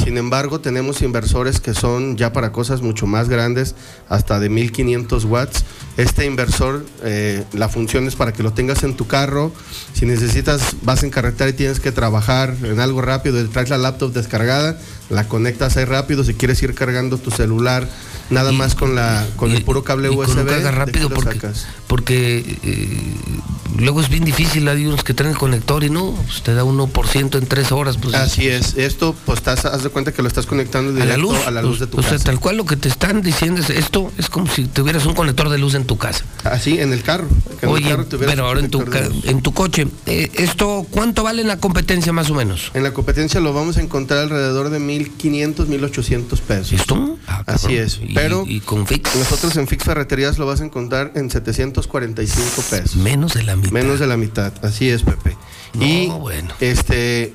S106: sin embargo tenemos inversores que son ya para cosas mucho más grandes, hasta de 1500 watts. Este inversor, eh, la función es para que lo tengas en tu carro, si necesitas, vas en carretera y tienes que trabajar en algo rápido, traes la laptop descargada, la conectas ahí rápido, si quieres ir cargando tu celular, nada más con, la, con el puro cable
S2: y con
S106: USB.
S2: un carga rápido porque,
S106: sacas.
S2: porque eh, luego es bien difícil, hay unos que traen el conector y no, pues te da 1% en tres horas. Pues,
S106: Así es, esto pues estás, haz de cuenta que lo estás conectando
S2: a
S106: directo
S2: la luz,
S106: a la luz de tu
S2: o sea,
S106: casa.
S2: tal cual lo que te están diciendo es esto es como si tuvieras un conector de luz en tu casa.
S106: Así, en el carro. en el
S2: Oye,
S106: carro tuvieras
S2: pero ahora en tu, en tu coche, eh, ¿esto cuánto vale en la competencia más o menos?
S106: En la competencia lo vamos a encontrar alrededor de 1500, 1800 pesos.
S2: ¿Esto?
S106: Así es. Pero
S2: ¿Y con Fix?
S106: nosotros en Fix Ferreterías lo vas a encontrar en 745 pesos.
S2: Menos de la mitad.
S106: Menos de la mitad. Así es, Pepe. y
S2: bueno.
S106: este,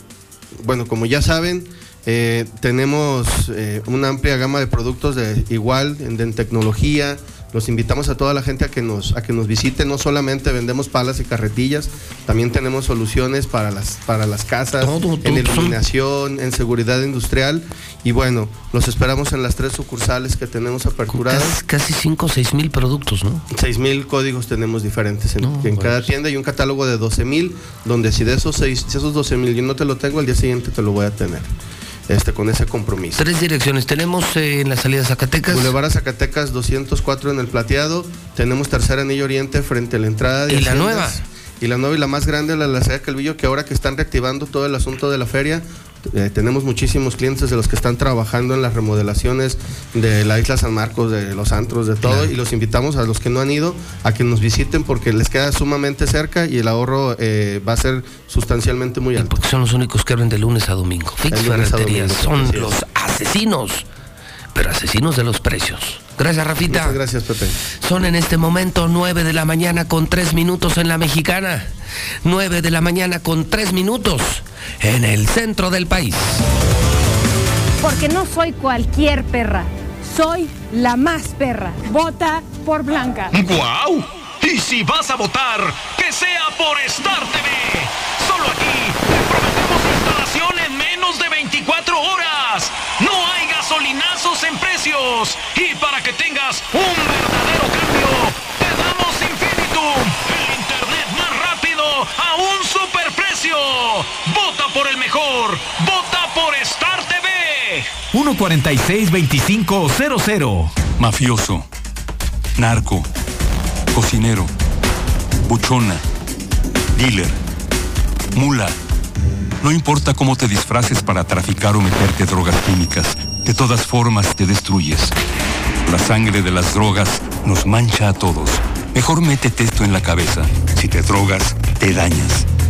S106: bueno, como ya saben, eh, tenemos eh, una amplia gama de productos de igual de- en tecnología. Los invitamos a toda la gente a que nos a que nos visite. No solamente vendemos palas y carretillas, también tenemos soluciones para las para las casas, en iluminación, en seguridad industrial. Y bueno, los esperamos en las tres sucursales que tenemos aperturadas.
S2: Casi 5 o 6 mil productos, ¿no?
S106: 6 mil códigos tenemos diferentes en, en cada tienda y un catálogo de 12 mil, donde si de esos, seis, si esos 12 mil yo no te lo tengo, al día siguiente te lo voy a tener. Este, con ese compromiso.
S2: Tres direcciones. Tenemos eh, en la salida de Zacatecas.
S106: Boulevard a Zacatecas 204 en el plateado. Tenemos tercer anillo oriente frente a la entrada de
S2: ¿Y la nueva?
S106: Y la nueva y la más grande, la Lacea Calvillo, que ahora que están reactivando todo el asunto de la feria, eh, tenemos muchísimos clientes de los que están trabajando en las remodelaciones de la isla San Marcos, de los antros, de todo, y los invitamos a los que no han ido a que nos visiten porque les queda sumamente cerca y el ahorro eh, va a ser sustancialmente muy alto.
S2: Porque son los únicos que abren de lunes a domingo. Fix
S106: De lunes a
S2: Ferreterías
S106: domingo,
S2: son los asesinos, pero asesinos de los precios. Gracias, Rafita.
S106: Muchas gracias, Pepe.
S2: Son en este momento 9 de la mañana con 3 minutos en la mexicana. 9 de la mañana con 3 minutos en el centro del país.
S107: Porque no soy cualquier perra, soy la más perra. Vota por Blanca.
S108: ¡Guau! Y si vas a votar, que sea por Star TV. Solo aquí te prometemos instalación en menos de 24 horas. No hay gasolinazos en precios. Y para que tengas un
S109: 146-2500. Mafioso. Narco. Cocinero. Buchona. Dealer. Mula. No importa cómo te disfraces para traficar o meterte drogas químicas, de todas formas te destruyes. La sangre de las drogas nos mancha a todos. Mejor métete esto en la cabeza. Si te drogas, te dañas.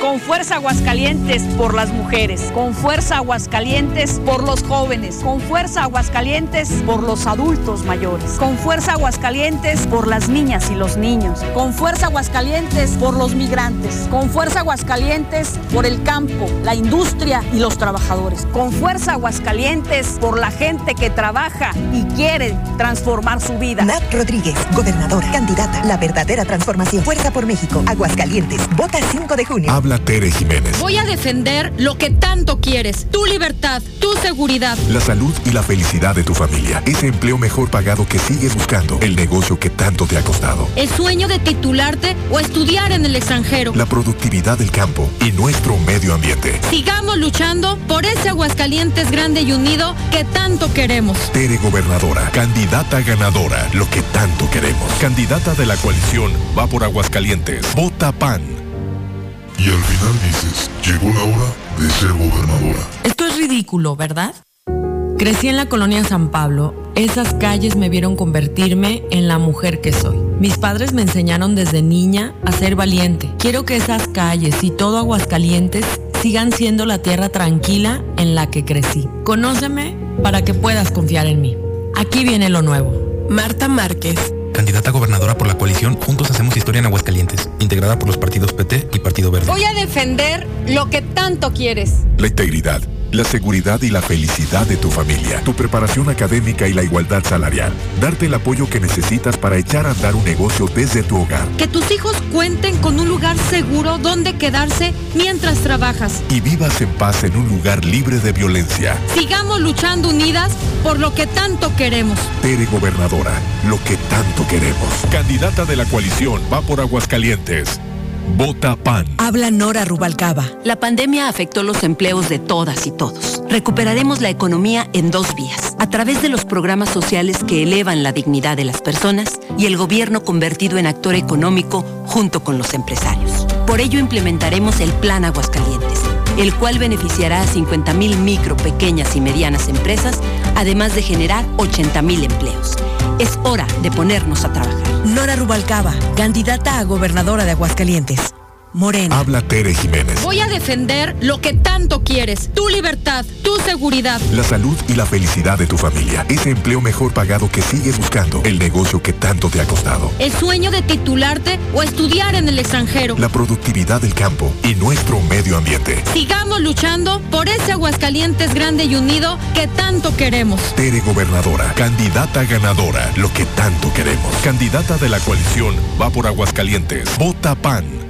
S107: Con fuerza Aguascalientes por las mujeres. Con fuerza Aguascalientes por los jóvenes. Con fuerza Aguascalientes por los adultos mayores. Con fuerza Aguascalientes por las niñas y los niños. Con fuerza Aguascalientes por los migrantes. Con fuerza Aguascalientes por el campo, la industria y los trabajadores. Con fuerza Aguascalientes por la gente que trabaja y quiere transformar su vida.
S110: Nat Rodríguez, gobernadora, candidata, la verdadera transformación. Fuerza por México, Aguascalientes, vota 5 de junio.
S111: Habla
S109: Habla Tere Jiménez.
S27: Voy a defender lo que tanto quieres, tu libertad, tu seguridad.
S109: La salud y la felicidad de tu familia. Ese empleo mejor pagado que sigues buscando. El negocio que tanto te ha costado.
S27: El sueño de titularte o estudiar en el extranjero.
S109: La productividad del campo y nuestro medio ambiente.
S27: Sigamos luchando por ese Aguascalientes grande y unido que tanto queremos.
S109: Tere Gobernadora, candidata ganadora, lo que tanto queremos. Candidata de la coalición va por Aguascalientes. Vota PAN.
S112: Y al final dices, llegó la hora de ser gobernadora.
S113: Esto es ridículo, ¿verdad? Crecí en la colonia San Pablo. Esas calles me vieron convertirme en la mujer que soy. Mis padres me enseñaron desde niña a ser valiente. Quiero que esas calles y todo Aguascalientes sigan siendo la tierra tranquila en la que crecí. Conóceme para que puedas confiar en mí. Aquí viene lo nuevo.
S114: Marta Márquez. Candidata a gobernadora por la coalición Juntos Hacemos Historia en Aguascalientes, integrada por los partidos PT y Partido Verde.
S27: Voy a defender lo que tanto quieres.
S109: La integridad, la seguridad y la felicidad de tu familia, tu preparación académica y la igualdad salarial. Darte el apoyo que necesitas para echar a andar un negocio desde tu hogar.
S27: Que tus hijos cuenten con un lugar seguro donde quedarse mientras trabajas.
S109: Y vivas en paz en un lugar libre de violencia.
S27: Sigamos luchando unidas por lo que tanto queremos.
S109: Tere Gobernadora, lo que tanto queremos. Candidata de la coalición va por Aguascalientes. Vota PAN.
S115: Habla Nora Rubalcaba.
S33: La pandemia afectó los empleos de todas y todos. Recuperaremos la economía en dos vías, a través de los programas sociales que elevan la dignidad de las personas y el gobierno convertido en actor económico junto con los empresarios. Por ello implementaremos el Plan Aguascalientes, el cual beneficiará a 50.000 micro, pequeñas y medianas empresas, además de generar 80.000 empleos. Es hora de ponernos a trabajar.
S115: Nora Rubalcaba, candidata a gobernadora de Aguascalientes. Morena.
S109: Habla Tere Jiménez.
S27: Voy a defender lo que tanto quieres, tu libertad, tu seguridad.
S109: La salud y la felicidad de tu familia. Ese empleo mejor pagado que sigues buscando. El negocio que tanto te ha costado.
S27: El sueño de titularte o estudiar en el extranjero.
S109: La productividad del campo y nuestro medio ambiente.
S27: Sigamos luchando por ese Aguascalientes grande y unido que tanto queremos.
S109: Tere Gobernadora, candidata ganadora, lo que tanto queremos. Candidata de la coalición va por Aguascalientes. Vota PAN.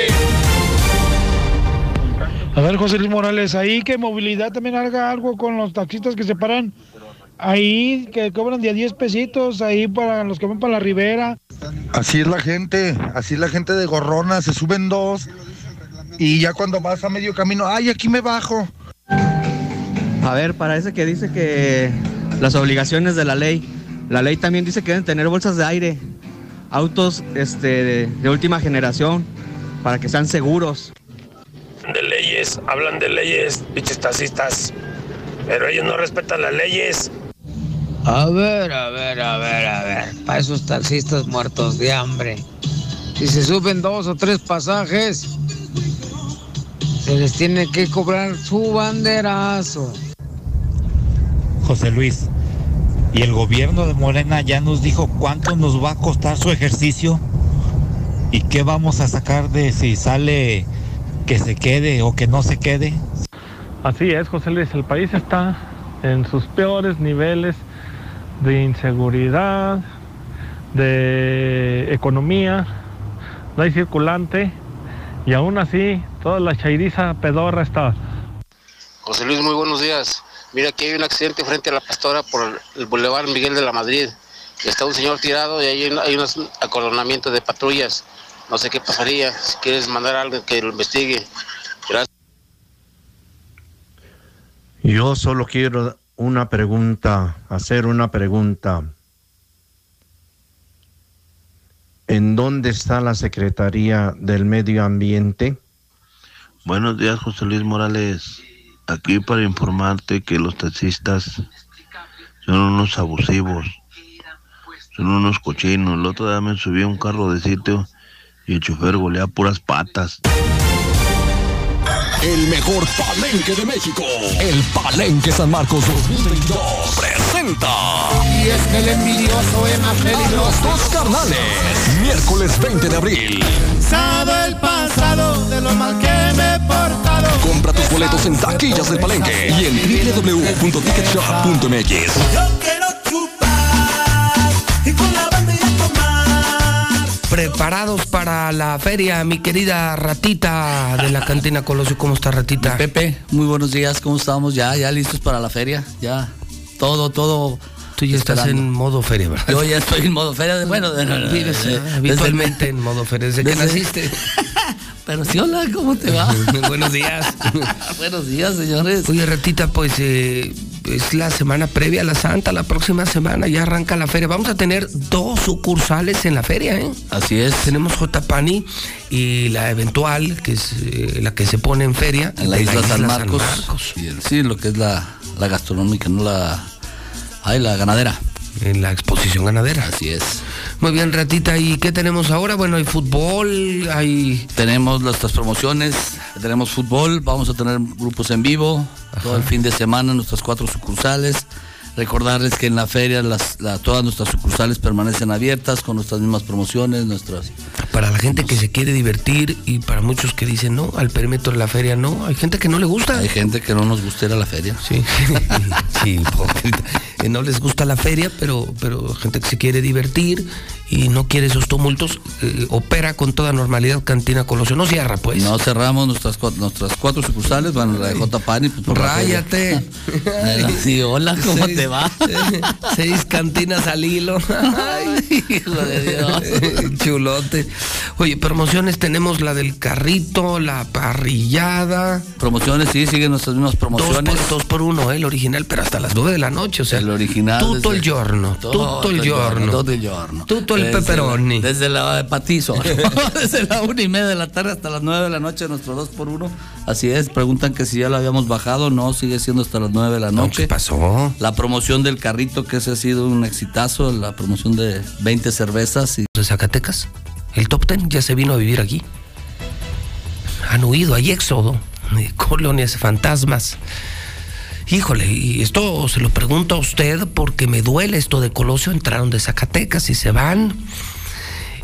S116: A ver, José Luis Morales, ahí que movilidad también haga algo con los taxistas que se paran ahí, que cobran de a 10 pesitos ahí para los que van para la ribera.
S117: Así es la gente, así es la gente de gorrona, se suben dos y ya cuando vas a medio camino, ay, aquí me bajo.
S118: A ver, parece que dice que las obligaciones de la ley. La ley también dice que deben tener bolsas de aire, autos este, de, de última generación, para que sean seguros.
S119: De leyes, hablan de leyes, pinches taxistas. Pero ellos no respetan las leyes.
S120: A ver, a ver, a ver, a ver. Para esos taxistas muertos de hambre. Si se suben dos o tres pasajes, se les tiene que cobrar su banderazo.
S16: José Luis, ¿y el gobierno de Morena ya nos dijo cuánto nos va a costar su ejercicio? ¿Y qué vamos a sacar de si sale que se quede o que no se quede?
S116: Así es, José Luis, el país está en sus peores niveles de inseguridad, de economía, no hay circulante y aún así toda la chairiza pedorra está.
S121: José Luis, muy buenos días. Mira, aquí hay un accidente frente a la pastora por el Boulevard Miguel de la Madrid. Está un señor tirado y hay un, hay unos acolonamientos de patrullas. No sé qué pasaría. Si quieres mandar a alguien que lo investigue. Gracias.
S122: Yo solo quiero una pregunta, hacer una pregunta. ¿En dónde está la Secretaría del Medio Ambiente?
S123: Buenos días, José Luis Morales. Aquí para informarte que los taxistas son unos abusivos, son unos cochinos. El otro día me subí a un carro de sitio y el chofer golea puras patas.
S124: el mejor palenque de México. El Palenque San Marcos 2022 presenta.
S125: Y es que el envidioso es más peligroso.
S124: Los dos carnales. Miércoles 20 de abril.
S125: Sabe el pasado de lo mal que me he portado.
S124: Compra tus boletos en taquillas del Palenque y en www.ticketshop.mx.
S125: Yo quiero
S2: Preparados para la feria, mi querida ratita de la cantina Colosio. ¿Cómo está ratita?
S126: Pepe, muy buenos días, ¿cómo estamos? Ya, ya listos para la feria, ya. Todo, todo.
S2: Tú ya estás
S126: esperando.
S2: en modo feria, ¿verdad?
S126: Yo ya estoy en modo feria, de- bueno, de- [LAUGHS]
S2: Vives [LAUGHS]
S126: desde el-
S2: habitualmente en modo feria desde que
S126: desde-
S2: naciste. [LAUGHS]
S126: Pero sí, hola, ¿cómo te va?
S2: Buenos días.
S126: buenos días, señores.
S2: Oye, ratita, pues eh, es la semana previa a la Santa, la próxima semana ya arranca la feria. Vamos a tener dos sucursales en la feria, ¿eh?
S126: Así es.
S2: Tenemos J. Pani y la eventual, que es eh, la que se pone en feria.
S126: En la isla San Marcos. y el- sí, lo que es la, la gastronómica, no la. Ay, la ganadera.
S2: En la exposición ganadera.
S126: Así es.
S2: Muy bien, ratita. ¿Y qué tenemos ahora? Bueno, hay fútbol, hay...
S126: Tenemos nuestras promociones, tenemos fútbol, vamos a tener grupos en vivo todo el fin de semana en nuestras cuatro sucursales. Recordarles que en la feria las, la- todas nuestras sucursales permanecen abiertas con nuestras mismas promociones, nuestras
S2: Para la gente que se quiere divertir y para muchos que dicen no, al perímetro de la feria no. Hay gente que no le gusta.
S126: Hay gente que no nos gusta ir a la feria.
S2: Sí, [LAUGHS] sí, hipócrita. Eh, no les gusta la feria, pero, pero gente que se quiere divertir y no quiere esos tumultos, eh, opera con toda normalidad Cantina Colosio. No cierra, pues.
S126: No cerramos nuestras, cua- nuestras cuatro sucursales, bueno, la de J. Pani, pues.
S2: Ráyate. [LAUGHS] [LAUGHS]
S126: Sí, hola, ¿cómo te va? [LAUGHS]
S2: Seis cantinas al hilo. [LAUGHS] Ay,
S126: hijo de Dios.
S2: Chulote. Oye, promociones tenemos la del carrito, la parrillada.
S126: Promociones, sí, siguen nuestras mismas
S2: Dos
S126: promociones.
S2: por, dos por uno, ¿eh? el original, pero hasta las nueve de la noche, o sea.
S126: El original.
S2: Tutto
S126: desde-
S2: il giorno, tutto il giorno.
S126: Tutto il giorno.
S2: Tutto
S126: Desde
S2: pepperoni.
S126: la- Desde la de patizo. [LAUGHS] desde la una y media de la tarde hasta las nueve de la noche, nuestro dos por uno. Así es, preguntan que si ya lo habíamos bajado. No, sigue siendo hasta las nueve de la
S2: No,
S126: noche.
S2: ¿Qué pasó?
S126: La promoción del carrito, que ese ha sido un exitazo. La promoción de 20 cervezas y
S2: de Zacatecas. El top ten ya se vino a vivir aquí. Han huido, hay éxodo, [LAUGHS] colonias fantasmas. Híjole, y esto se lo pregunto a usted porque me duele esto de Colosio, entraron de Zacatecas y se van.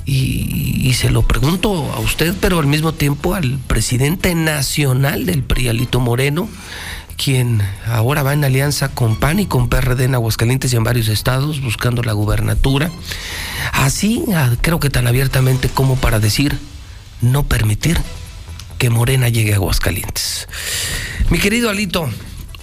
S2: Y, y se lo pregunto a usted, pero al mismo tiempo al presidente nacional del PRI, Alito Moreno, quien ahora va en alianza con PAN y con PRD en Aguascalientes y en varios estados buscando la gubernatura. Así, ah, creo que tan abiertamente como para decir, no permitir que Morena llegue a Aguascalientes. Mi querido Alito,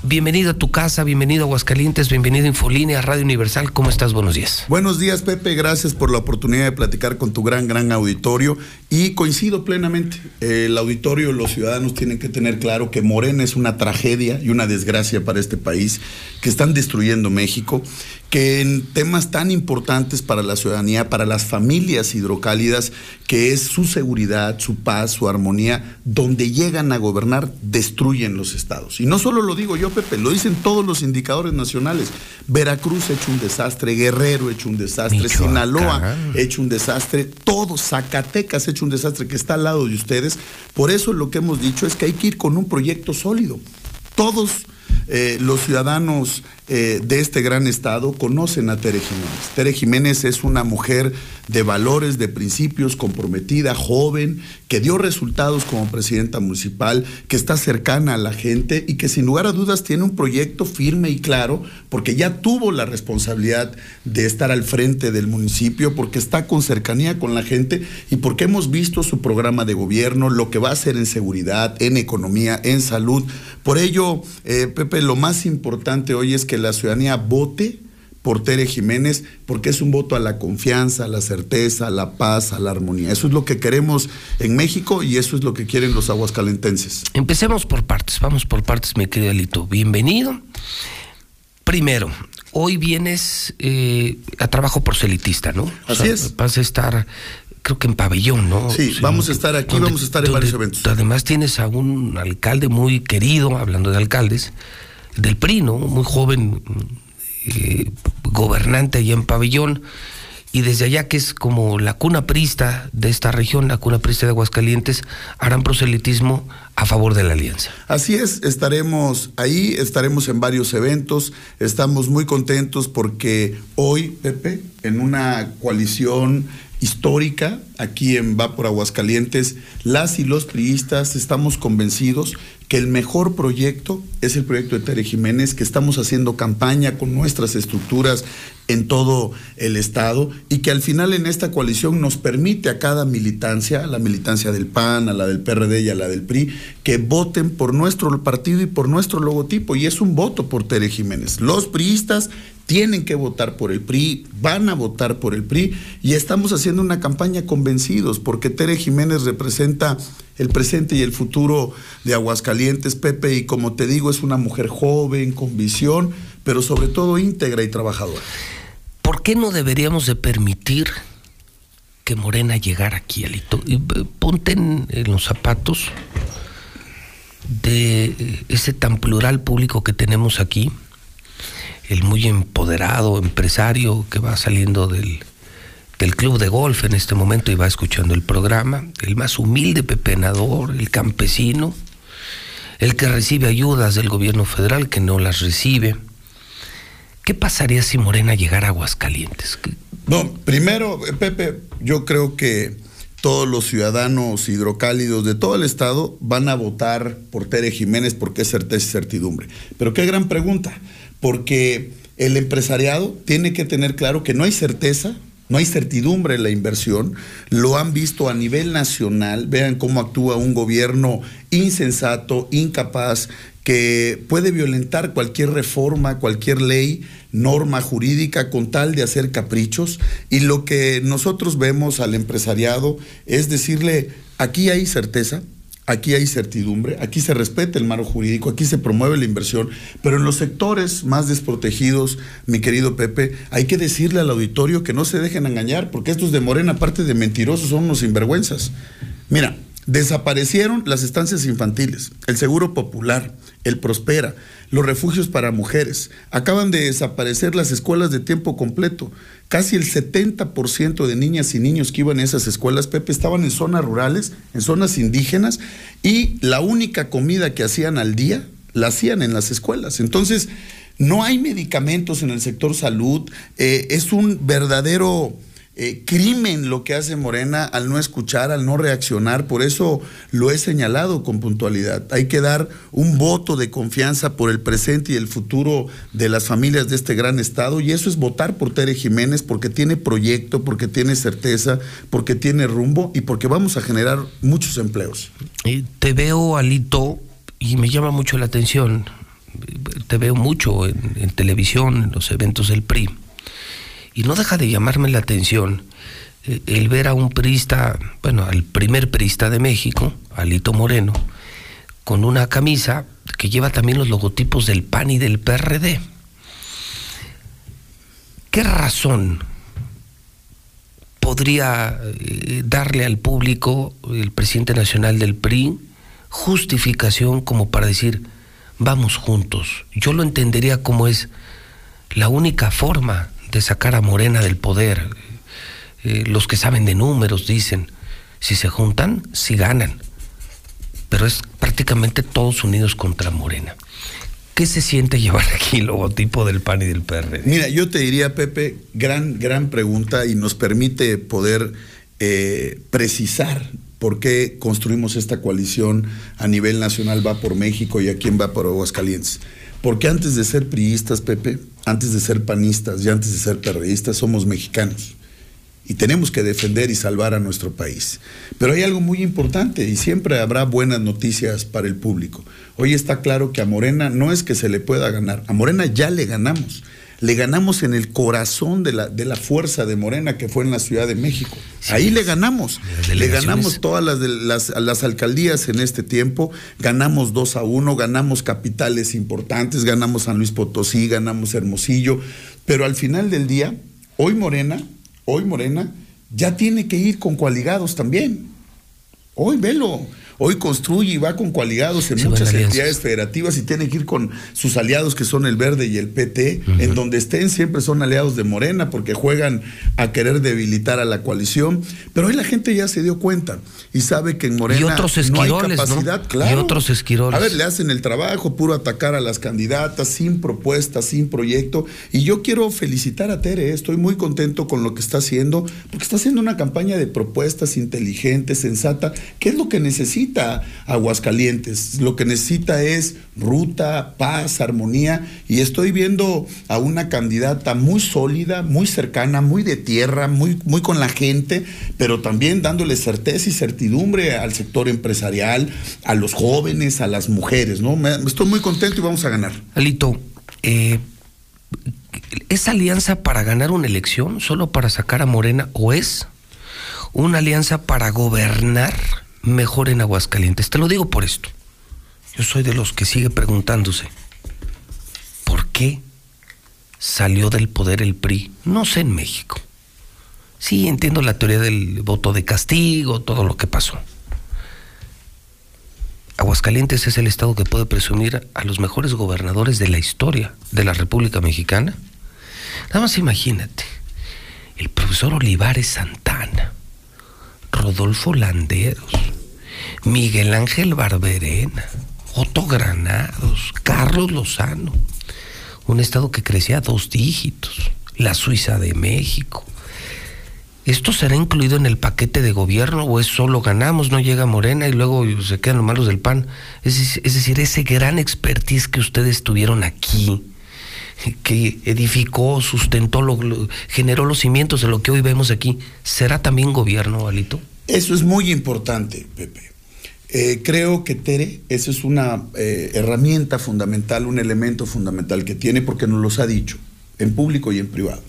S2: bienvenido a tu casa, bienvenido a Aguascalientes, bienvenido a Infolínea, Radio Universal. ¿Cómo estás? Buenos días.
S127: Buenos días, Pepe. Gracias por la oportunidad de platicar con tu gran, gran auditorio. Y coincido plenamente. El auditorio, los ciudadanos tienen que tener claro que Morena es una tragedia y una desgracia para este país, que están destruyendo México, que en temas tan importantes para la ciudadanía, para las familias hidrocálidas, que es su seguridad, su paz, su armonía, donde llegan a gobernar, destruyen los estados. Y no solo lo digo yo, Pepe, lo dicen todos los indicadores nacionales. Veracruz hecho un desastre, Guerrero hecho un desastre,
S2: Michoacán.
S127: Sinaloa hecho un desastre, todo, Zacatecas hecho un desastre que está al lado de ustedes. Por eso lo que hemos dicho es que hay que ir con un proyecto sólido. Todos eh, los ciudadanos eh, de este gran estado conocen a Tere Jiménez. Tere Jiménez es una mujer de valores, de principios, comprometida, joven, que dio resultados como presidenta municipal, que está cercana a la gente y que sin lugar a dudas tiene un proyecto firme y claro, porque ya tuvo la responsabilidad de estar al frente del municipio, porque está con cercanía con la gente y porque hemos visto su programa de gobierno, lo que va a hacer en seguridad, en economía, en salud. Por ello, eh, Pepe, lo más importante hoy es que la ciudadanía vote por Tere Jiménez, porque es un voto a la confianza, a la certeza, a la paz, a la armonía. Eso es lo que queremos en México y eso es lo que quieren los aguascalentenses.
S2: Empecemos por partes, vamos por partes, mi querido Alito. Bienvenido. Primero, hoy vienes eh, a trabajo proselitista, ¿no?
S127: Así es.
S2: Vas a estar, creo que en pabellón, ¿no?
S127: Sí, vamos a estar aquí, vamos a estar en varios eventos.
S2: Además tienes a un alcalde muy querido, hablando de alcaldes, del PRI, ¿no? Muy joven, eh, gobernante allá en pabellón. y desde allá que es como la cuna prista de esta región, la cuna prista de Aguascalientes, harán proselitismo a favor de la alianza.
S127: Así es, estaremos ahí, estaremos en varios eventos, estamos muy contentos porque hoy, Pepe, en una coalición histórica aquí en Va por Aguascalientes, las y los priistas estamos convencidos que el mejor proyecto es el proyecto de Tere Jiménez, que estamos haciendo campaña con nuestras estructuras en todo el Estado y que al final en esta coalición nos permite a cada militancia, a la militancia del PAN, a la del PRD y a la del PRI, que voten por nuestro partido y por nuestro logotipo. Y es un voto por Tere Jiménez. Los priistas tienen que votar por el PRI, van a votar por el PRI y estamos haciendo una campaña convencidos porque Tere Jiménez representa el presente y el futuro de Aguascalientes, Pepe, y como te digo, es una mujer joven, con visión, pero sobre todo íntegra y trabajadora.
S2: ¿Por qué no deberíamos de permitir que Morena llegara aquí, Alito? Y, eh, Ponte en, en los zapatos de ese tan plural público que tenemos aquí, el muy empoderado empresario que va saliendo del, del club de golf en este momento y va escuchando el programa, el más humilde pepenador, el campesino, el que recibe ayudas del gobierno federal, que no las recibe. ¿Qué pasaría si Morena llegara a Aguascalientes? ¿Qué-
S127: No, primero, Pepe, yo creo que todos los ciudadanos hidrocálidos de todo el estado van a votar por Tere Jiménez porque es certeza y certidumbre. Pero qué gran pregunta, porque el empresariado tiene que tener claro que no hay certeza, no hay certidumbre en la inversión, lo han visto a nivel nacional, vean cómo actúa un gobierno insensato, incapaz, que puede violentar cualquier reforma, cualquier ley, norma jurídica con tal de hacer caprichos. Y lo que nosotros vemos al empresariado es decirle, aquí hay certeza, aquí hay certidumbre, aquí se respeta el marco jurídico, aquí se promueve la inversión, pero en los sectores más desprotegidos, mi querido Pepe, hay que decirle al auditorio que no se dejen engañar, porque estos de Morena, aparte de mentirosos, son unos sinvergüenzas. Mira, desaparecieron las estancias infantiles, el Seguro Popular, el Prospera, los refugios para mujeres. Acaban de desaparecer las escuelas de tiempo completo. Casi el 70% de niñas y niños que iban a esas escuelas, Pepe, estaban en zonas rurales, en zonas indígenas, y la única comida que hacían al día la hacían en las escuelas. Entonces, no hay medicamentos en el sector salud, eh, es un verdadero eh, crimen lo que hace Morena al no escuchar, al no reaccionar. Por eso lo he señalado con puntualidad. Hay que dar un voto de confianza por el presente y el futuro de las familias de este gran estado. Y eso es votar por Tere Jiménez porque tiene proyecto, porque tiene certeza, porque tiene rumbo y porque vamos a generar muchos empleos.
S2: Te veo, Alito, y me llama mucho la atención. Te veo mucho en televisión, en los eventos del PRI. Y no deja de llamarme la atención eh, el ver a un priista, bueno, al primer priista de México, Alito Moreno, con una camisa que lleva también los logotipos del PAN y del PRD. ¿Qué razón podría eh, darle al público el presidente nacional del PRI justificación como para decir, vamos juntos? Yo lo entendería como es la única forma de sacar a Morena del poder. Eh, los que saben de números dicen, si se juntan, si ganan. Pero es prácticamente todos unidos contra Morena. ¿Qué se siente llevar aquí el logotipo del PAN y del PRD?
S127: Mira, yo te diría, Pepe, gran, gran pregunta y nos permite poder eh, precisar por qué construimos esta coalición a nivel nacional Va por México y aquí en Va por Aguascalientes. Porque antes de ser priistas, Pepe, antes de ser panistas y antes de ser perreístas, somos mexicanos. Y tenemos que defender y salvar a nuestro país. Pero hay algo muy importante y siempre habrá buenas noticias para el público. Hoy está claro que a Morena no es que se le pueda ganar, a Morena ya le ganamos. Le ganamos en el corazón de la, de la fuerza de Morena que fue en la Ciudad de México. Ahí le ganamos. Le ganamos todas las, las, las alcaldías en este tiempo. Ganamos 2 a 1, ganamos capitales importantes, ganamos San Luis Potosí, ganamos Hermosillo. Pero al final del día, hoy Morena, hoy Morena, ya tiene que ir con coaligados también. Hoy velo. Hoy construye y va con coaligados en muchas entidades federativas y tiene que ir con sus aliados que son el Verde y el PT. En donde estén siempre son aliados de Morena porque juegan a querer debilitar a la coalición. Pero hoy la gente ya se dio cuenta y sabe que en Morena
S2: Y otros
S127: no hay capacidad.
S2: Y
S127: Claro.
S2: otros esquiroles.
S127: A ver, le hacen el trabajo, puro atacar a las candidatas, sin propuesta, sin proyecto. Y yo quiero felicitar a Tere, eh, estoy muy contento con lo que está haciendo, porque está haciendo una campaña de propuestas inteligente, sensata. ¿Qué es lo que necesita Aguascalientes? Lo que necesita es ruta, paz, armonía. Y estoy viendo a una candidata muy sólida, muy cercana, muy de tierra, muy, muy con la gente, pero también dándole certeza y certidumbre al sector empresarial, a los jóvenes, a las mujeres, ¿no? Estoy muy contento y vamos a ganar.
S2: Alito, eh, ¿es alianza para ganar una elección, solo para sacar a Morena, o es una alianza para gobernar mejor en Aguascalientes? Te lo digo por esto. Yo soy de los que sigue preguntándose, ¿por qué salió del poder el PRI? No sé en México. Sí, entiendo la teoría del voto de castigo, todo lo que pasó. Aguascalientes es el estado que puede presumir a los mejores gobernadores de la historia de la República Mexicana. Nada más imagínate, el profesor Olivares Santana, Rodolfo Landeros, Miguel Ángel Barberena, Otto Granados, Carlos Lozano, un estado que crecía a dos dígitos, la Suiza de México. ¿Esto será incluido en el paquete de gobierno o es solo ganamos, no llega Morena y luego se quedan los malos del PAN? Es, es decir, ese gran expertise que ustedes tuvieron aquí, que edificó, sustentó, lo- generó los cimientos de lo que hoy vemos aquí, ¿será también gobierno, Alito?
S127: Eso es muy importante, Pepe. Eh, creo que Tere, esa es una eh, herramienta fundamental, un elemento fundamental que tiene porque nos los ha dicho, en público y en privado.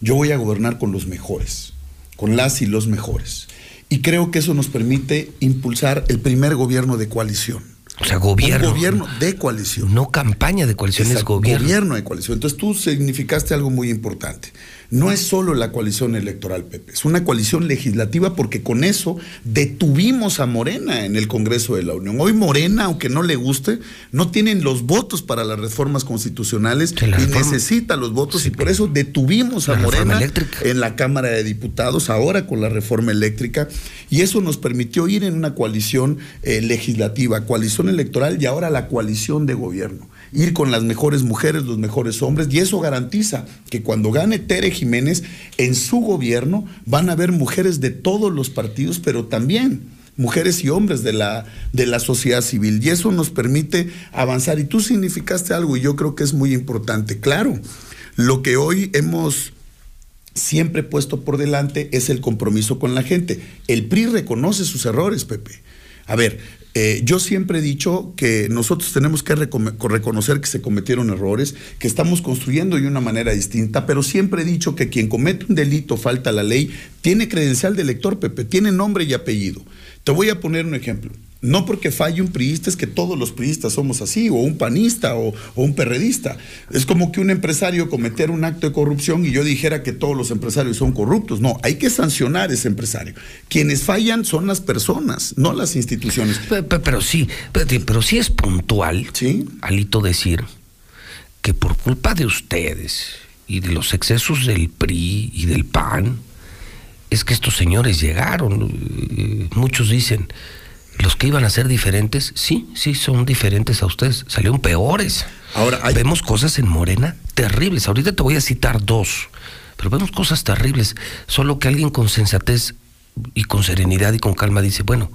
S127: Yo voy a gobernar con los mejores, con las y los mejores. Y creo que eso nos permite impulsar el primer gobierno de coalición.
S2: O sea, gobierno.
S127: Un gobierno de coalición.
S2: No campaña de coalición, es gobierno.
S127: Gobierno de coalición. Entonces tú significaste algo muy importante. No es solo la coalición electoral, Pepe, es una coalición legislativa porque con eso detuvimos a Morena en el Congreso de la Unión. Hoy Morena, aunque no le guste, no tienen los votos para las reformas constitucionales y necesita los votos y por eso detuvimos a Morena en la Cámara de Diputados, ahora con la reforma eléctrica, y eso nos permitió ir en una coalición eh, legislativa, coalición electoral y ahora la coalición de gobierno. Ir con las mejores mujeres, los mejores hombres, y eso garantiza que cuando gane Tere Jiménez, en su gobierno van a haber mujeres de todos los partidos, pero también mujeres y hombres de la, de la sociedad civil. Y eso nos permite avanzar. Y tú significaste algo, y yo creo que es muy importante. Claro, lo que hoy hemos siempre puesto por delante es el compromiso con la gente. El PRI reconoce sus errores, Pepe. A ver, eh, yo siempre he dicho que nosotros tenemos que reconocer que se cometieron errores, que estamos construyendo de una manera distinta, pero siempre he dicho que quien comete un delito, falta la ley, tiene credencial de elector, Pepe, tiene nombre y apellido. Te voy a poner un ejemplo. No porque falle un priista es que todos los priistas somos así, o un panista o, o un perredista. Es como que un empresario cometiera un acto de corrupción y yo dijera que todos los empresarios son corruptos. No, hay que sancionar a ese empresario. Quienes fallan son las personas, no las instituciones.
S2: Pe- pe- Pero, sí, espérate, pero sí es puntual, Alito, decir que por culpa de ustedes y de los excesos del PRI y del PAN, es que estos señores llegaron. Eh, Muchos dicen, los que iban a ser diferentes, sí, sí, son diferentes a ustedes, salieron peores.
S127: Ahora,
S2: vemos cosas en Morena terribles. Ahorita te voy a citar dos, pero vemos cosas terribles. Solo que alguien con sensatez y con serenidad y con calma dice, bueno,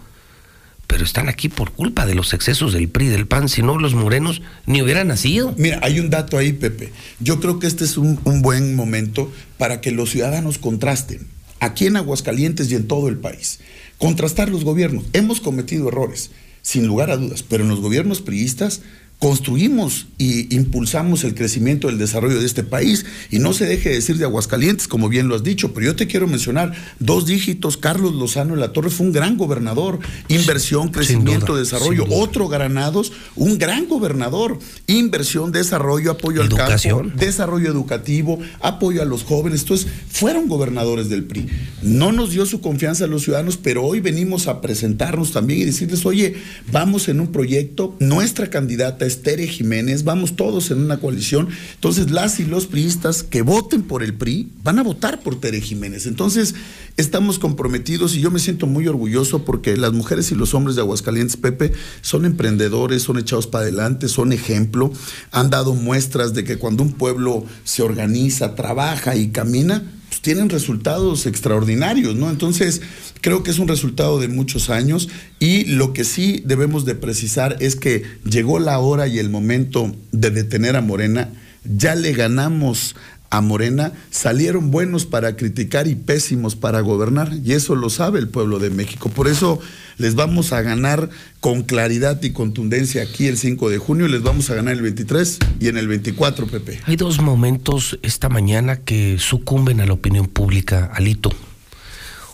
S2: pero están aquí por culpa de los excesos del PRI, del PAN, si no los morenos ni hubieran nacido.
S127: Mira, hay un dato ahí, Pepe. Yo creo que este es un, un buen momento para que los ciudadanos contrasten, aquí en Aguascalientes y en todo el país. Contrastar los gobiernos. Hemos cometido errores, sin lugar a dudas, pero en los gobiernos priistas construimos y impulsamos el crecimiento del desarrollo de este país. Y no se deje de decir de Aguascalientes, como bien lo has dicho, pero yo te quiero mencionar dos dígitos. Carlos Lozano de la Torre fue un gran gobernador. Inversión, crecimiento,
S2: duda,
S127: desarrollo. Otro Granados, un gran gobernador. Inversión, desarrollo, apoyo al
S2: Educación.
S127: campo, desarrollo educativo, apoyo a los jóvenes. Entonces, fueron gobernadores del PRI. No nos dio su confianza a los ciudadanos, pero hoy venimos a presentarnos también y decirles, oye, vamos en un proyecto, nuestra candidata es Tere Jiménez, vamos todos en una coalición. Entonces, las y los priistas que voten por el PRI van a votar por Tere Jiménez. Entonces, estamos comprometidos y yo me siento muy orgulloso porque las mujeres y los hombres de Aguascalientes, Pepe, son emprendedores, son echados para adelante, son ejemplo, han dado muestras de que cuando un pueblo se organiza, trabaja y camina, pues tienen resultados extraordinarios, ¿no? Entonces, creo que es un resultado de muchos años y lo que sí debemos de precisar es que llegó la hora y el momento de detener a Morena, ya le ganamos a Morena, salieron buenos para criticar y pésimos para gobernar, y eso lo sabe el pueblo de México. Por eso les vamos a ganar con claridad y contundencia aquí el 5 de junio, les vamos a ganar el 23 y en el 24, Pepe.
S2: Hay dos momentos esta mañana que sucumben a la opinión pública, Alito.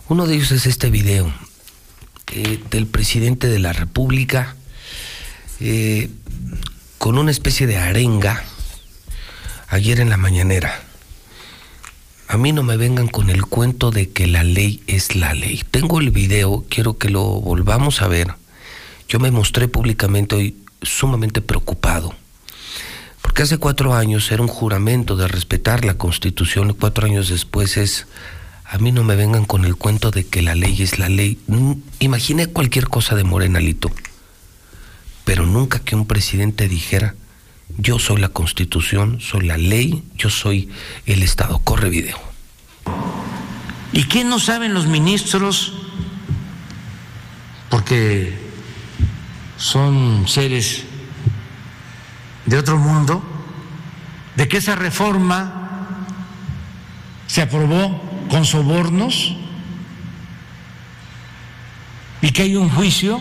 S2: Uno de ellos es este video eh, del presidente de la República eh, con una especie de arenga ayer en la mañanera. A mí no me vengan con el cuento de que la ley es la ley. Tengo el video, quiero que lo volvamos a ver. Yo me mostré públicamente hoy sumamente preocupado. Porque hace cuatro años era un juramento de respetar la Constitución y cuatro años después es, a mí no me vengan con el cuento de que la ley es la ley. Mm, Imaginé cualquier cosa de Morenalito, pero nunca que un presidente dijera, yo soy la Constitución, soy la ley, yo soy el Estado. Corre video.
S16: ¿Y qué no saben los ministros? Porque son seres de otro mundo, de que esa reforma se aprobó con sobornos y que hay un juicio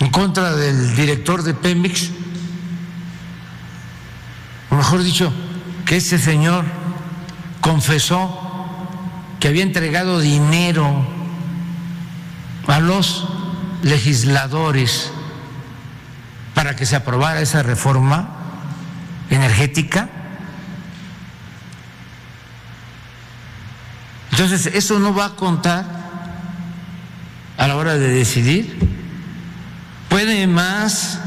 S16: en contra del director de Pemex, o mejor dicho, que ese señor confesó que había entregado dinero a los legisladores para que se aprobara esa reforma energética. Entonces, eso no va a contar a la hora de decidir. ¿Puede más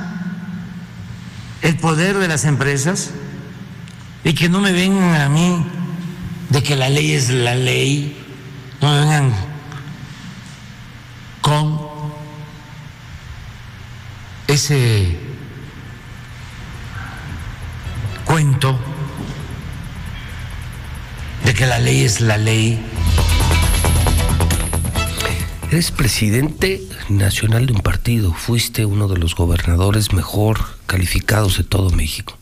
S16: el poder de las empresas? Y que no me vengan a mí de que la ley es la ley, no me vengan con ese cuento de que la ley es la ley.
S2: Eres presidente nacional de un partido, fuiste uno de los gobernadores mejor calificados de todo México.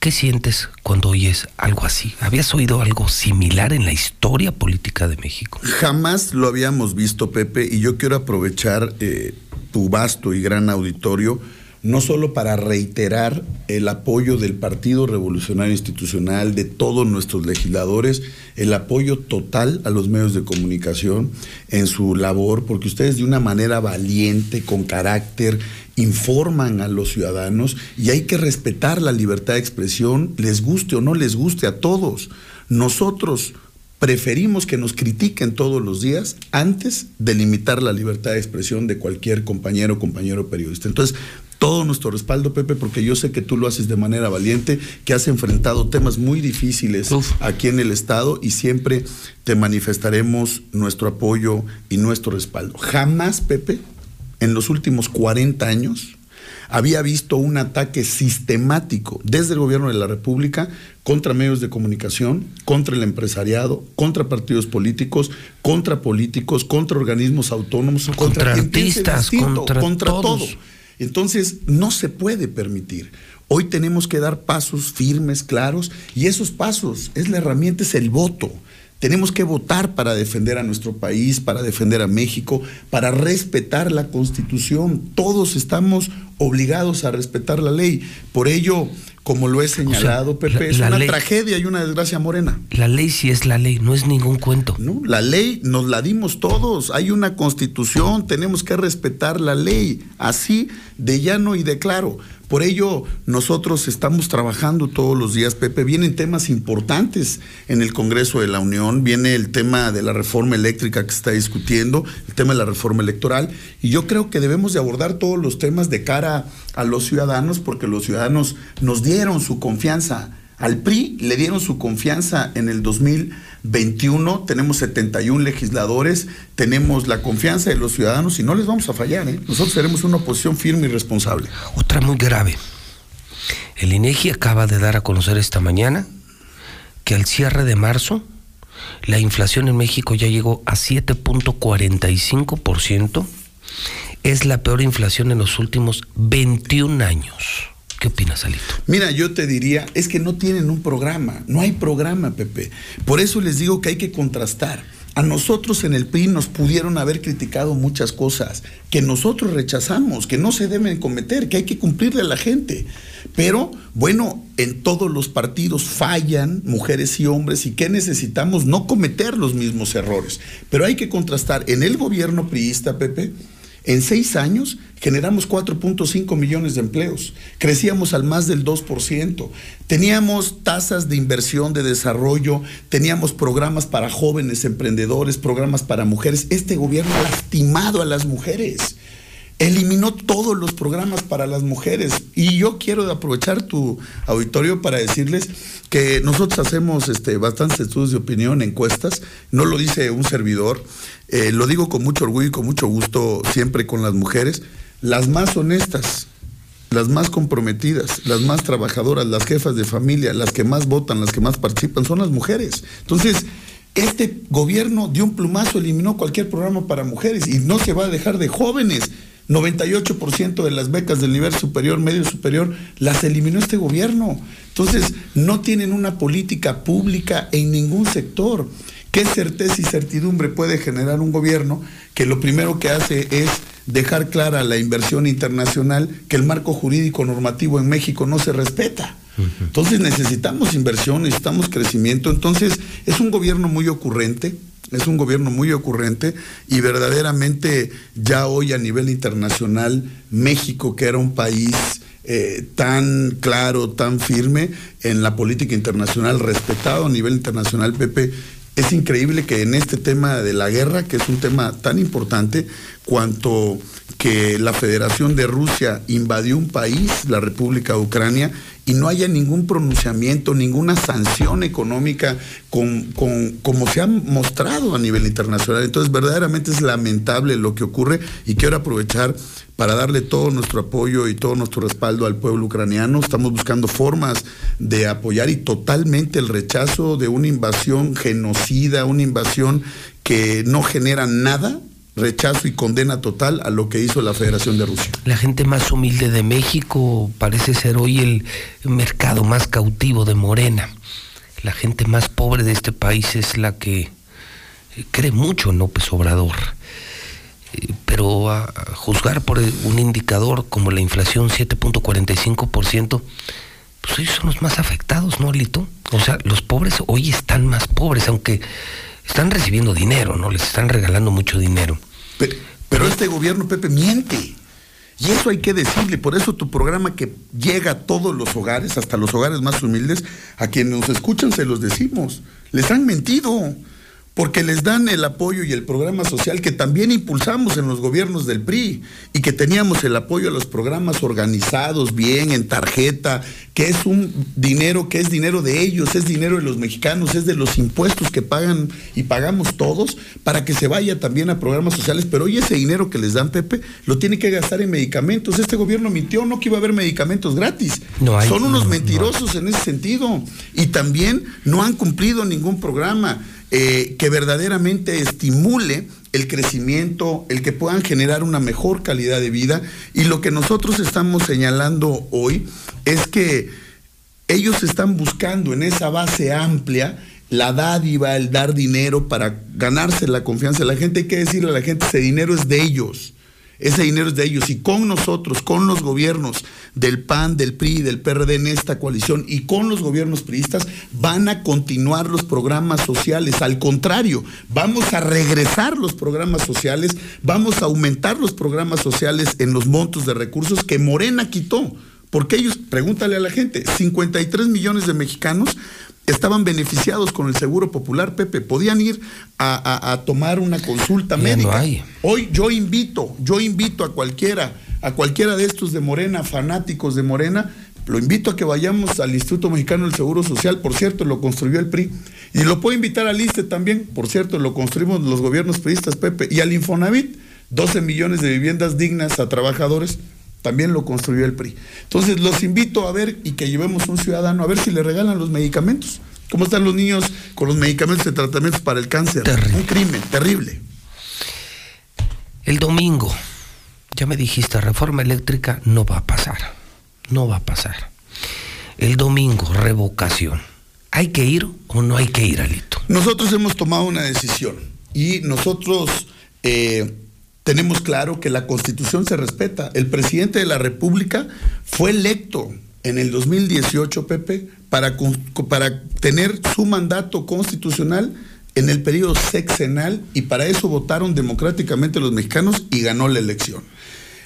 S2: ¿Qué sientes cuando oyes algo así? ¿Habías oído algo similar en la historia política de México?
S127: Jamás lo habíamos visto, Pepe, y yo quiero aprovechar eh, tu vasto y gran auditorio, no solo para reiterar el apoyo del Partido Revolucionario Institucional, de todos nuestros legisladores, el apoyo total a los medios de comunicación en su labor, porque ustedes de una manera valiente, con carácter, informan a los ciudadanos y hay que respetar la libertad de expresión, les guste o no les guste a todos. Nosotros preferimos que nos critiquen todos los días antes de limitar la libertad de expresión de cualquier compañero o compañero periodista. Entonces, todo nuestro respaldo, Pepe, porque yo sé que tú lo haces de manera valiente, que has enfrentado temas muy difíciles aquí en el Estado y siempre te manifestaremos nuestro apoyo y nuestro respaldo. Jamás, Pepe, en los últimos 40 años, había visto un ataque sistemático desde el gobierno de la República contra medios de comunicación, contra el empresariado, contra partidos políticos, contra políticos, contra organismos autónomos, contra,
S2: Contra artistas,
S127: distinto,
S2: contra
S127: todo.
S2: todos.
S127: Entonces, no se puede permitir. Hoy tenemos que dar pasos firmes, claros, y esos pasos es la herramienta, es el voto. Tenemos que votar para defender a nuestro país, para defender a México, para respetar la Constitución. Todos estamos obligados a respetar la ley. Por ello, como lo he señalado, Pepe,
S128: la-
S127: es una
S128: ley-
S127: tragedia y una desgracia morena.
S128: La ley sí es la ley, no es ningún cuento.
S127: No, la ley nos la dimos todos. Hay una constitución, tenemos que respetar la ley, así de llano y de claro. Por ello, nosotros estamos trabajando todos los días, Pepe. Vienen temas importantes en el Congreso de la Unión, viene el tema de la reforma eléctrica que se está discutiendo, el tema de la reforma electoral, y yo creo que debemos de abordar todos los temas de cara a los ciudadanos, porque los ciudadanos nos dieron su confianza al PRI le dieron su confianza en el 2021, tenemos 71 legisladores, tenemos la confianza de los ciudadanos y no les vamos a fallar. ¿eh? Nosotros seremos una oposición firme y responsable.
S128: Otra muy grave. El INEGI acaba de dar a conocer esta mañana que al cierre de marzo la inflación en México ya llegó a 7.45%. Es la peor inflación en los últimos 21 años. ¿Qué opinas?
S127: Mira, yo te diría, es que no tienen un programa, no hay programa, Pepe. Por eso les digo que hay que contrastar. A nosotros en el PRI nos pudieron haber criticado muchas cosas que nosotros rechazamos, que no se deben cometer, que hay que cumplirle a la gente. Pero bueno, en todos los partidos fallan mujeres y hombres y que necesitamos no cometer los mismos errores. Pero hay que contrastar en el gobierno priista, Pepe, en seis años generamos 4.5 millones de empleos, crecíamos al más del 2%, teníamos tasas de inversión, de desarrollo, teníamos programas para jóvenes emprendedores, programas para mujeres. Este gobierno ha lastimado a las mujeres. Eliminó todos los programas para las mujeres. Y yo quiero aprovechar tu auditorio para decirles que nosotros hacemos este, bastantes estudios de opinión, encuestas. No lo dice un servidor. Eh, lo digo con mucho orgullo y con mucho gusto siempre con las mujeres. Las más honestas, las más comprometidas, las más trabajadoras, las jefas de familia, las que más votan, las que más participan, son las mujeres. Entonces, este gobierno de un plumazo eliminó cualquier programa para mujeres y no se va a dejar de jóvenes. 98% de las becas del nivel superior, medio superior, las eliminó este gobierno. Entonces, no tienen una política pública en ningún sector. ¿Qué certeza y certidumbre puede generar un gobierno que lo primero que hace es dejar clara la inversión internacional, que el marco jurídico normativo en México no se respeta? Entonces necesitamos inversión, necesitamos crecimiento. Entonces es un gobierno muy ocurrente, es un gobierno muy ocurrente y verdaderamente ya hoy a nivel internacional México, que era un país eh, tan claro, tan firme en la política internacional, respetado a nivel internacional, Pepe, es increíble que en este tema de la guerra, que es un tema tan importante, cuanto que la Federación de Rusia invadió un país, la República de Ucrania, y no haya ningún pronunciamiento, ninguna sanción económica con, con- como se ha mostrado a nivel internacional. Entonces, verdaderamente es lamentable lo que ocurre y quiero aprovechar para darle todo nuestro apoyo y todo nuestro respaldo al pueblo ucraniano. Estamos buscando formas de apoyar y totalmente el rechazo de una invasión genocida, una invasión que no genera nada, rechazo y condena total a lo que hizo la Federación de Rusia.
S128: La gente más humilde de México parece ser hoy el mercado más cautivo de Morena. La gente más pobre de este país es la que eh, cree mucho en López Obrador. Eh, Pero a, juzgar por un indicador como la inflación 7.45%, pues ellos son los más afectados, ¿no, Alito? O sea, los pobres hoy están más pobres, aunque están recibiendo dinero, ¿no? Les están regalando mucho dinero.
S127: Pe- Pero este gobierno, Pepe, miente. Y eso hay que decirle. Por eso tu programa que llega a todos los hogares, hasta los hogares más humildes, a quienes nos escuchan se los decimos. Les han mentido. Porque les dan el apoyo y el programa social que también impulsamos en los gobiernos del PRI y que teníamos el apoyo a los programas organizados bien en tarjeta, que es un dinero que es dinero de ellos, es dinero de los mexicanos, es de los impuestos que pagan y pagamos todos para que se vaya también a programas sociales. Pero hoy ese dinero que les dan, Pepe, lo tiene que gastar en medicamentos. Este gobierno mintió, no que iba a haber medicamentos gratis.
S128: No hay,
S127: Son unos
S128: no, no.
S127: mentirosos en ese sentido. Y también no han cumplido ningún programa eh, que verdaderamente estimule el crecimiento, el que puedan generar una mejor calidad de vida. Y lo que nosotros estamos señalando hoy es que ellos están buscando en esa base amplia la dádiva, el dar dinero para ganarse la confianza de la gente. Hay que decirle a la gente, ese dinero es de ellos. Ese dinero es de ellos y con nosotros, con los gobiernos del PAN, del PRI, del PRD en esta coalición y con los gobiernos priistas van a continuar los programas sociales. Al contrario, vamos a regresar los programas sociales, vamos a aumentar los programas sociales en los montos de recursos que Morena quitó. Porque ellos, pregúntale a la gente, 53 millones de mexicanos estaban beneficiados con el Seguro Popular, Pepe, podían ir a, a- a tomar una consulta
S2: Ya
S127: médica.
S2: no hay.
S127: Hoy yo invito, yo invito a cualquiera, a cualquiera de estos de Morena, fanáticos de Morena, lo invito a que vayamos al Instituto Mexicano del Seguro Social, por cierto, lo construyó el PRI. Y lo puedo invitar al ISTE también, por cierto, lo construimos los gobiernos priistas, Pepe. Y al Infonavit, 12 millones de viviendas dignas a trabajadores, también lo construyó el PRI. Entonces los invito a ver y que llevemos un ciudadano a ver si le regalan los medicamentos. ¿Cómo están los niños con los medicamentos de tratamientos para el cáncer? Un crimen terrible.
S2: El domingo, ya me dijiste, reforma eléctrica no va a pasar. No va a pasar. El domingo, revocación. ¿Hay que ir o no hay que ir, Alito?
S127: Nosotros hemos tomado una decisión y nosotros eh, tenemos claro que la constitución se respeta. El presidente de la República fue electo en el 2018, Pepe, para, para tener su mandato constitucional en el periodo sexenal y para eso votaron democráticamente los mexicanos y ganó la elección.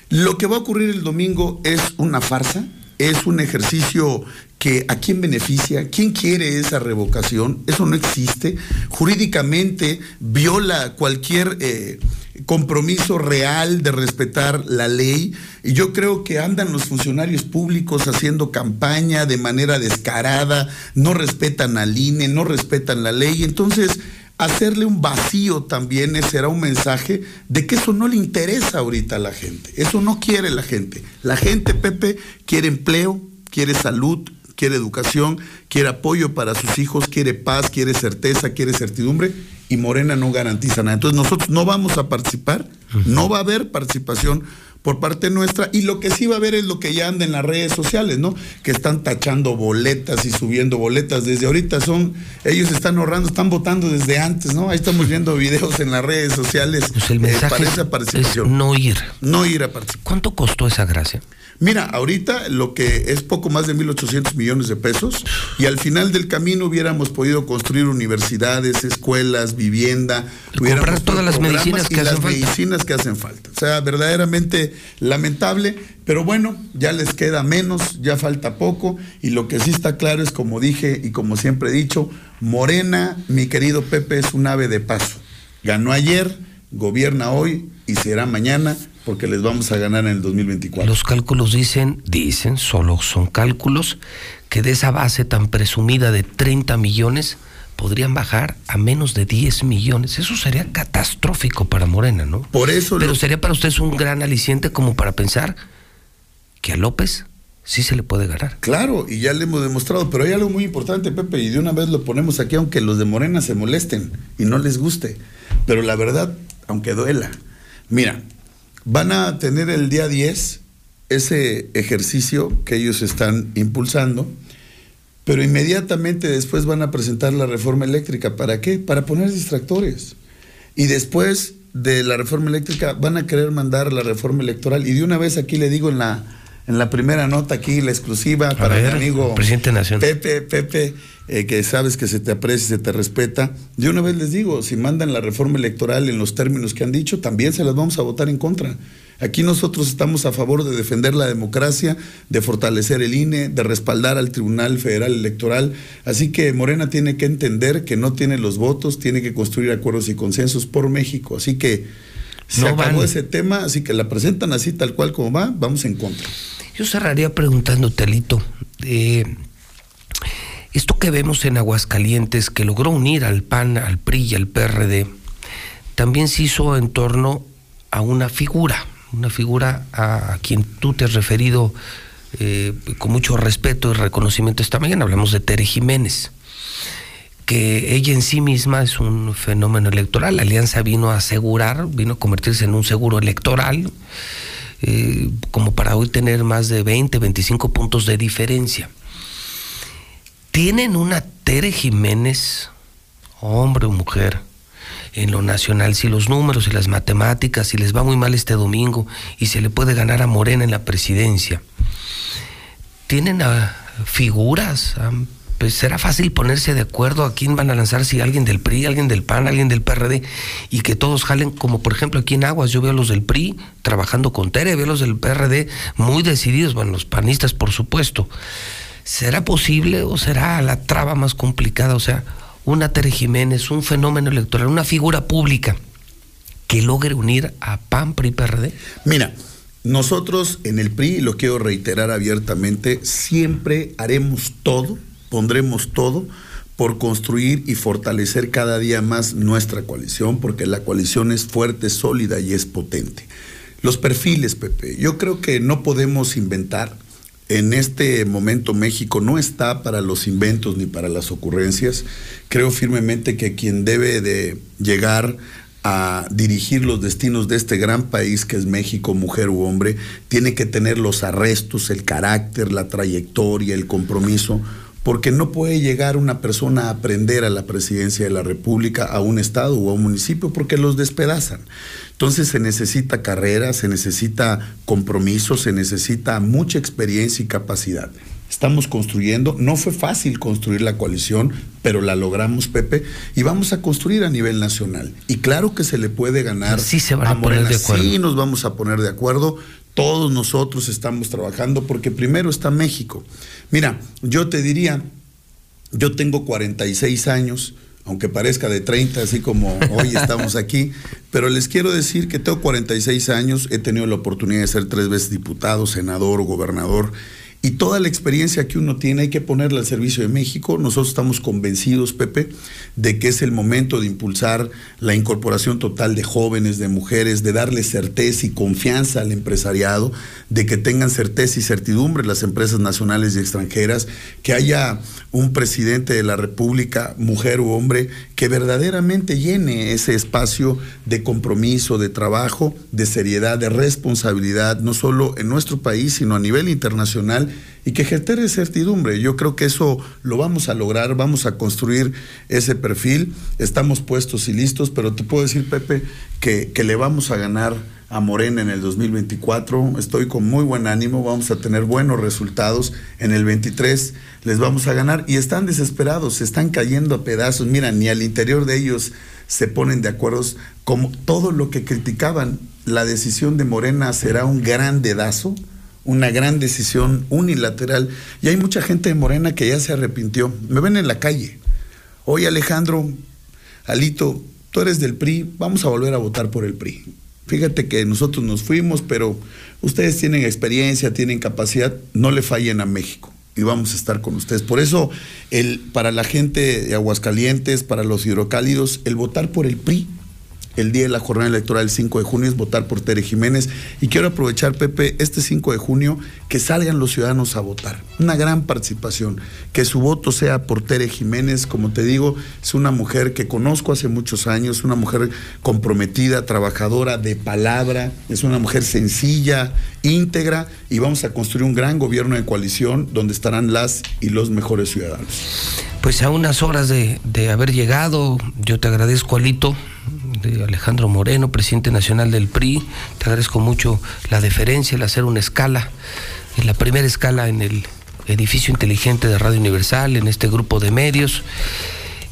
S127: Lo que va a ocurrir el domingo es una farsa, es un ejercicio que a quién beneficia, quién quiere esa revocación, eso no existe, jurídicamente viola cualquier eh, compromiso real de respetar la ley y yo creo que andan los funcionarios públicos haciendo campaña de manera descarada, no respetan al INE, no respetan la ley, entonces hacerle un vacío también será un mensaje de que eso no le interesa ahorita a la gente. Eso no quiere la gente. La gente, Pepe, quiere empleo, quiere salud, quiere educación, quiere apoyo para sus hijos, quiere paz, quiere certeza, quiere certidumbre y Morena no garantiza nada. Entonces nosotros no vamos a participar, no va a haber participación por parte nuestra y lo que sí va a haber es lo que ya anda en las redes sociales, ¿no? Que están tachando boletas y subiendo boletas desde ahorita son ellos están ahorrando, están votando desde antes, ¿no? Ahí estamos viendo videos en las redes sociales
S2: Pues el
S127: eh,
S2: mensaje
S127: para
S2: es-
S127: esa participación.
S2: es no ir.
S127: No ir a participar.
S2: ¿Cuánto costó esa gracia?
S127: Mira, ahorita lo que es poco más de 1.800 millones de pesos y al final del camino hubiéramos podido construir universidades, escuelas, vivienda, hubiéramos
S2: comprar todas las medicinas
S127: y
S2: que hacen
S127: las
S2: falta.
S127: medicinas que hacen falta. O sea, verdaderamente lamentable, pero bueno, ya les queda menos, ya falta poco y lo que sí está claro es como dije y como siempre he dicho, Morena, mi querido Pepe, es un ave de paso. Ganó ayer, gobierna hoy y será mañana porque les vamos a ganar en el 2024.
S2: Los cálculos dicen, dicen, solo son cálculos, que de esa base tan presumida de 30 millones podrían bajar a menos de 10 millones. Eso sería catastrófico para Morena, ¿no?
S127: Por eso
S2: Pero
S127: lo-
S2: sería para ustedes un gran aliciente como para pensar que a López sí se le puede ganar.
S127: Claro, y ya le hemos demostrado, pero hay algo muy importante, Pepe, y de una vez lo ponemos aquí, aunque los de Morena se molesten y no les guste. Pero la verdad, aunque duela, mira, van a tener el día 10 ese ejercicio que ellos están impulsando, pero inmediatamente después van a presentar la reforma eléctrica. ¿Para qué? Para poner distractores. Y después de la reforma eléctrica van a querer mandar la reforma electoral. Y de una vez aquí le digo en la, en la primera nota, aquí la exclusiva para
S2: ver,
S127: mi amigo
S2: presidente nacional.
S127: Pepe, Pepe, eh, que sabes que se te aprecia, se te respeta. De una vez les digo, si mandan la reforma electoral en los términos que han dicho, también se las vamos a votar en contra. Aquí nosotros estamos a favor de defender la democracia, de fortalecer el INE, de respaldar al Tribunal Federal Electoral. Así que Morena tiene que entender que no tiene los votos, tiene que construir acuerdos y consensos por México. Así que se
S2: No
S127: acabó
S2: van.
S127: ese tema, así que la presentan así tal cual como va, vamos en contra.
S2: Yo cerraría preguntándote, Alito, eh, esto que vemos en Aguascalientes, que logró unir al PAN, al PRI y al PRD, también se hizo en torno a una figura, una figura a, quien tú te has referido eh, con mucho respeto y reconocimiento esta mañana. Hablamos de Tere Jiménez, que ella en sí misma es un fenómeno electoral. La alianza vino a asegurar, vino a convertirse en un seguro electoral, eh, como para hoy tener más de 20, 25 puntos de diferencia. Tienen una Tere Jiménez hombre o mujer, en lo nacional, si los números y las matemáticas, si les va muy mal este domingo y se le puede ganar a Morena en la presidencia, tienen a figuras, a pues será fácil ponerse de acuerdo a quién van a lanzar, si alguien del PRI, alguien del PAN, alguien del PRD, y que todos jalen, como por ejemplo aquí en Aguas, yo veo a los del PRI trabajando con Tere, veo a los del PRD muy decididos, bueno, los panistas por supuesto. ¿Será posible o será la traba más complicada? O sea, una Tere Jiménez, un fenómeno electoral, una figura pública que logre unir a PAN, PRI, PRD?
S127: Mira, nosotros en el PRI, lo quiero reiterar abiertamente, siempre haremos todo pondremos todo por construir y fortalecer cada día más nuestra coalición, porque la coalición es fuerte, sólida y es potente. Los perfiles, Pepe, yo creo que no podemos inventar. En este momento México no está para los inventos ni para las ocurrencias. Creo firmemente que quien debe de llegar a dirigir los destinos de este gran país que es México, mujer u hombre, tiene que tener los arrestos, el carácter, la trayectoria, el compromiso porque no puede llegar una persona a aprender a la presidencia de la República, a un estado o a un municipio, porque los despedazan. Entonces se necesita carrera, se necesita compromiso, se necesita mucha experiencia y capacidad. Estamos construyendo, no fue fácil construir la coalición, pero la logramos, Pepe, y vamos a construir a nivel nacional. Y claro que se le puede ganar.
S2: Sí se van a, poner de acuerdo.
S127: Sí nos vamos a poner de acuerdo. Todos nosotros estamos trabajando porque primero está México. Mira, yo te diría, yo tengo 46 años, aunque parezca de 30, así como hoy estamos aquí, [LAUGHS] pero les quiero decir que tengo 46 años, he tenido la oportunidad de ser tres veces diputado, senador, gobernador y toda la experiencia que uno tiene hay que ponerla al servicio de México. Nosotros estamos convencidos, Pepe, de que es el momento de impulsar la incorporación total de jóvenes, de mujeres, de darle certeza y confianza al empresariado, de que tengan certeza y certidumbre las empresas nacionales y extranjeras, que haya un presidente de la República, mujer u hombre, que verdaderamente llene ese espacio de compromiso, de trabajo, de seriedad, de responsabilidad, no solo en nuestro país, sino a nivel internacional y que genere certidumbre. Yo creo que eso lo vamos a lograr, vamos a construir ese perfil, estamos puestos y listos, pero te puedo decir, Pepe, que, que le vamos a ganar a Morena en el 2024. Estoy con muy buen ánimo, vamos a tener buenos resultados. En el 23 les vamos a ganar y están desesperados, se están cayendo a pedazos. Mira, ni al interior de ellos se ponen de acuerdo. Como todo lo que criticaban, la decisión de Morena será un gran dedazo una gran decisión unilateral. Y hay mucha gente de Morena que ya se arrepintió. Me ven en la calle. Oye Alejandro, Alito, tú eres del PRI, vamos a volver a votar por el PRI. Fíjate que nosotros nos fuimos, pero ustedes tienen experiencia, tienen capacidad, no le fallen a México y vamos a estar con ustedes. Por eso, el, para la gente de Aguascalientes, para los hidrocálidos, el votar por el PRI el día de la jornada electoral el 5 de junio es votar por Tere Jiménez. Y quiero aprovechar, Pepe, este 5 de junio, que salgan los ciudadanos a votar. Una gran participación. Que su voto sea por Tere Jiménez. Como te digo, es una mujer que conozco hace muchos años, una mujer comprometida, trabajadora, de palabra, es una mujer sencilla, íntegra, y vamos a construir un gran gobierno de coalición donde estarán las y los mejores ciudadanos.
S2: Pues a unas horas de, de haber llegado, yo te agradezco, Alito, de Alejandro Moreno, presidente nacional del PRI. Te agradezco mucho la deferencia, el hacer una escala, en la primera escala en el edificio inteligente de Radio Universal, en este grupo de medios.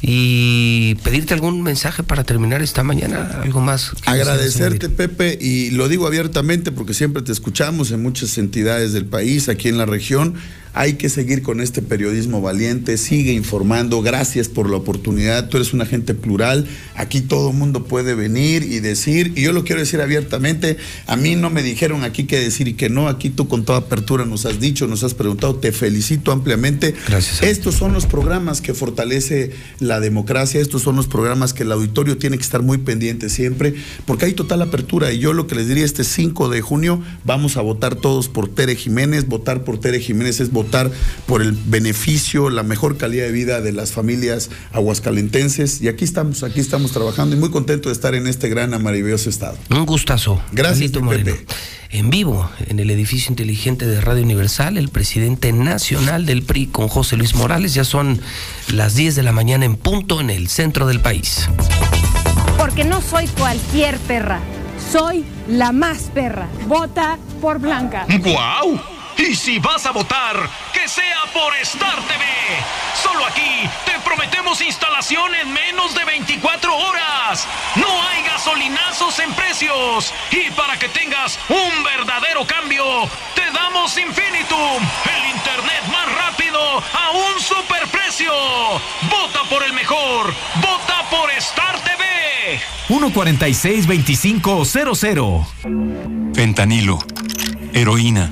S2: Y pedirte algún mensaje para terminar esta mañana, algo más.
S127: Agradecerte, Pepe, y lo digo abiertamente porque siempre te escuchamos en muchas entidades del país, aquí en la región hay que seguir con este periodismo valiente, sigue informando, gracias por la oportunidad, tú eres una gente plural, aquí todo el mundo puede venir y decir, y yo lo quiero decir abiertamente, a mí no me dijeron aquí qué decir y que no, aquí tú con toda apertura nos has dicho, nos has preguntado, te felicito ampliamente.
S2: Gracias.
S127: Estos son los programas que fortalece la democracia, estos son los programas que el auditorio tiene que estar muy pendiente siempre, porque hay total apertura y yo lo que les diría este 5 de junio, vamos a votar todos por Tere Jiménez, votar por Tere Jiménez es votar por el beneficio, la mejor calidad de vida de las familias aguascalentenses. Y aquí estamos, aquí estamos trabajando y muy contento de estar en este gran maravilloso estado.
S2: Un gustazo.
S127: Gracias, Pepe.
S128: en vivo en el edificio inteligente de Radio Universal, el presidente nacional del PRI con José Luis Morales. Ya son las 10 de la mañana en punto en el centro del país.
S129: Porque no soy cualquier perra, soy la más perra. Vota por Blanca.
S130: ¡Guau! Y si vas a votar, que sea por Star TV. Solo aquí te prometemos instalación en menos de 24 horas. No hay gasolinazos en precios. Y para que tengas un verdadero cambio, te damos Infinitum, el internet más rápido a un superprecio. Vota por el mejor. Vota por Star TV.
S131: 146-2500. Fentanilo, heroína,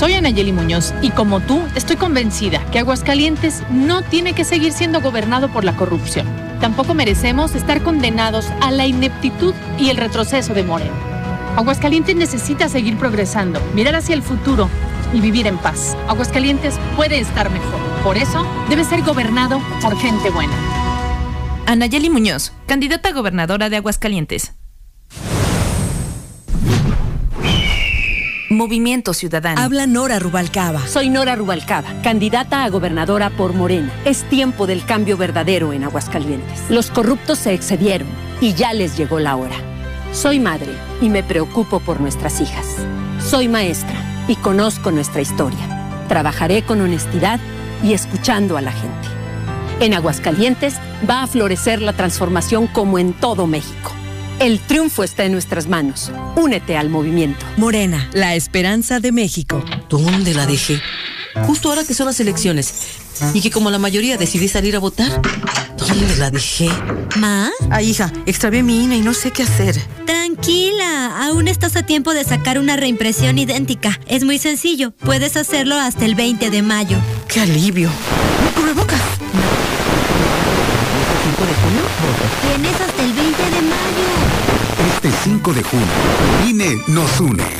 S27: Soy Anayeli Muñoz y como tú estoy convencida que Aguascalientes no tiene que seguir siendo gobernado por la corrupción. Tampoco merecemos estar condenados a la ineptitud y el retroceso de Moreno. Aguascalientes necesita seguir progresando, mirar hacia el futuro y vivir en paz. Aguascalientes puede estar mejor. Por eso debe ser gobernado por gente buena.
S132: Anayeli Muñoz, candidata a gobernadora de Aguascalientes.
S133: Movimiento Ciudadano.
S134: Habla Nora Rubalcaba.
S133: Soy Nora Rubalcaba, candidata a gobernadora por Morena. Es tiempo del cambio verdadero en Aguascalientes. Los corruptos se excedieron y ya les llegó la hora. Soy madre y me preocupo por nuestras hijas. Soy maestra y conozco nuestra historia. Trabajaré con honestidad y escuchando a la gente. En Aguascalientes va a florecer la transformación como en todo México. El triunfo está en nuestras manos. Únete al movimiento.
S134: Morena, la esperanza de México.
S135: ¿Dónde la dejé? Justo ahora que son las elecciones. Y que como la mayoría decidí salir a votar. ¿Dónde la dejé?
S136: ¿Ma?
S135: Ay, hija, extravié mi INE y no sé qué hacer.
S136: Tranquila, aún estás a tiempo de sacar una reimpresión idéntica. Es muy sencillo, puedes hacerlo hasta el 20 de mayo.
S135: ¡Qué alivio! ¡Cubrebocas!
S136: Tienes hasta el 20 de mayo.
S137: Este 5 de junio, INE nos une.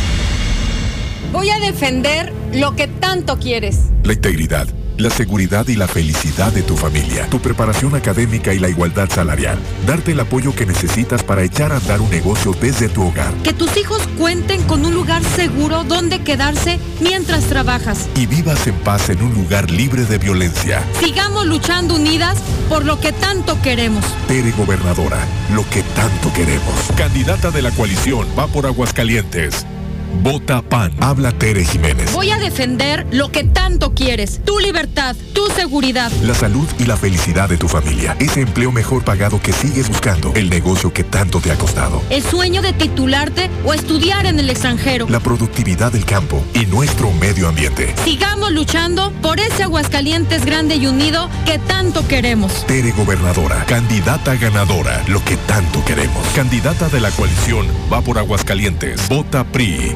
S27: Voy a defender lo que tanto quieres.
S109: La integridad, la seguridad y la felicidad de tu familia, tu preparación académica y la igualdad salarial. Darte el apoyo que necesitas para echar a andar un negocio desde tu hogar.
S27: Que tus hijos cuenten con un lugar seguro donde quedarse mientras trabajas.
S109: Y vivas en paz en un lugar libre de violencia.
S27: Sigamos luchando unidas por lo que tanto queremos.
S109: Tere Gobernadora, lo que tanto queremos. Candidata de la coalición va por Aguascalientes. Vota PAN. Habla Tere Jiménez.
S27: Voy a defender lo que tanto quieres. Tu libertad, tu seguridad.
S109: La salud y la felicidad de tu familia. Ese empleo mejor pagado que sigues buscando. El negocio que tanto te ha costado.
S27: El sueño de titularte o estudiar en el extranjero.
S109: La productividad del campo y nuestro medio ambiente.
S27: Sigamos luchando por ese Aguascalientes grande y unido que tanto queremos.
S109: Tere Gobernadora. Candidata ganadora. Lo que tanto queremos. Candidata de la coalición va por Aguascalientes. Vota PRI.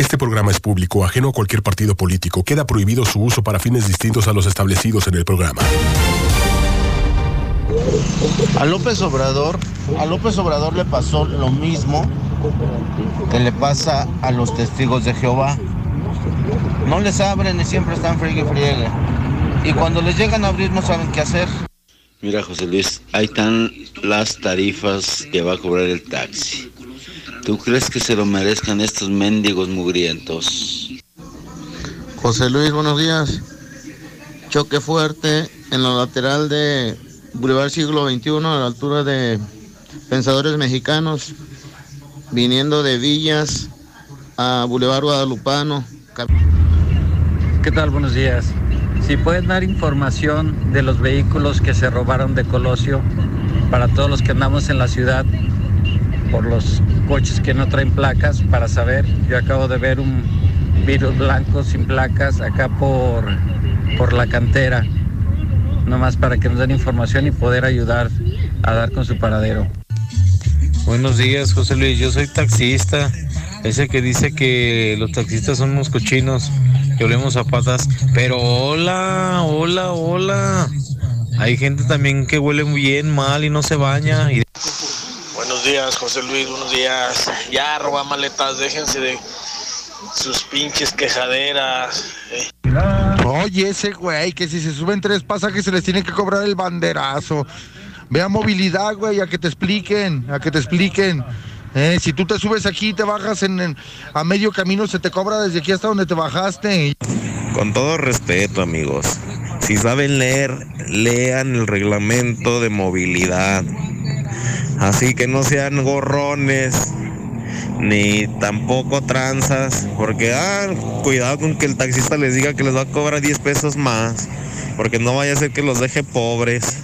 S138: Este programa es público, ajeno a cualquier partido político. Queda prohibido su uso para fines distintos a los establecidos en el programa.
S123: A López Obrador, a López Obrador le pasó lo mismo que le pasa a los testigos de Jehová. No les abren y siempre están friegue y friegue. Y cuando les llegan a abrir no saben qué hacer.
S139: Mira, José Luis, ahí están las tarifas que va a cobrar el taxi. ¿Tú crees que se lo merezcan estos mendigos mugrientos?
S140: José Luis, buenos días. Choque fuerte en la lateral de Boulevard Siglo XXI, a la altura de Pensadores Mexicanos, viniendo de Villas a Boulevard Guadalupano.
S141: ¿Qué tal? Buenos días. Si pueden dar información de los vehículos que se robaron de Colosio para todos los que andamos en la ciudad por los coches que no traen placas para saber. Yo acabo de ver un virus blanco sin placas acá por, por la cantera. Nomás para que nos den información y poder ayudar a dar con su paradero.
S93: Buenos días, José Luis. Yo soy taxista. Ese que dice que los taxistas son unos cochinos, que olemos a patas. Pero hola, hola, hola. Hay gente también que huele bien mal y no se baña.
S142: Buenos días, José Luis, buenos días. Ya roba maletas, déjense de sus pinches quejaderas. eh.
S143: Oye, ese güey, que si se suben tres pasajes se les tiene que cobrar el banderazo. Ve a movilidad, güey, a que te expliquen, a que te expliquen. Eh, si tú te subes aquí y te bajas en, en- a medio camino, se te cobra desde aquí hasta donde te bajaste.
S144: Con todo respeto, amigos, si saben leer, lean el reglamento de movilidad. Así que no sean gorrones, ni tampoco tranzas, porque ah, cuidado con que el taxista les diga que les va a cobrar 10 pesos más, porque no vaya a ser que los deje pobres.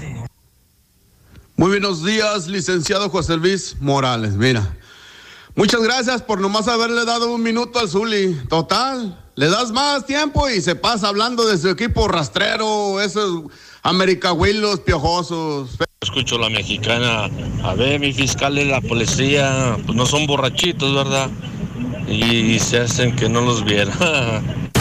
S29: Muy buenos días, licenciado José Luis Morales. Mira, muchas gracias por nomás haberle dado un minuto al Zuli. Total, le das más tiempo y se pasa hablando de su equipo rastrero, esos americahuilos piojosos.
S145: Escucho la mexicana, a ver, mi fiscal de la policía, pues no son borrachitos, ¿verdad? Y se hacen que no los viera. [LAUGHS]